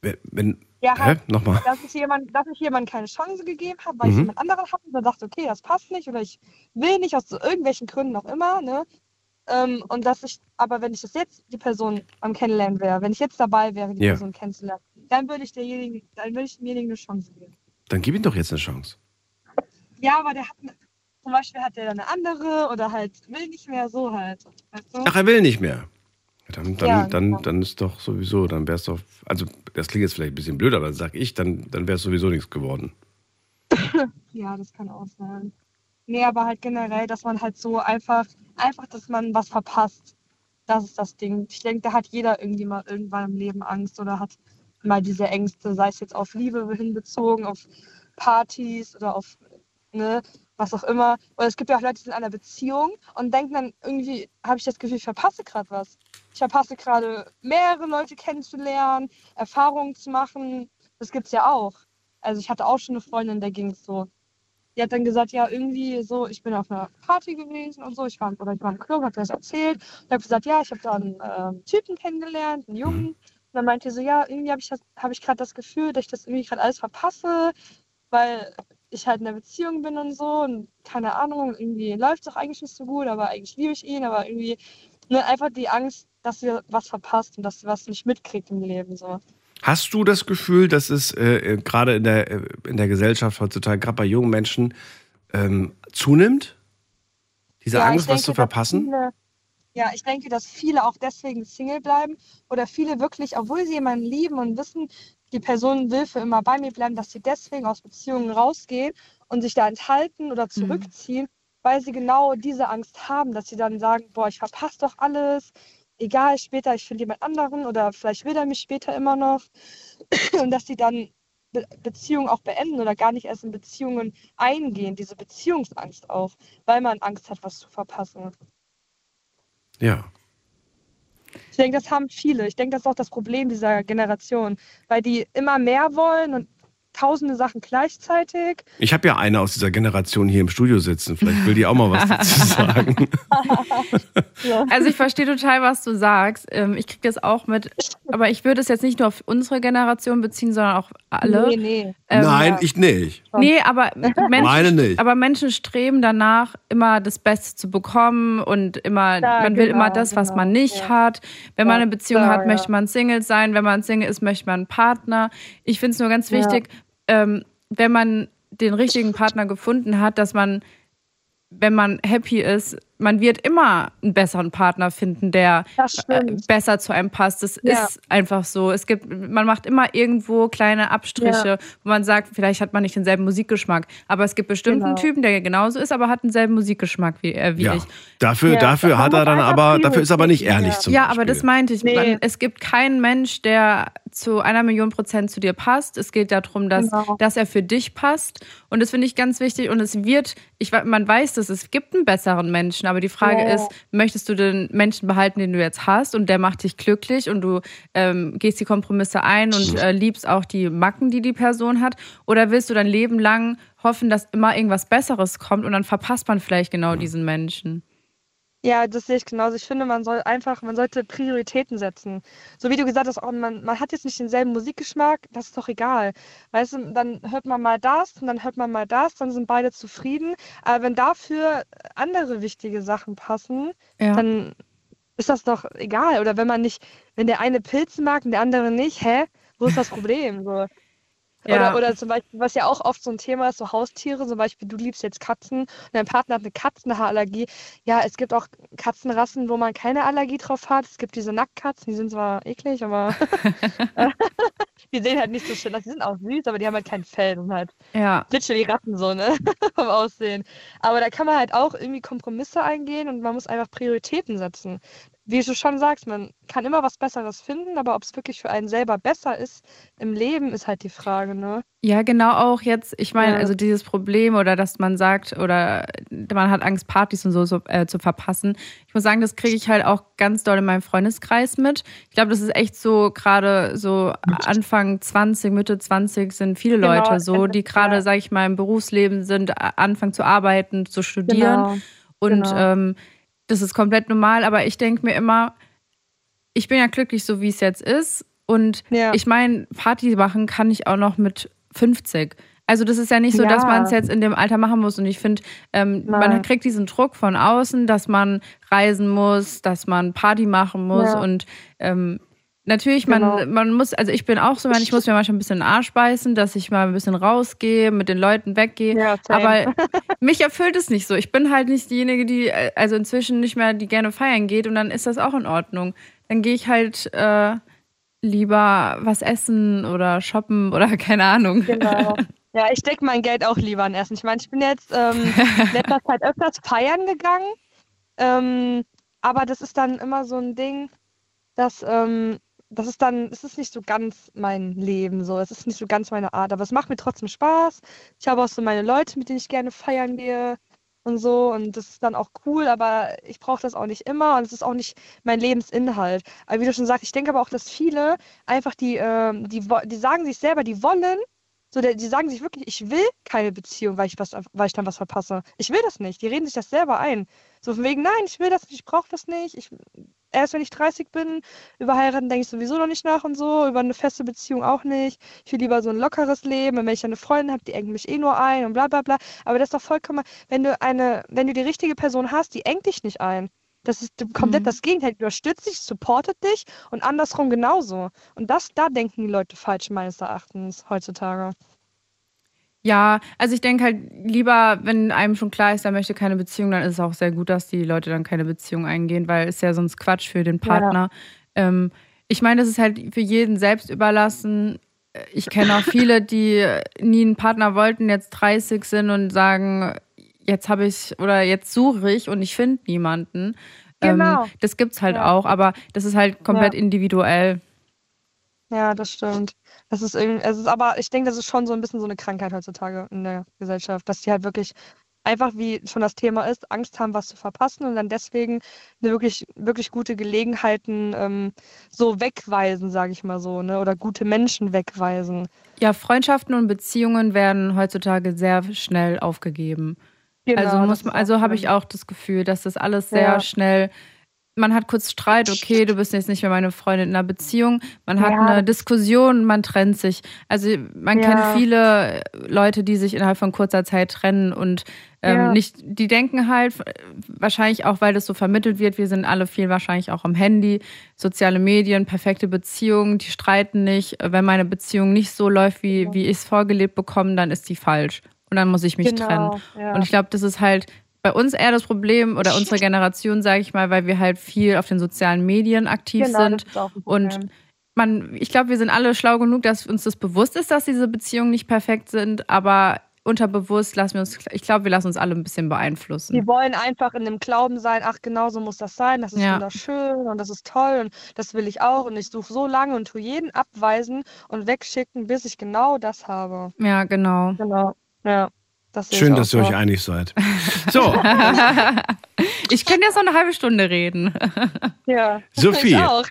wenn, Ja, hä? Nochmal. dass ich jemand, dass ich jemandem keine Chance gegeben habe, weil ich Mhm. jemand anderen hatte und dann dachte, okay, das passt nicht oder ich will nicht aus so irgendwelchen Gründen auch immer, ne? Ähm, und dass ich, aber wenn ich das jetzt die Person am Kennenlernen wäre, wenn ich jetzt dabei wäre, die Ja. Person kennenzulernen, dann würde ich derjenigen, dann würde ich demjenigen eine Chance geben. Dann gib ihm doch jetzt eine Chance. Ja, aber der hat zum Beispiel hat der dann eine andere oder halt will nicht mehr so halt. Weißt du? Ach, er will nicht mehr. Dann, dann, Ja, dann, genau. dann ist doch sowieso, dann wäre es doch, also das klingt jetzt vielleicht ein bisschen blöd, aber sag ich, dann, dann wäre es sowieso nichts geworden. Ja, das kann auch sein. Nee, aber halt generell, dass man halt so einfach, einfach, dass man was verpasst. Das ist das Ding. Ich denke, da hat jeder irgendwie mal irgendwann im Leben Angst oder hat mal diese Ängste, sei es jetzt auf Liebe hinbezogen, auf Partys oder auf, ne, was auch immer. Oder es gibt ja auch Leute, die sind in einer Beziehung und denken dann irgendwie, habe ich das Gefühl, ich verpasse gerade was. Ich verpasse gerade mehrere Leute kennenzulernen, Erfahrungen zu machen. Das gibt's ja auch. Also ich hatte auch schon eine Freundin, der ging es so. Die hat dann gesagt, ja, irgendwie so, ich bin auf einer Party gewesen und so, ich war, oder ich war im Club, hat das erzählt. Und habe gesagt, ja, ich habe da einen ähm, Typen kennengelernt, einen Jungen. Und dann meinte sie so, ja, irgendwie habe ich, das- hab ich gerade das Gefühl, dass ich das irgendwie gerade alles verpasse, weil ich halt in einer Beziehung bin und so und keine Ahnung, irgendwie läuft es doch eigentlich nicht so gut, aber eigentlich liebe ich ihn, aber irgendwie ne, einfach die Angst, dass sie was verpasst und dass sie was nicht mitkriegt im Leben so. Hast du das Gefühl, dass es äh, äh, gerade in der, äh, in der Gesellschaft heutzutage, gerade bei jungen Menschen, ähm, zunimmt? Diese Ja, Angst, ich was denke, zu verpassen? Viele, ja, ich denke, dass viele auch deswegen Single bleiben oder viele wirklich, obwohl sie jemanden lieben und wissen, die Person will für immer bei mir bleiben, dass sie deswegen aus Beziehungen rausgehen und sich da enthalten oder zurückziehen, weil sie genau diese Angst haben, dass sie dann sagen, boah, ich verpasse doch alles, egal, später, ich finde jemand anderen oder vielleicht will er mich später immer noch und dass sie dann Be Beziehungen auch beenden oder gar nicht erst in Beziehungen eingehen, diese Beziehungsangst auch, weil man Angst hat, was zu verpassen. Ja. Ich denke, das haben viele. Ich denke, das ist auch das Problem dieser Generation, weil die immer mehr wollen und tausende Sachen gleichzeitig. Ich habe ja eine aus dieser Generation hier im Studio sitzen. Vielleicht will die auch mal was dazu sagen. Also ich verstehe total, was du sagst. Ähm, Ich kriege das auch mit, aber ich würde es jetzt nicht nur auf unsere Generation beziehen, sondern auch alle. Nee, nee. Ähm, Nein, ich nicht. Nee, aber Menschen, Meine nicht. aber Menschen streben danach, immer das Beste zu bekommen und immer, Ja, man will genau, immer das, was genau, man nicht ja. hat. Wenn man Ja, eine Beziehung hat, ja. möchte man Single sein. Wenn man Single ist, möchte man einen Partner. Ich finde es nur ganz Ja. wichtig, ähm, wenn man den richtigen Partner gefunden hat, dass man wenn man happy ist, man wird immer einen besseren Partner finden, der äh, besser zu einem passt. Das Ja. ist einfach so. Es gibt, man macht immer irgendwo kleine Abstriche, Ja. wo man sagt, vielleicht hat man nicht denselben Musikgeschmack. Aber es gibt bestimmt einen Genau. Typen, der genauso ist, aber hat denselben Musikgeschmack wie, äh, wie Ja. ich. Dafür, Ja, dafür hat er dann aber, dafür ist er aber nicht ehrlich ja. zum ja, aber das meinte ich. Nee. Man, es gibt keinen Mensch, der zu einer Million Prozent zu dir passt. Es geht darum, dass, Genau. dass er für dich passt. Und das finde ich ganz wichtig. Und es wird, ich, man weiß, dass es gibt einen besseren Menschen. Aber die Frage Ja. ist, möchtest du den Menschen behalten, den du jetzt hast und der macht dich glücklich und du ähm, gehst die Kompromisse ein und äh, liebst auch die Macken, die die Person hat? Oder willst du dein Leben lang hoffen, dass immer irgendwas Besseres kommt und dann verpasst man vielleicht genau diesen Menschen? Ja, das sehe ich genauso. Ich finde, man soll einfach, man sollte Prioritäten setzen. So wie du gesagt hast, auch man, man hat jetzt nicht denselben Musikgeschmack, das ist doch egal. Weißt du, dann hört man mal das und dann hört man mal das, dann sind beide zufrieden. Aber wenn dafür andere wichtige Sachen passen, Ja. dann ist das doch egal. Oder wenn man nicht, wenn der eine Pilze mag und der andere nicht, hä? Wo ist das Problem? So. Ja. Oder, oder zum Beispiel, was ja auch oft so ein Thema ist, so Haustiere, zum Beispiel, du liebst jetzt Katzen und dein Partner hat eine Katzenhaarallergie. Ja, es gibt auch Katzenrassen, wo man keine Allergie drauf hat. Es gibt diese Nacktkatzen, die sind zwar eklig, aber die sehen halt nicht so schön aus. Die sind auch süß, aber die haben halt kein Fell und halt Ja. literally Ratten so, ne? Vom Aussehen. Aber da kann man halt auch irgendwie Kompromisse eingehen und man muss einfach Prioritäten setzen. Wie du schon sagst, man kann immer was Besseres finden, aber ob es wirklich für einen selber besser ist im Leben, ist halt die Frage, ne? Ja, genau auch jetzt. Ich meine, Ja. also dieses Problem oder dass man sagt oder man hat Angst, Partys und so, so äh, zu verpassen. Ich muss sagen, das kriege ich halt auch ganz doll in meinem Freundeskreis mit. Ich glaube, das ist echt so gerade so Anfang 20, Mitte 20 sind viele Genau, Leute so, die gerade, ja. sage ich mal, im Berufsleben sind, anfangen zu arbeiten, zu studieren. Genau, Und genau. ähm, das ist komplett normal, aber ich denke mir immer, ich bin ja glücklich, so wie es jetzt ist. Und ich meine, Party machen kann ich auch noch mit 50. Also das ist ja nicht so, dass Ja. man es jetzt in dem Alter machen muss. Und ich finde, ähm, man kriegt diesen Druck von außen, dass man reisen muss, dass man Party machen muss. Ja. Und ähm, natürlich, man, Genau. man muss, also ich bin auch so, ich muss mir manchmal ein bisschen den Arsch beißen, dass ich mal ein bisschen rausgehe, mit den Leuten weggehe. same. Aber mich erfüllt es nicht so. Ich bin halt nicht diejenige, die äh, also inzwischen nicht mehr, die gerne feiern geht und dann ist das auch in Ordnung. Dann gehe ich halt äh, lieber was essen oder shoppen oder keine Ahnung. Genau. Ja, ich stecke mein Geld auch lieber in Essen. Ich meine, ich bin jetzt ähm, in letzter Zeit öfters feiern gegangen. Ähm, aber das ist dann immer so ein Ding, dass ähm, das ist dann, es ist nicht so ganz mein Leben so. Es ist nicht so ganz meine Art. Aber es macht mir trotzdem Spaß. Ich habe auch so meine Leute, mit denen ich gerne feiern gehe und so. Und das ist dann auch cool, aber ich brauche das auch nicht immer und es ist auch nicht mein Lebensinhalt. Aber wie du schon sagst, ich denke aber auch, dass viele einfach die, ähm, die, die sagen sich selber, die wollen, so, die sagen sich wirklich, ich will keine Beziehung, weil ich, was, weil ich dann was verpasse. Ich will das nicht. Die reden sich das selber ein. So von wegen, nein, ich will das nicht, ich brauche das nicht. Ich, erst wenn ich 30 bin, über heiraten denke ich sowieso noch nicht nach und so, über eine feste Beziehung auch nicht. Ich will lieber so ein lockeres Leben. Und wenn ich eine Freundin habe, die engt mich eh nur ein und bla bla bla. Aber das ist doch vollkommen, wenn du eine, wenn du die richtige Person hast, die engt dich nicht ein. Das ist komplett Mhm. das Gegenteil. Die unterstützt dich, supportet dich und andersrum genauso. Und das, da denken die Leute falsch, meines Erachtens, heutzutage. Ja, also ich denke halt lieber, wenn einem schon klar ist, er möchte keine Beziehung, dann ist es auch sehr gut, dass die Leute dann keine Beziehung eingehen, weil es ja sonst Quatsch für den Partner. Ähm, ich meine, das ist halt für jeden selbst überlassen. Ich kenne auch viele, die nie einen Partner wollten, jetzt 30 sind und sagen, jetzt habe ich oder jetzt suche ich und ich finde niemanden. Genau. Ähm, das gibt's halt Ja. auch, aber das ist halt komplett Ja. individuell. Ja, das stimmt. Das ist irgendwie, es ist aber, ich denke, das ist schon so ein bisschen so eine Krankheit heutzutage in der Gesellschaft, dass die halt wirklich einfach, wie schon das Thema ist, Angst haben, was zu verpassen und dann deswegen eine wirklich, wirklich gute Gelegenheiten ähm, so wegweisen, sage ich mal so, ne? Oder gute Menschen wegweisen. Ja, Freundschaften und Beziehungen werden heutzutage sehr schnell aufgegeben. Genau, also muss man, auch also habe ich auch das Gefühl, dass das alles sehr Ja. schnell. Man hat kurz Streit, okay, du bist jetzt nicht mehr meine Freundin in einer Beziehung. Man hat Ja. eine Diskussion, man trennt sich. Also man Ja. kennt viele Leute, die sich innerhalb von kurzer Zeit trennen und ähm, Ja. nicht, die denken halt, äh, wahrscheinlich auch, weil das so vermittelt wird, wir sind alle viel wahrscheinlich auch am Handy, soziale Medien, perfekte Beziehungen, die streiten nicht. Wenn meine Beziehung nicht so läuft, wie, wie ich es vorgelebt bekomme, dann ist die falsch. Und dann muss ich mich Genau, trennen. ja. Und ich glaube, das ist halt bei uns eher das Problem oder unsere Generation, sage ich mal, weil wir halt viel auf den sozialen Medien aktiv Genau, das sind. ist auch ein Und man, ich glaube, wir sind alle schlau genug, dass uns das bewusst ist, dass diese Beziehungen nicht perfekt sind, aber unterbewusst lassen wir uns, ich glaube, wir lassen uns alle ein bisschen beeinflussen. Die wollen einfach in dem Glauben sein, ach genau so muss das sein, das ist Ja. wunderschön und das ist toll und das will ich auch und ich suche so lange und tue jeden abweisen und wegschicken, bis ich genau das habe. Ja, genau. Genau, ja. Das Schön, dass ihr euch so. einig seid. So, ich könnte jetzt noch eine halbe Stunde reden. Ja, Sophie. ich auch.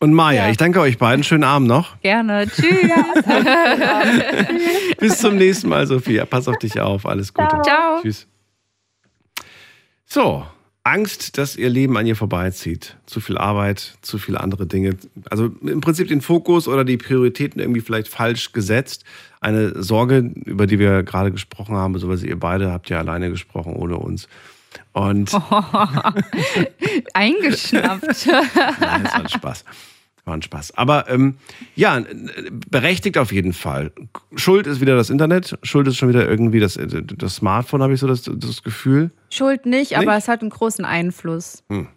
und Maja, ich danke euch beiden. Schönen Abend noch. Gerne. Tschüss. Bis zum nächsten Mal, Sophia. Pass auf dich auf. Alles Gute. Ciao. Tschüss. So, Angst, dass ihr Leben an ihr vorbeizieht. Zu viel Arbeit, zu viele andere Dinge. Also im Prinzip den Fokus oder die Prioritäten irgendwie vielleicht falsch gesetzt. Eine Sorge, über die wir gerade gesprochen haben, beziehungsweise ihr beide habt ja alleine gesprochen, ohne uns. Und Eingeschnappt. Nein, das war ein Spaß. War ein Spaß. Aber ähm, ja, berechtigt auf jeden Fall. Schuld ist wieder das Internet. Schuld ist schon wieder irgendwie das, das Smartphone, habe ich so das, das Gefühl. Schuld nicht, aber Nicht? es hat einen großen Einfluss. Hm.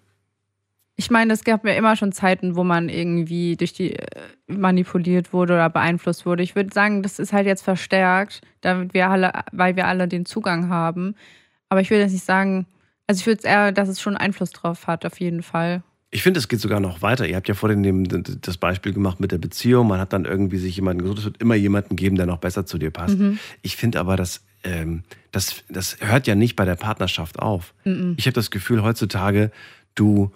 Ich meine, es gab ja immer schon Zeiten, wo man irgendwie durch die äh, manipuliert wurde oder beeinflusst wurde. Ich würde sagen, das ist halt jetzt verstärkt, damit wir alle, weil wir alle den Zugang haben. Aber ich würde jetzt nicht sagen, also ich würde eher, dass es schon Einfluss drauf hat, auf jeden Fall. Ich finde, es geht sogar noch weiter. Ihr habt ja vorhin das Beispiel gemacht mit der Beziehung. Man hat dann irgendwie sich jemanden gesucht. Es wird immer jemanden geben, der noch besser zu dir passt. Mhm. Ich finde aber, dass, ähm, das, das hört ja nicht bei der Partnerschaft auf. Mhm. Ich habe das Gefühl, heutzutage, du,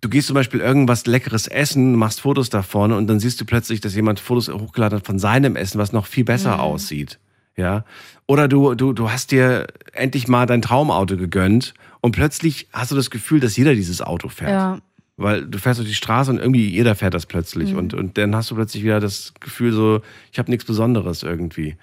du gehst zum Beispiel irgendwas Leckeres essen, machst Fotos davon und dann siehst du plötzlich, dass jemand Fotos hochgeladen hat von seinem Essen, was noch viel besser Mhm. aussieht. Ja. Oder du, du, du hast dir endlich mal dein Traumauto gegönnt und plötzlich hast du das Gefühl, dass jeder dieses Auto fährt. Ja. Weil du fährst durch die Straße und irgendwie jeder fährt das plötzlich. Mhm. Und, und dann hast du plötzlich wieder das Gefühl, so, ich habe nichts Besonderes irgendwie.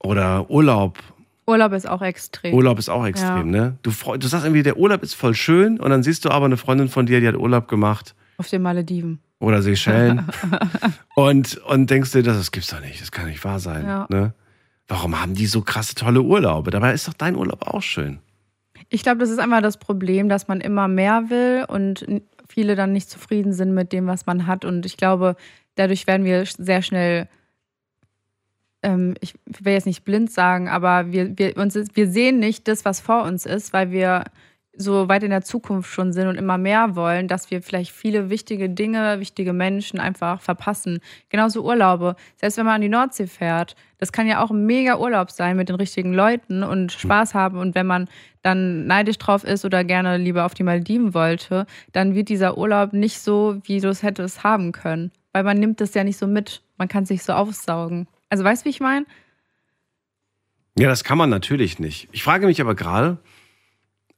Oder Urlaub. Urlaub ist auch extrem. Urlaub ist auch extrem, Ja. ne? Du, du sagst irgendwie, der Urlaub ist voll schön und dann siehst du aber eine Freundin von dir, die hat Urlaub gemacht Auf den Malediven. oder Seychellen und, und denkst dir, das, das gibt's doch nicht, das kann nicht wahr sein. Ja. Ne? Warum haben die so krasse tolle Urlaube? Dabei ist doch dein Urlaub auch schön. Ich glaube, das ist einfach das Problem, dass man immer mehr will und viele dann nicht zufrieden sind mit dem, was man hat. Und ich glaube, dadurch werden wir sehr schnell, ähm, ich will jetzt nicht blind sagen, aber wir, wir, uns wir sehen nicht das, was vor uns ist, weil wir so weit in der Zukunft schon sind und immer mehr wollen, dass wir vielleicht viele wichtige Dinge, wichtige Menschen einfach verpassen. Genauso Urlaube. Selbst wenn man an die Nordsee fährt, das kann ja auch ein mega Urlaub sein mit den richtigen Leuten und Spaß haben. Und wenn man dann neidisch drauf ist oder gerne lieber auf die Maldiven wollte, dann wird dieser Urlaub nicht so, wie du es hättest haben können. Weil man nimmt das ja nicht so mit. Man kann es sich so aufsaugen. Also weißt du, wie ich meine? Ja, das kann man natürlich nicht. Ich frage mich aber gerade,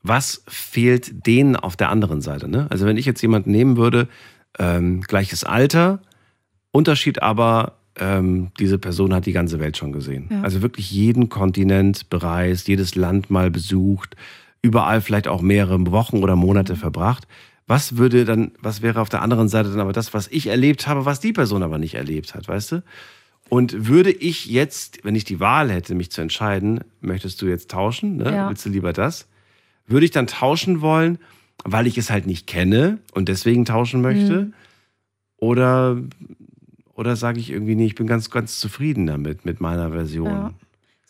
was fehlt denen auf der anderen Seite? Ne? Also wenn ich jetzt jemanden nehmen würde, ähm, gleiches Alter, Unterschied aber, ähm, diese Person hat die ganze Welt schon gesehen. Ja. Also wirklich jeden Kontinent bereist, jedes Land mal besucht, überall vielleicht auch mehrere Wochen oder Monate verbracht. Was würde dann, was wäre auf der anderen Seite dann aber das, was ich erlebt habe, was die Person aber nicht erlebt hat, weißt du? Und würde ich jetzt, wenn ich die Wahl hätte, mich zu entscheiden, möchtest du jetzt tauschen? Ne? Ja. Willst du lieber das? Würde ich dann tauschen wollen, weil ich es halt nicht kenne und deswegen tauschen möchte? Mhm. Oder, oder sage ich irgendwie, nee, ich bin ganz, ganz zufrieden damit, mit meiner Version? Ja.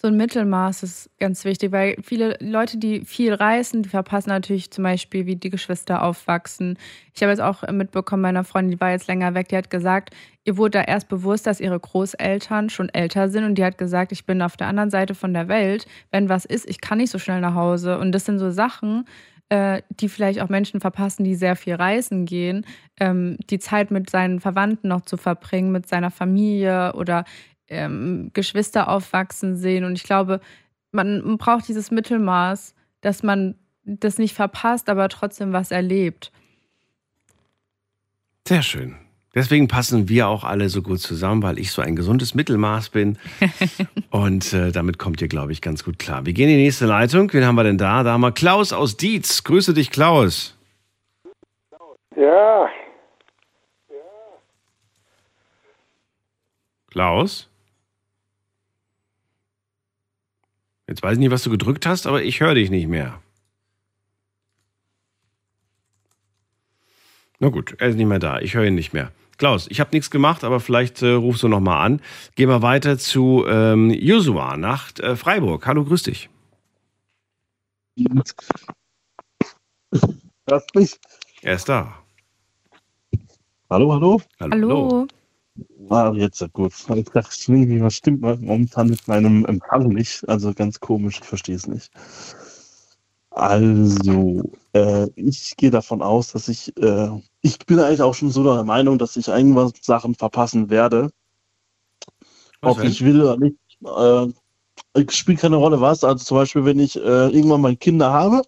So ein Mittelmaß ist ganz wichtig, weil viele Leute, die viel reisen, die verpassen natürlich zum Beispiel, wie die Geschwister aufwachsen. Ich habe jetzt auch mitbekommen, meiner Freundin, die war jetzt länger weg, die hat gesagt, ihr wurde da erst bewusst, dass ihre Großeltern schon älter sind und die hat gesagt, ich bin auf der anderen Seite von der Welt. Wenn was ist, ich kann nicht so schnell nach Hause. Und das sind so Sachen, äh, die vielleicht auch Menschen verpassen, die sehr viel reisen gehen, ähm, die Zeit mit seinen Verwandten noch zu verbringen, mit seiner Familie oder ähm, Geschwister aufwachsen sehen. Und ich glaube, man braucht dieses Mittelmaß, dass man das nicht verpasst, aber trotzdem was erlebt. Sehr schön. Deswegen passen wir auch alle so gut zusammen, weil ich so ein gesundes Mittelmaß bin. Und äh, damit kommt ihr, glaube ich, ganz gut klar. Wir gehen in die nächste Leitung. Wen haben wir denn da? Da haben wir Klaus aus Dietz. Grüße dich, Klaus. Ja, Klaus? Jetzt weiß ich nicht, was du gedrückt hast, aber ich höre dich nicht mehr. Na gut, er ist nicht mehr da. Ich höre ihn nicht mehr. Klaus, ich habe nichts gemacht, aber vielleicht äh, rufst du noch mal an. Gehen wir weiter zu ähm, Josua nach äh, Freiburg. Hallo, grüß dich. Er ist da. Hallo, hallo? Hallo. Ah, jetzt gut. Ich dachte, irgendwie was stimmt momentan mit meinem Empfang nicht. Also ganz komisch, ich verstehe es nicht. Also, äh, ich gehe davon aus, dass ich, äh, ich bin eigentlich auch schon so der Meinung, dass ich irgendwas Sachen verpassen werde. Was Ob denn? ich will oder nicht. Äh, spielt keine Rolle was. Also zum Beispiel, wenn ich äh, irgendwann mal Kinder habe,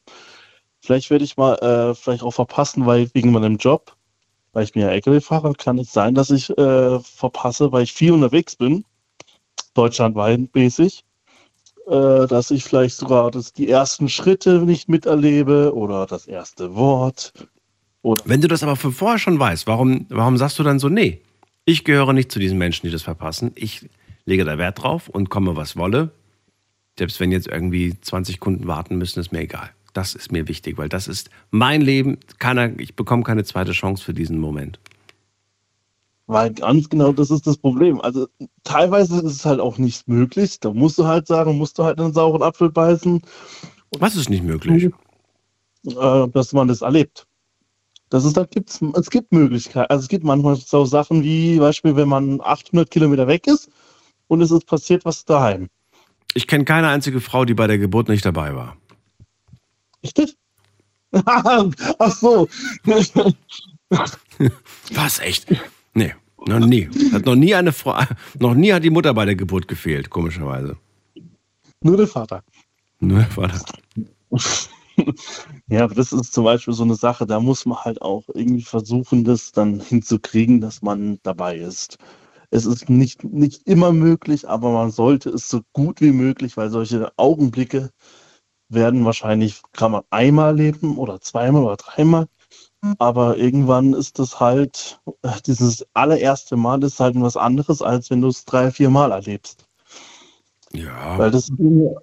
vielleicht werde ich mal äh, vielleicht auch verpassen, weil wegen meinem Job, weil ich mir ja LKW fahre, kann es sein, dass ich äh, verpasse, weil ich viel unterwegs bin, deutschlandweit mäßig, äh, dass ich vielleicht sogar das, die ersten Schritte nicht miterlebe oder das erste Wort. Wenn du das aber von vorher schon weißt, warum, warum sagst du dann so, nee, ich gehöre nicht zu diesen Menschen, die das verpassen. Ich lege da Wert drauf und komme, was wolle. Selbst wenn jetzt irgendwie 20 Kunden warten müssen, ist mir egal. Das ist mir wichtig, weil das ist mein Leben. Keiner, ich bekomme keine zweite Chance für diesen Moment. Weil ganz genau das ist das Problem. Also teilweise ist es halt auch nicht möglich. Da musst du halt sagen, musst du halt einen sauren Apfel beißen. Was ist nicht möglich? Äh, dass man das erlebt. Das ist, da gibt's, es gibt Möglichkeiten. Also es gibt manchmal so Sachen wie, Beispiel, wenn man 800 Kilometer weg ist und es ist passiert was daheim. Ich kenne keine einzige Frau, die bei der Geburt nicht dabei war. Echt? Ach so. Was, echt? Nee, noch nie. Hat noch nie eine Frau, noch nie hat die Mutter bei der Geburt gefehlt, komischerweise. Nur der Vater. Nur der Vater. Ja, aber das ist zum Beispiel so eine Sache, da muss man halt auch irgendwie versuchen, das dann hinzukriegen, dass man dabei ist. Es ist nicht, nicht immer möglich, aber man sollte es so gut wie möglich, weil solche Augenblicke werden wahrscheinlich, kann man einmal leben oder zweimal oder dreimal. Aber irgendwann ist das halt, äh, dieses allererste Mal ist halt was anderes, als wenn du es drei, vier Mal erlebst. Ja. Weil das,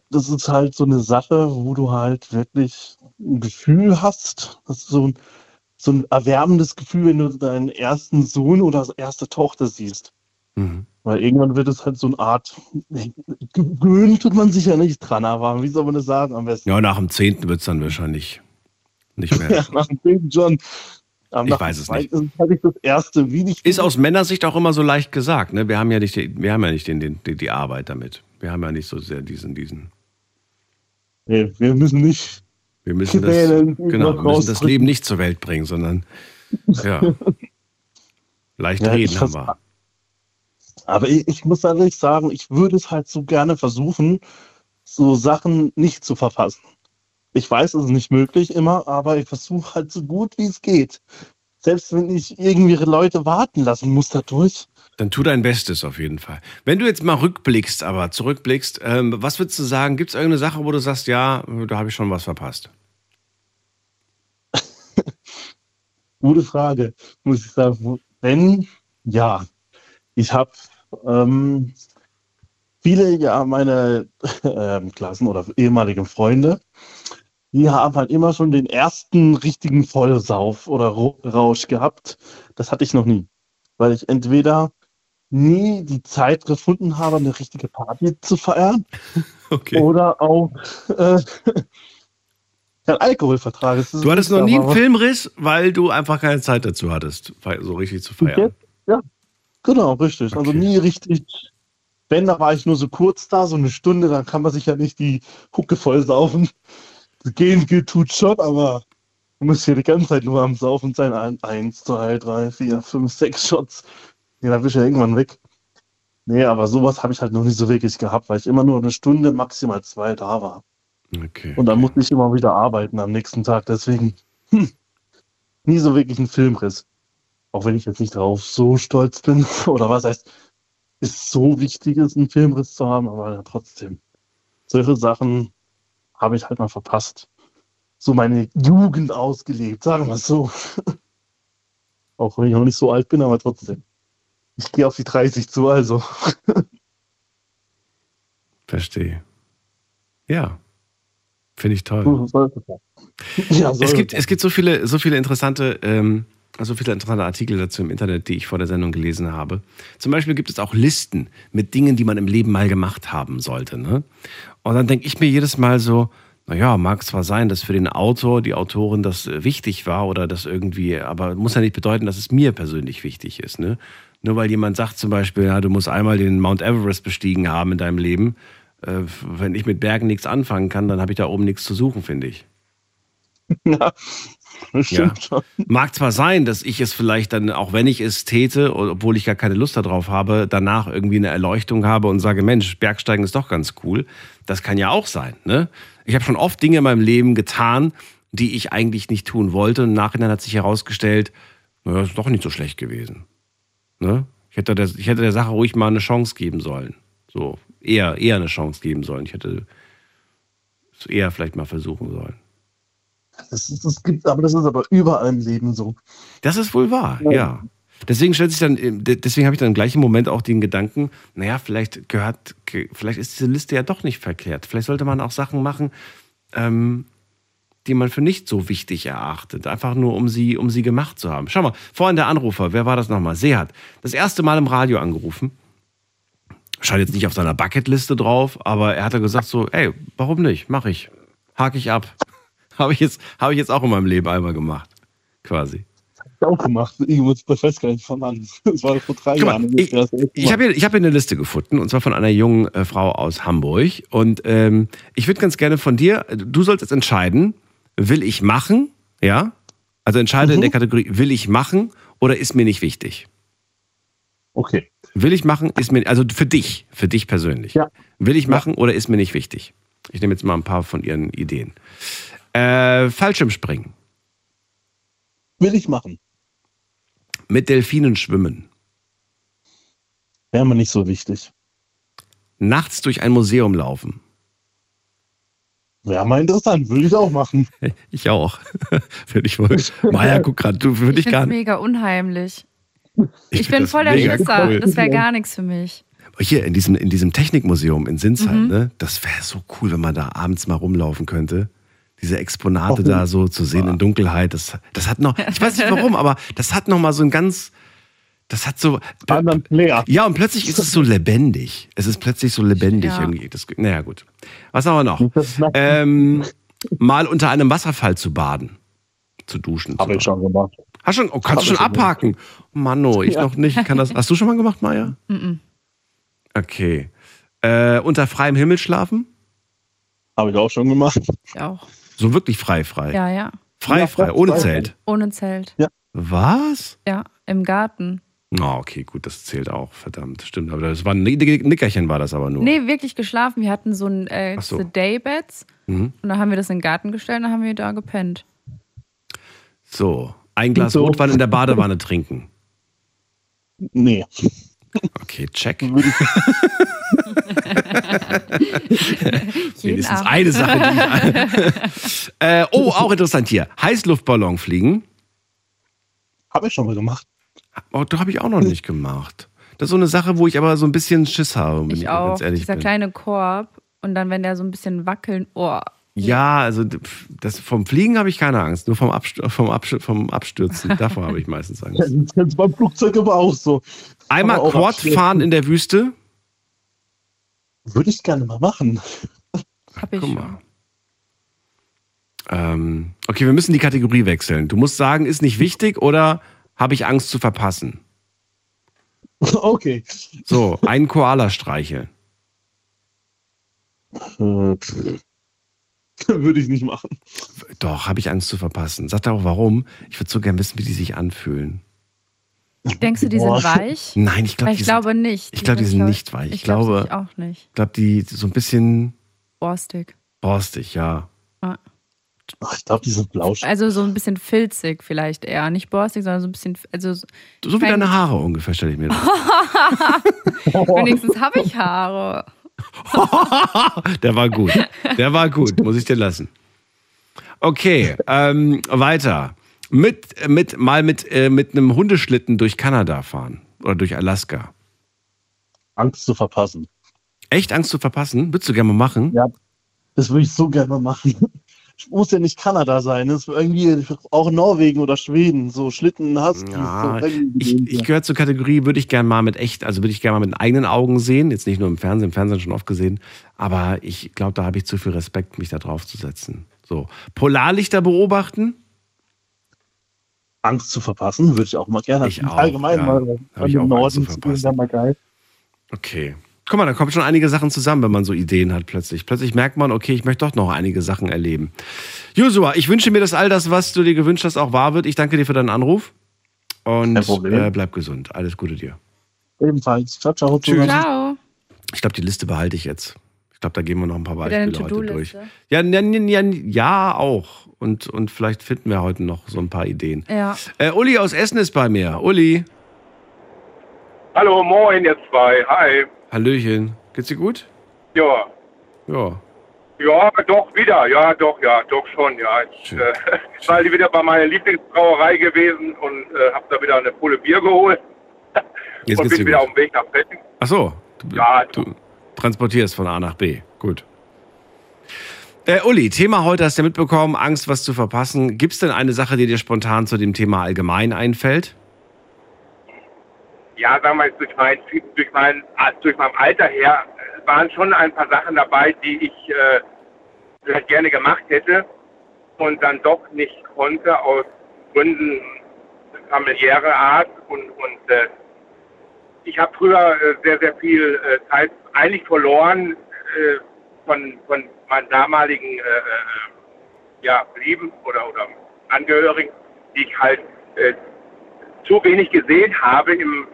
das ist halt so eine Sache, wo du halt wirklich ein Gefühl hast. Das ist so ein, so ein erwärmendes Gefühl, wenn du deinen ersten Sohn oder erste Tochter siehst. Mhm. Weil irgendwann wird es halt so eine Art, gewöhnt tut man sich ja nicht dran, aber wie soll man das sagen am besten? Ja, nach dem 10. wird es dann wahrscheinlich nicht mehr. Ja, nach dem Film schon. Aber Ich weiß es zweiten ist halt nicht das erste, wie nicht. Ist aus Männersicht auch immer so leicht gesagt. Ne? Wir haben ja nicht, die, wir haben ja nicht den, den, die, die Arbeit damit. Wir haben ja nicht so sehr diesen, diesen. Nee, wir müssen nicht. Wir müssen das, Quälen, genau, wir müssen das. Leben nicht zur Welt bringen, sondern ja, leicht Ja, reden ich haben wir. Aber ich, ich muss ehrlich sagen, ich würde es halt so gerne versuchen, so Sachen nicht zu verfassen. Ich weiß, es ist nicht möglich immer, aber ich versuche halt so gut wie es geht. Selbst wenn ich irgendwie Leute warten lassen muss dadurch. Dann tu dein Bestes auf jeden Fall. Wenn du jetzt mal rückblickst, aber zurückblickst, ähm, was würdest du sagen? Gibt es irgendeine Sache, wo du sagst, ja, da habe ich schon was verpasst? Gute Frage, muss ich sagen. Wenn, ja. Ich habe ähm, viele ja meine ähm, Klassen oder ehemaligen Freunde, die haben halt immer schon den ersten richtigen Vollsauf oder Rausch gehabt. Das hatte ich noch nie. Weil ich entweder nie die Zeit gefunden habe, eine richtige Party zu feiern. Oder auch äh, kein Alkohol vertrage. Du hattest noch nie einen Filmriss, weil du einfach keine Zeit dazu hattest, so richtig zu feiern. Ja, genau, richtig. Also nie richtig. Wenn, da war ich nur so kurz da, so eine Stunde, dann kann man sich ja nicht die Hucke voll saufen. Gehen geht tut schon, aber man muss hier die ganze Zeit nur am Saufen sein. Ein, eins, zwei, drei, vier, fünf, sechs Shots. Ja, dann bist du ja irgendwann weg. Nee, aber sowas habe ich halt noch nicht so wirklich gehabt, weil ich immer nur eine Stunde, maximal zwei da war. Okay. Und dann musste ich immer wieder arbeiten am nächsten Tag. Deswegen hm, nie so wirklich ein Filmriss. Auch wenn ich jetzt nicht darauf so stolz bin. Oder was heißt, ist so wichtig ist, einen Filmriss zu haben, aber ja, trotzdem. Solche Sachen habe ich halt mal verpasst. So meine Jugend ausgelebt, sagen wir es so. Auch wenn ich noch nicht so alt bin, aber trotzdem. Ich gehe auf die 30 zu, also. Verstehe. Ja. Finde ich toll. Ja, es gibt, es gibt so viele, so viele interessante, ähm, so viele interessante Artikel dazu im Internet, die ich vor der Sendung gelesen habe. Zum Beispiel gibt es auch Listen mit Dingen, die man im Leben mal gemacht haben sollte. Ne? Und dann denke ich mir jedes Mal so, naja, mag zwar sein, dass für den Autor, die Autorin das äh, wichtig war oder das irgendwie, aber muss ja nicht bedeuten, dass es mir persönlich wichtig ist. Ne? Nur weil jemand sagt zum Beispiel, ja, du musst einmal den Mount Everest bestiegen haben in deinem Leben. Äh, wenn ich mit Bergen nichts anfangen kann, dann habe ich da oben nichts zu suchen, finde ich. Ja, das Ja. schon. Mag zwar sein, dass ich es vielleicht dann, auch wenn ich es täte, obwohl ich gar keine Lust darauf habe, danach irgendwie eine Erleuchtung habe und sage, Mensch, Bergsteigen ist doch ganz cool. Das kann ja auch sein. Ne? Ich habe schon oft Dinge in meinem Leben getan, die ich eigentlich nicht tun wollte. Und im Nachhinein hat sich herausgestellt, naja, ist doch nicht so schlecht gewesen. Ne? Ich, hätte der, ich hätte der Sache ruhig mal eine Chance geben sollen. So, eher, eher eine Chance geben sollen. Ich hätte es eher vielleicht mal versuchen sollen. Das, ist, das gibt, aber das ist aber überall im Leben so. Das ist wohl wahr, ja. Deswegen stellt sich dann, äh, deswegen habe ich dann im gleichen Moment auch den Gedanken, naja, vielleicht gehört, ge- vielleicht ist diese Liste ja doch nicht verkehrt. Vielleicht sollte man auch Sachen machen, ähm, die man für nicht so wichtig erachtet. Einfach nur, um sie, um sie gemacht zu haben. Schau mal, vorhin der Anrufer, wer war das nochmal? Sehat. Das erste Mal im Radio angerufen. Scheint jetzt nicht auf seiner Bucketliste drauf, aber er hat ja gesagt so, ey, warum nicht? Mach ich. Hake ich ab. Habe ich, jetzt, habe ich jetzt auch in meinem Leben einmal gemacht. Quasi. auch gemacht. Ich weiß gar nicht von wann. Das war vor drei mal, Jahren. ich ich habe hier, ich hab hier eine Liste gefunden, und zwar von einer jungen äh, Frau aus Hamburg. Und ähm, ich würde ganz gerne von dir, du sollst jetzt entscheiden, will ich machen, ja? Also entscheide in der Kategorie, will ich machen oder ist mir nicht wichtig? Okay. Will ich machen, ist mir, also für dich, für dich persönlich. Ja. Will ich machen oder ist mir nicht wichtig? Ich nehme jetzt mal ein paar von ihren Ideen. Äh, Fallschirmspringen. Will ich machen. Mit Delfinen schwimmen. Wäre mir nicht so wichtig. Nachts durch ein Museum laufen. Wäre mal interessant, würde ich auch machen. Ich auch. Finde ich wohl. Maja, guck gerade, du würde Ich ich finde gar es nicht. mega unheimlich. Ich, find bin voll der Schisser. cool. Das wäre gar nichts für mich. Hier in diesem, in diesem Technikmuseum in Sinsheim, Mhm. ne? Das wäre so cool, wenn man da abends mal rumlaufen könnte. Diese Exponate da so zu sehen in Dunkelheit. Das, das hat noch, ich weiß nicht warum, aber das hat noch mal so ein ganz, das hat so. Ja, und plötzlich ist es so lebendig. Es ist plötzlich so lebendig Ja. irgendwie. Das, naja, gut. Was haben wir noch? Ähm, mal unter einem Wasserfall zu baden. Zu duschen. Habe ich schon gemacht. Hast schon, oh, kannst du schon schon abhaken? Manno, ich Ja. noch nicht. Kann das, hast du schon mal gemacht, Maja? Okay. Äh, unter freiem Himmel schlafen? Habe ich auch schon gemacht. Ich auch. So wirklich frei, frei. Ja, ja. Frei, Ja, frei, ohne frei. Zelt. Ohne Zelt. Was? Ja, im Garten. Na, okay, gut, das zählt auch, verdammt. Stimmt, aber das war ein Nickerchen, war das aber nur. Nee, wirklich geschlafen. Wir hatten so ein äh, so. Daybeds Mhm. und dann haben wir das in den Garten gestellt und dann haben wir da gepennt. So, ein Glas So. Rotwein in der Badewanne trinken. Nee. Okay, check. Wenigstens Abend. eine Sache, die ich. äh, oh, auch interessant hier. Heißluftballon fliegen. Habe ich schon mal gemacht. Oh, das habe ich auch noch nicht gemacht. Das ist so eine Sache, wo ich aber so ein bisschen Schiss habe, wenn ich, Ich auch. ganz ehrlich Dieser bin. kleine Korb und dann, wenn der so ein bisschen wackeln, oh. Ja, also das, vom Fliegen habe ich keine Angst, nur vom, Abstür vom, Abstür vom Abstürzen. Davor habe ich meistens Angst. Das ist beim Flugzeug aber auch so. Einmal Quad fahren in der Wüste. Würde ich gerne mal machen. Hab ich Guck schon. mal. Ähm, okay, wir müssen die Kategorie wechseln. Du musst sagen, ist nicht wichtig oder habe ich Angst zu verpassen? Okay. So, einen Koala streicheln. Würde ich nicht machen. Doch, habe ich Angst zu verpassen. Sag doch auch warum. Ich würde so gern wissen, wie die sich anfühlen. Denkst du, die sind Boah. weich? Nein, ich die ich sind, glaube nicht. ich glaube, die sind glaub- nicht weich. Ich, Ich glaube ich auch nicht. ich glaube, die so ein bisschen Borstig. borstig, ja. Ah. Ach, ich glaube, die sind blausch. Also so ein bisschen filzig vielleicht eher. Nicht borstig, sondern so ein bisschen. Also so wie deine Haare ungefähr, stelle ich mir das. Wenigstens habe ich Haare. Der war gut. Der war gut, muss ich dir lassen. Okay, ähm, weiter. Mit, mit, mal mit, äh, mit einem Hundeschlitten durch Kanada fahren oder durch Alaska. Angst zu verpassen. Echt Angst zu verpassen? Würdest du gerne mal machen? Ja, das würde ich so gerne mal machen. Muss ja nicht Kanada sein, das ist irgendwie auch Norwegen oder Schweden, so Schlitten hast Ja, ich, ich gehöre zur Kategorie, würde ich gerne mal mit echt, also würde ich gerne mal mit eigenen Augen sehen, jetzt nicht nur im Fernsehen, im Fernsehen schon oft gesehen, aber ich glaube, da habe ich zu viel Respekt, mich da drauf zu setzen. So, Polarlichter beobachten? Angst zu verpassen, würde ich auch mal gerne. Ich auch, Allgemein ja. mal Hab ich auch Norden zu gehen, wäre mal geil. Okay. Guck mal, da kommen schon einige Sachen zusammen, wenn man so Ideen hat plötzlich. Plötzlich merkt man, okay, ich möchte doch noch einige Sachen erleben. Joshua, ich wünsche mir, dass all das, was du dir gewünscht hast, auch wahr wird. Ich danke dir für deinen Anruf und Kein Problem. äh, bleib gesund. Alles Gute dir. Ebenfalls. Ciao, ciao. Tschüss. Ciao. Ich glaube, die Liste behalte ich jetzt. Ich glaube, da gehen wir noch ein paar Beispiele heute durch. Ja, ja, ja, ja, ja, auch. Und, und vielleicht finden wir heute noch so ein paar Ideen. Ja. Äh, Uli aus Essen ist bei mir. Uli, Hallo, moin, ihr zwei. Hi. Hallöchen. Geht's dir gut? Ja. Ja. Ja, doch, wieder. Ja, doch, ja, doch schon, ja. Ich äh, war wieder bei meiner Lieblingsbrauerei gewesen und äh, habe da wieder eine Pulle Bier geholt. Jetzt und geht's bin dir wieder gut. auf dem Weg nach Fetten. Ach so. Du, Ja, du transportierst von A nach B. Gut. Äh, Uli, Thema heute hast du ja mitbekommen, Angst, was zu verpassen. Gibt es denn eine Sache, die dir spontan zu dem Thema allgemein einfällt? Ja, sagen wir mal, durch mein, durch mein, durch mein Alter her äh, waren schon ein paar Sachen dabei, die ich äh, vielleicht gerne gemacht hätte und dann doch nicht konnte aus Gründen, familiäre Art und, und äh, ich habe früher äh, sehr, sehr viel äh, Zeit eigentlich verloren äh, von, von meinen damaligen ja, Lieben oder, oder Angehörigen, die ich halt zu wenig gesehen habe im,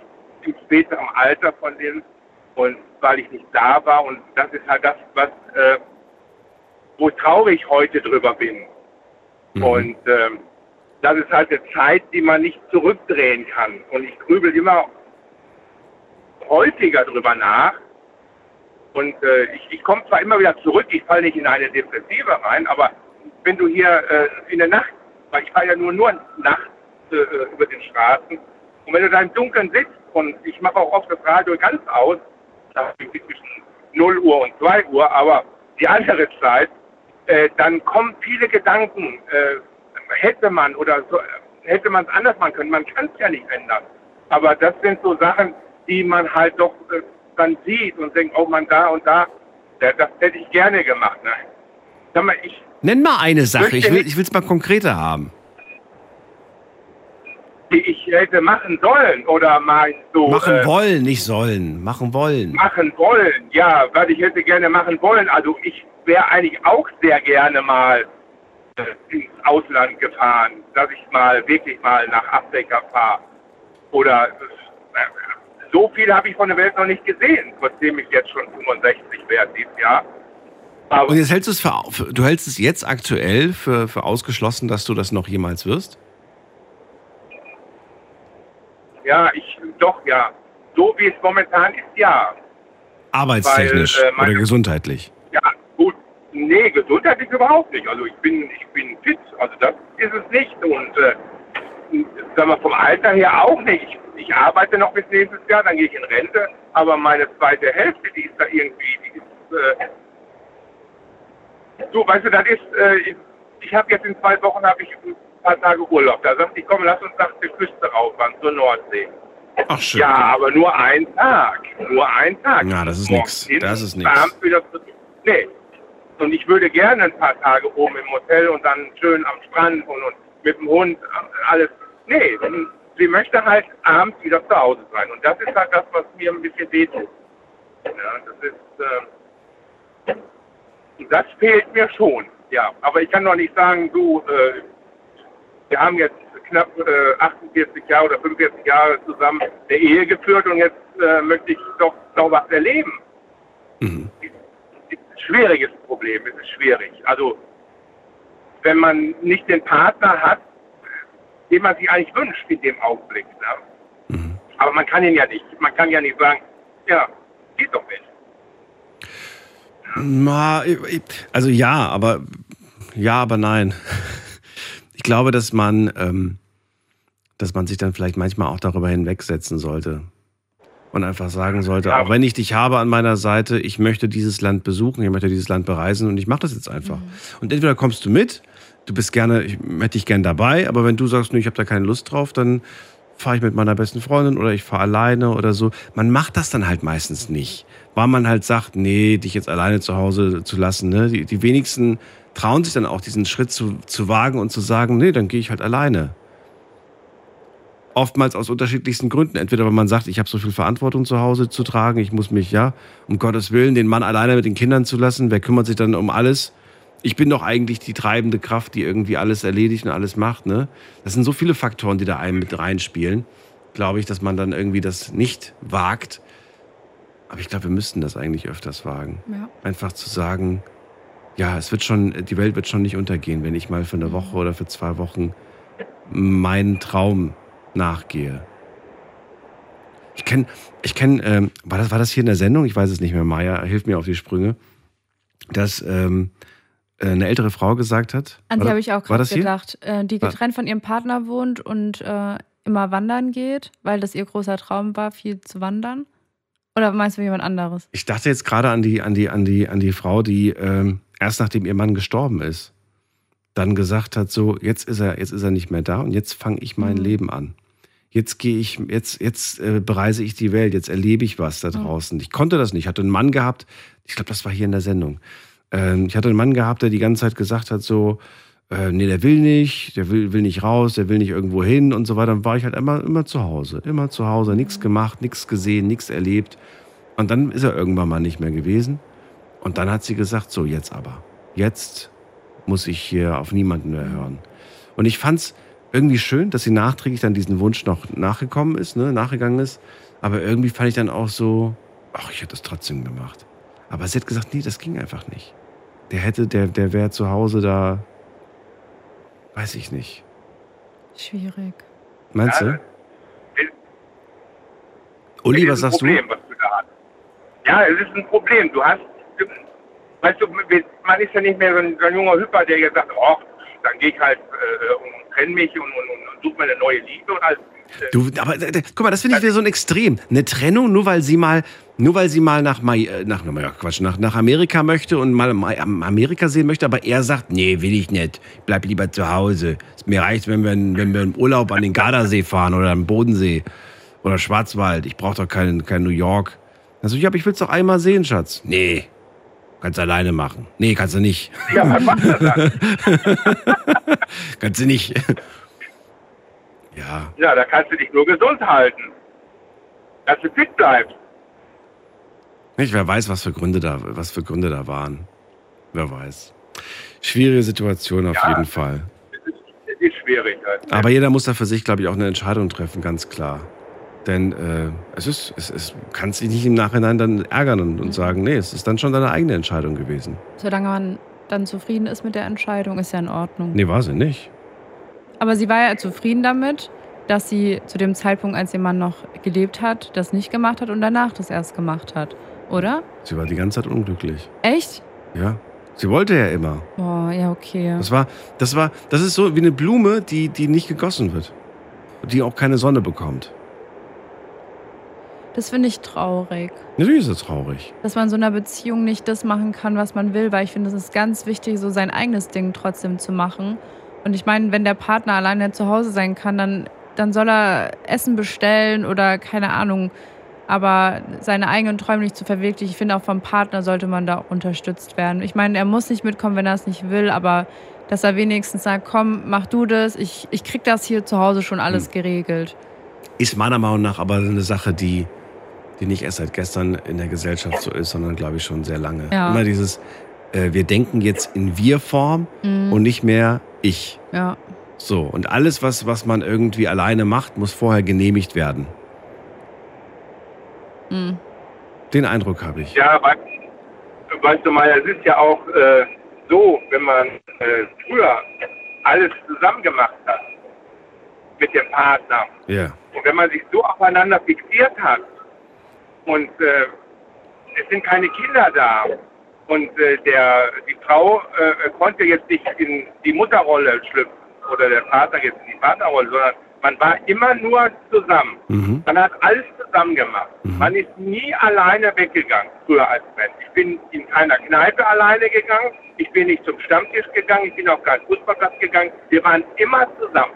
im späteren Alter von denen und weil ich nicht da war und das ist halt das, was äh, wo traurig heute drüber bin. Mhm. Und ähm, das ist halt eine Zeit, die man nicht zurückdrehen kann. Und ich grübel immer häufiger drüber nach. Und äh, ich, ich komme zwar immer wieder zurück, ich falle nicht in eine Depressive rein, aber wenn du hier äh, in der Nacht, weil ich fahre ja nur nur nachts äh, über den Straßen, und wenn du da im Dunkeln sitzt und ich mache auch oft das Radio ganz aus, zwischen 0 Uhr und 2 Uhr, aber die andere Zeit, äh, dann kommen viele Gedanken, äh, hätte man oder so, hätte man es anders machen können. Man kann es ja nicht ändern. Aber das sind so Sachen, die man halt doch äh, dann sieht und denkt, oh man, da und da, das, das hätte ich gerne gemacht. Ne? Sag mal, ich, Nenn mal eine Sache, ich will es mal konkreter haben. die ich hätte machen sollen oder meinst du Machen äh, wollen, nicht sollen. Machen wollen. machen wollen? Ja, was ich hätte gerne machen wollen. Also ich wäre eigentlich auch sehr gerne mal äh, ins Ausland gefahren, dass ich mal wirklich mal nach Afrika fahre. Oder äh, so viel habe ich von der Welt noch nicht gesehen, trotzdem ich jetzt schon 65 werde dieses Jahr. Und jetzt hältst du es für, für du hältst es jetzt aktuell für, für ausgeschlossen, dass du das noch jemals wirst? Ja, ich doch ja. So wie es momentan ist, ja. Arbeitstechnisch Weil, äh, meine- oder gesundheitlich? Ja, gut. Nee, gesundheitlich überhaupt nicht. Also ich bin, ich bin fit. Also das ist es nicht. Und äh, sagen wir vom Alter her auch nicht. Ich, ich arbeite noch bis nächstes Jahr, dann gehe ich in Rente. Aber meine zweite Hälfte, die ist da irgendwie, die ist, äh, du, weißt du, das ist, äh, ich, ich habe jetzt in zwei Wochen habe ich ein paar Tage Urlaub. Da sagt ich, komm, lass uns nach der Küste rauffahren, zur Nordsee. Ach schön. Ja, aber nur ein Tag. Nur ein Tag. Ja, das ist hin, Das ist zurück. Nee. Und ich würde gerne ein paar Tage oben im Hotel und dann schön am Strand und, und mit dem Hund alles. Nee, denn sie möchte halt abends wieder zu Hause sein. Und das ist halt das, was mir ein bisschen wehtut. Ja, das ist, äh, das fehlt mir schon. Ja, aber ich kann doch nicht sagen, du, äh, wir haben jetzt knapp äh, 48 Jahre oder 45 Jahre zusammen eine Ehe geführt und jetzt äh, möchte ich doch noch was erleben. Mhm. Ist ein schwieriges Problem, es ist schwierig. Also wenn man nicht den Partner hat, den man sich eigentlich wünscht in dem Augenblick. Ne? Mhm. Aber man kann ihn ja nicht. Man kann ja nicht sagen, ja, geht doch nicht. Ich- Also ja, aber ja, aber nein. Ich glaube, dass man, ähm, dass man sich dann vielleicht manchmal auch darüber hinwegsetzen sollte und einfach sagen sollte, auch wenn ich dich habe an meiner Seite, ich möchte dieses Land besuchen, ich möchte dieses Land bereisen und ich mache das jetzt einfach. Und entweder kommst du mit, du bist gerne, ich hätte dich gern dabei, aber wenn du sagst, nee, ich habe da keine Lust drauf, dann fahre ich mit meiner besten Freundin oder ich fahre alleine oder so. Man macht das dann halt meistens nicht, weil man halt sagt, nee, dich jetzt alleine zu Hause zu lassen. Ne? Die, die wenigsten trauen sich dann auch diesen Schritt zu, zu wagen und zu sagen, nee, dann gehe ich halt alleine. Oftmals aus unterschiedlichsten Gründen. Entweder weil man sagt, ich habe so viel Verantwortung zu Hause zu tragen, ich muss mich, ja, um Gottes Willen, den Mann alleine mit den Kindern zu lassen. Wer kümmert sich dann um alles? Ich bin doch eigentlich die treibende Kraft, die irgendwie alles erledigt und alles macht. Ne? Das sind so viele Faktoren, die da einem mit reinspielen. Glaube ich, dass man dann irgendwie das nicht wagt. Aber ich glaube, wir müssten das eigentlich öfters wagen. Ja. Einfach zu sagen, ja, es wird schon, die Welt wird schon nicht untergehen, wenn ich mal für eine Woche oder für zwei Wochen meinen Traum nachgehe. Ich kenne, ich kenn, ähm, war, das, war das hier in der Sendung? Ich weiß es nicht mehr, Maya, hilf mir auf die Sprünge. Dass ähm, äh, eine ältere Frau gesagt hat. An das- habe ich auch gerade das hier? gedacht, äh, die getrennt von ihrem Partner wohnt und äh, immer wandern geht, weil das ihr großer Traum war, viel zu wandern. Oder meinst du jemand anderes? Ich dachte jetzt gerade an die, an die, an die, an die Frau, die ähm, erst nachdem ihr Mann gestorben ist, dann gesagt hat: so, jetzt ist er, jetzt ist er nicht mehr da und jetzt fange ich mein Mhm. Leben an. Jetzt gehe ich, jetzt, jetzt äh, bereise ich die Welt, jetzt erlebe ich was da Mhm. draußen. Ich konnte das nicht. Ich hatte einen Mann gehabt, ich glaube, das war hier in der Sendung. Ähm, ich hatte einen Mann gehabt, der die ganze Zeit gesagt hat: so, äh, nee, der will nicht, der will, will nicht raus, der will nicht irgendwo hin und so weiter. Dann war ich halt immer, immer zu Hause. Immer zu Hause, nichts gemacht, nichts gesehen, nichts erlebt. Und dann ist er irgendwann mal nicht mehr gewesen. Und dann hat sie gesagt, so jetzt aber. Jetzt muss ich hier auf niemanden mehr hören. Und ich fand's irgendwie schön, dass sie nachträglich dann diesen Wunsch noch nachgekommen ist, ne, nachgegangen ist. Aber irgendwie fand ich dann auch so, ach, ich hätte es trotzdem gemacht. Aber sie hat gesagt, nee, das ging einfach nicht. Der hätte, der, der wäre zu Hause da, weiß ich nicht. Schwierig. Meinst Ja, du? Uli, was Es ist ein sagst du? Problem, was du da hast. Ja, es ist ein Problem. Du hast, du, weißt du, man ist ja nicht mehr so ein, so ein junger Hüpper, der jetzt sagt, oh, dann gehe ich halt äh, und trenne mich und, und, und, und suche mir eine neue Liebe und alles. Du, aber äh, guck mal, das finde ich wieder so ein Extrem. Eine Trennung, nur weil sie mal, nur weil sie mal nach, Mai, äh, nach, na, Quatsch, nach, nach Amerika möchte und mal Amerika sehen möchte, aber er sagt, nee, will ich nicht. Ich bleib lieber zu Hause. Mir reicht, wenn wir, wenn wir im Urlaub an den Gardasee fahren oder am Bodensee oder Schwarzwald. Ich brauche doch kein, kein New York. Also, ja, aber ich will's doch einmal sehen, Schatz. Nee. Kannst alleine machen. Nee, kannst du nicht. Ja, was macht er dann? kannst du nicht. ja. Ja, da kannst du dich nur gesund halten. Dass du fit bleibst. Nicht, wer weiß, was für Gründe da, was für Gründe da waren. Wer weiß. Schwierige Situation auf Ja. jeden Fall. Es ist schwierig. Halt. Aber jeder muss da für sich, glaube ich, auch eine Entscheidung treffen, ganz klar. Denn äh, es ist, es, es kannst dich nicht im Nachhinein dann ärgern und, und sagen, nee, es ist dann schon deine eigene Entscheidung gewesen. Solange man dann zufrieden ist mit der Entscheidung, ist ja in Ordnung. Nee, war sie nicht. Aber sie war ja zufrieden damit, dass sie zu dem Zeitpunkt, als ihr Mann noch gelebt hat, das nicht gemacht hat und danach das erst gemacht hat. Oder? Sie war die ganze Zeit unglücklich. Echt? Ja. Sie wollte ja immer. Boah, ja, okay. Das war, das war, das ist so wie eine Blume, die, die nicht gegossen wird. Die auch keine Sonne bekommt. Das finde ich traurig. Natürlich ist es traurig. Dass man in so einer Beziehung nicht das machen kann, was man will, weil ich finde, es ist ganz wichtig, so sein eigenes Ding trotzdem zu machen. Und ich meine, wenn der Partner alleine zu Hause sein kann, dann, dann soll er Essen bestellen oder keine Ahnung. Aber seine eigenen Träume nicht zu verwirklichen, ich finde auch vom Partner sollte man da unterstützt werden. Ich meine, er muss nicht mitkommen, wenn er es nicht will, aber dass er wenigstens sagt, komm, mach du das, ich, ich krieg das hier zu Hause schon alles geregelt. Ist meiner Meinung nach aber eine Sache, die, die nicht erst seit gestern in der Gesellschaft so ist, sondern glaube ich schon sehr lange. Ja. Immer dieses, äh, wir denken jetzt in Wir-Form Mhm. und nicht mehr ich. Ja. So, und alles, was, was man irgendwie alleine macht, muss vorher genehmigt werden. Mhm. Den Eindruck habe ich. Ja, weißt, weißt du mal, es ist ja auch äh, so, wenn man äh, früher alles zusammen gemacht hat mit dem Partner Ja. und wenn man sich so aufeinander fixiert hat und äh, es sind keine Kinder da und äh, der, die Frau äh, konnte jetzt nicht in die Mutterrolle schlüpfen oder der Vater jetzt in die Vaterrolle, sondern man war immer nur zusammen. Mhm. Man hat alles zusammen gemacht. Man ist nie alleine weggegangen, früher als Mensch. Ich bin in keiner Kneipe alleine gegangen. Ich bin nicht zum Stammtisch gegangen. Ich bin auf keinen Fußballplatz gegangen. Wir waren immer zusammen.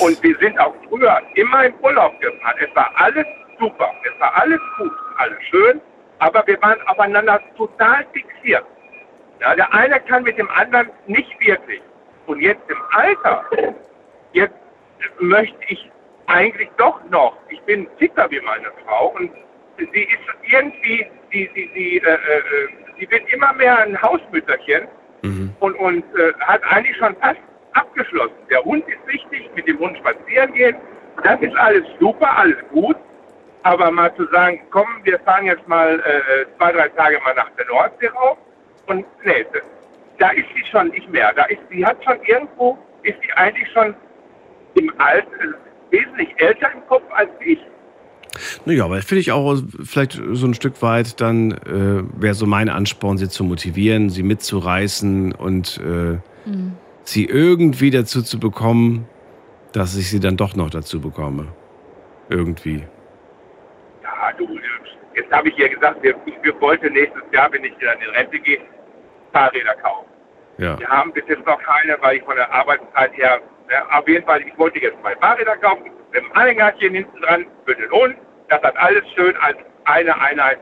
Und wir sind auch früher immer im Urlaub gefahren. Es war alles super. Es war alles gut, alles schön. Aber wir waren aufeinander total fixiert. Ja, der eine kann mit dem anderen nicht wirklich. Und jetzt im Alter, jetzt möchte ich eigentlich doch noch. Ich bin fitter wie meine Frau und sie ist irgendwie, sie, sie, sie, äh, äh, sie wird immer mehr ein Hausmütterchen und, und äh, hat eigentlich schon fast abgeschlossen. Der Hund ist wichtig, mit dem Hund spazieren gehen. Das ist alles super, alles gut. Aber mal zu sagen, komm, wir fahren jetzt mal äh, zwei, drei Tage mal nach der Nordsee rauf. Und nee, da ist sie schon nicht mehr. Da ist, sie hat schon irgendwo, ist sie eigentlich schon im Alter, äh, wesentlich älter im Kopf als ich. Naja, aber finde ich auch vielleicht so ein Stück weit, dann äh, wäre so mein Ansporn, sie zu motivieren, sie mitzureißen und äh, Mhm. sie irgendwie dazu zu bekommen, dass ich sie dann doch noch dazu bekomme. Irgendwie. Ja, du, jetzt habe ich ihr gesagt, wir, wir wollten nächstes Jahr, wenn ich dann in Rente gehe, Fahrräder kaufen. Ja. Wir haben bis jetzt noch keine, weil ich von der Arbeitszeit her, ne, auf jeden Fall, ich wollte jetzt zwei Fahrräder kaufen, mit dem Anhängerchen hinten dran für den Hund. Das hat alles schön als eine Einheit.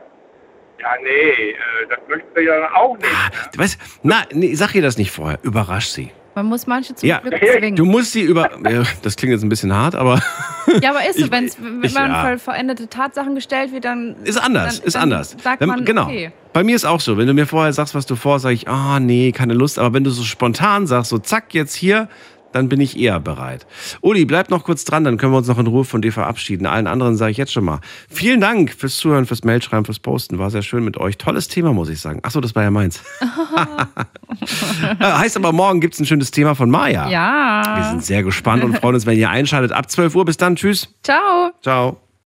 Ja, nee, äh, das möchten wir ja auch nicht. Weißt, na, nee, sag ihr das nicht vorher. Überrasch sie. Man muss manche zum Ja, Glück zwingen. du musst sie über. Ja, das klingt jetzt ein bisschen hart, aber ja, aber ist so, wenn's, wenn ich- man ja. vor vollendete Tatsachen gestellt wird, dann ist anders, dann, ist dann anders. Sagt Wenn- man, genau. okay. Bei mir ist auch so, wenn du mir vorher sagst, was du vor, sage ich, ah nee, keine Lust. Aber wenn du so spontan sagst, so zack, jetzt hier, dann bin ich eher bereit. Uli, bleib noch kurz dran, dann können wir uns noch in Ruhe von dir verabschieden. Allen anderen sage ich jetzt schon mal. Vielen Dank fürs Zuhören, fürs Mailschreiben, fürs Posten. War sehr schön mit euch. Tolles Thema, muss ich sagen. Achso, das war ja meins. Heißt aber, morgen gibt es ein schönes Thema von Maya. Ja. Wir sind sehr gespannt und freuen uns, wenn ihr einschaltet. Ab 12 Uhr. Bis dann. Tschüss. Ciao. Ciao.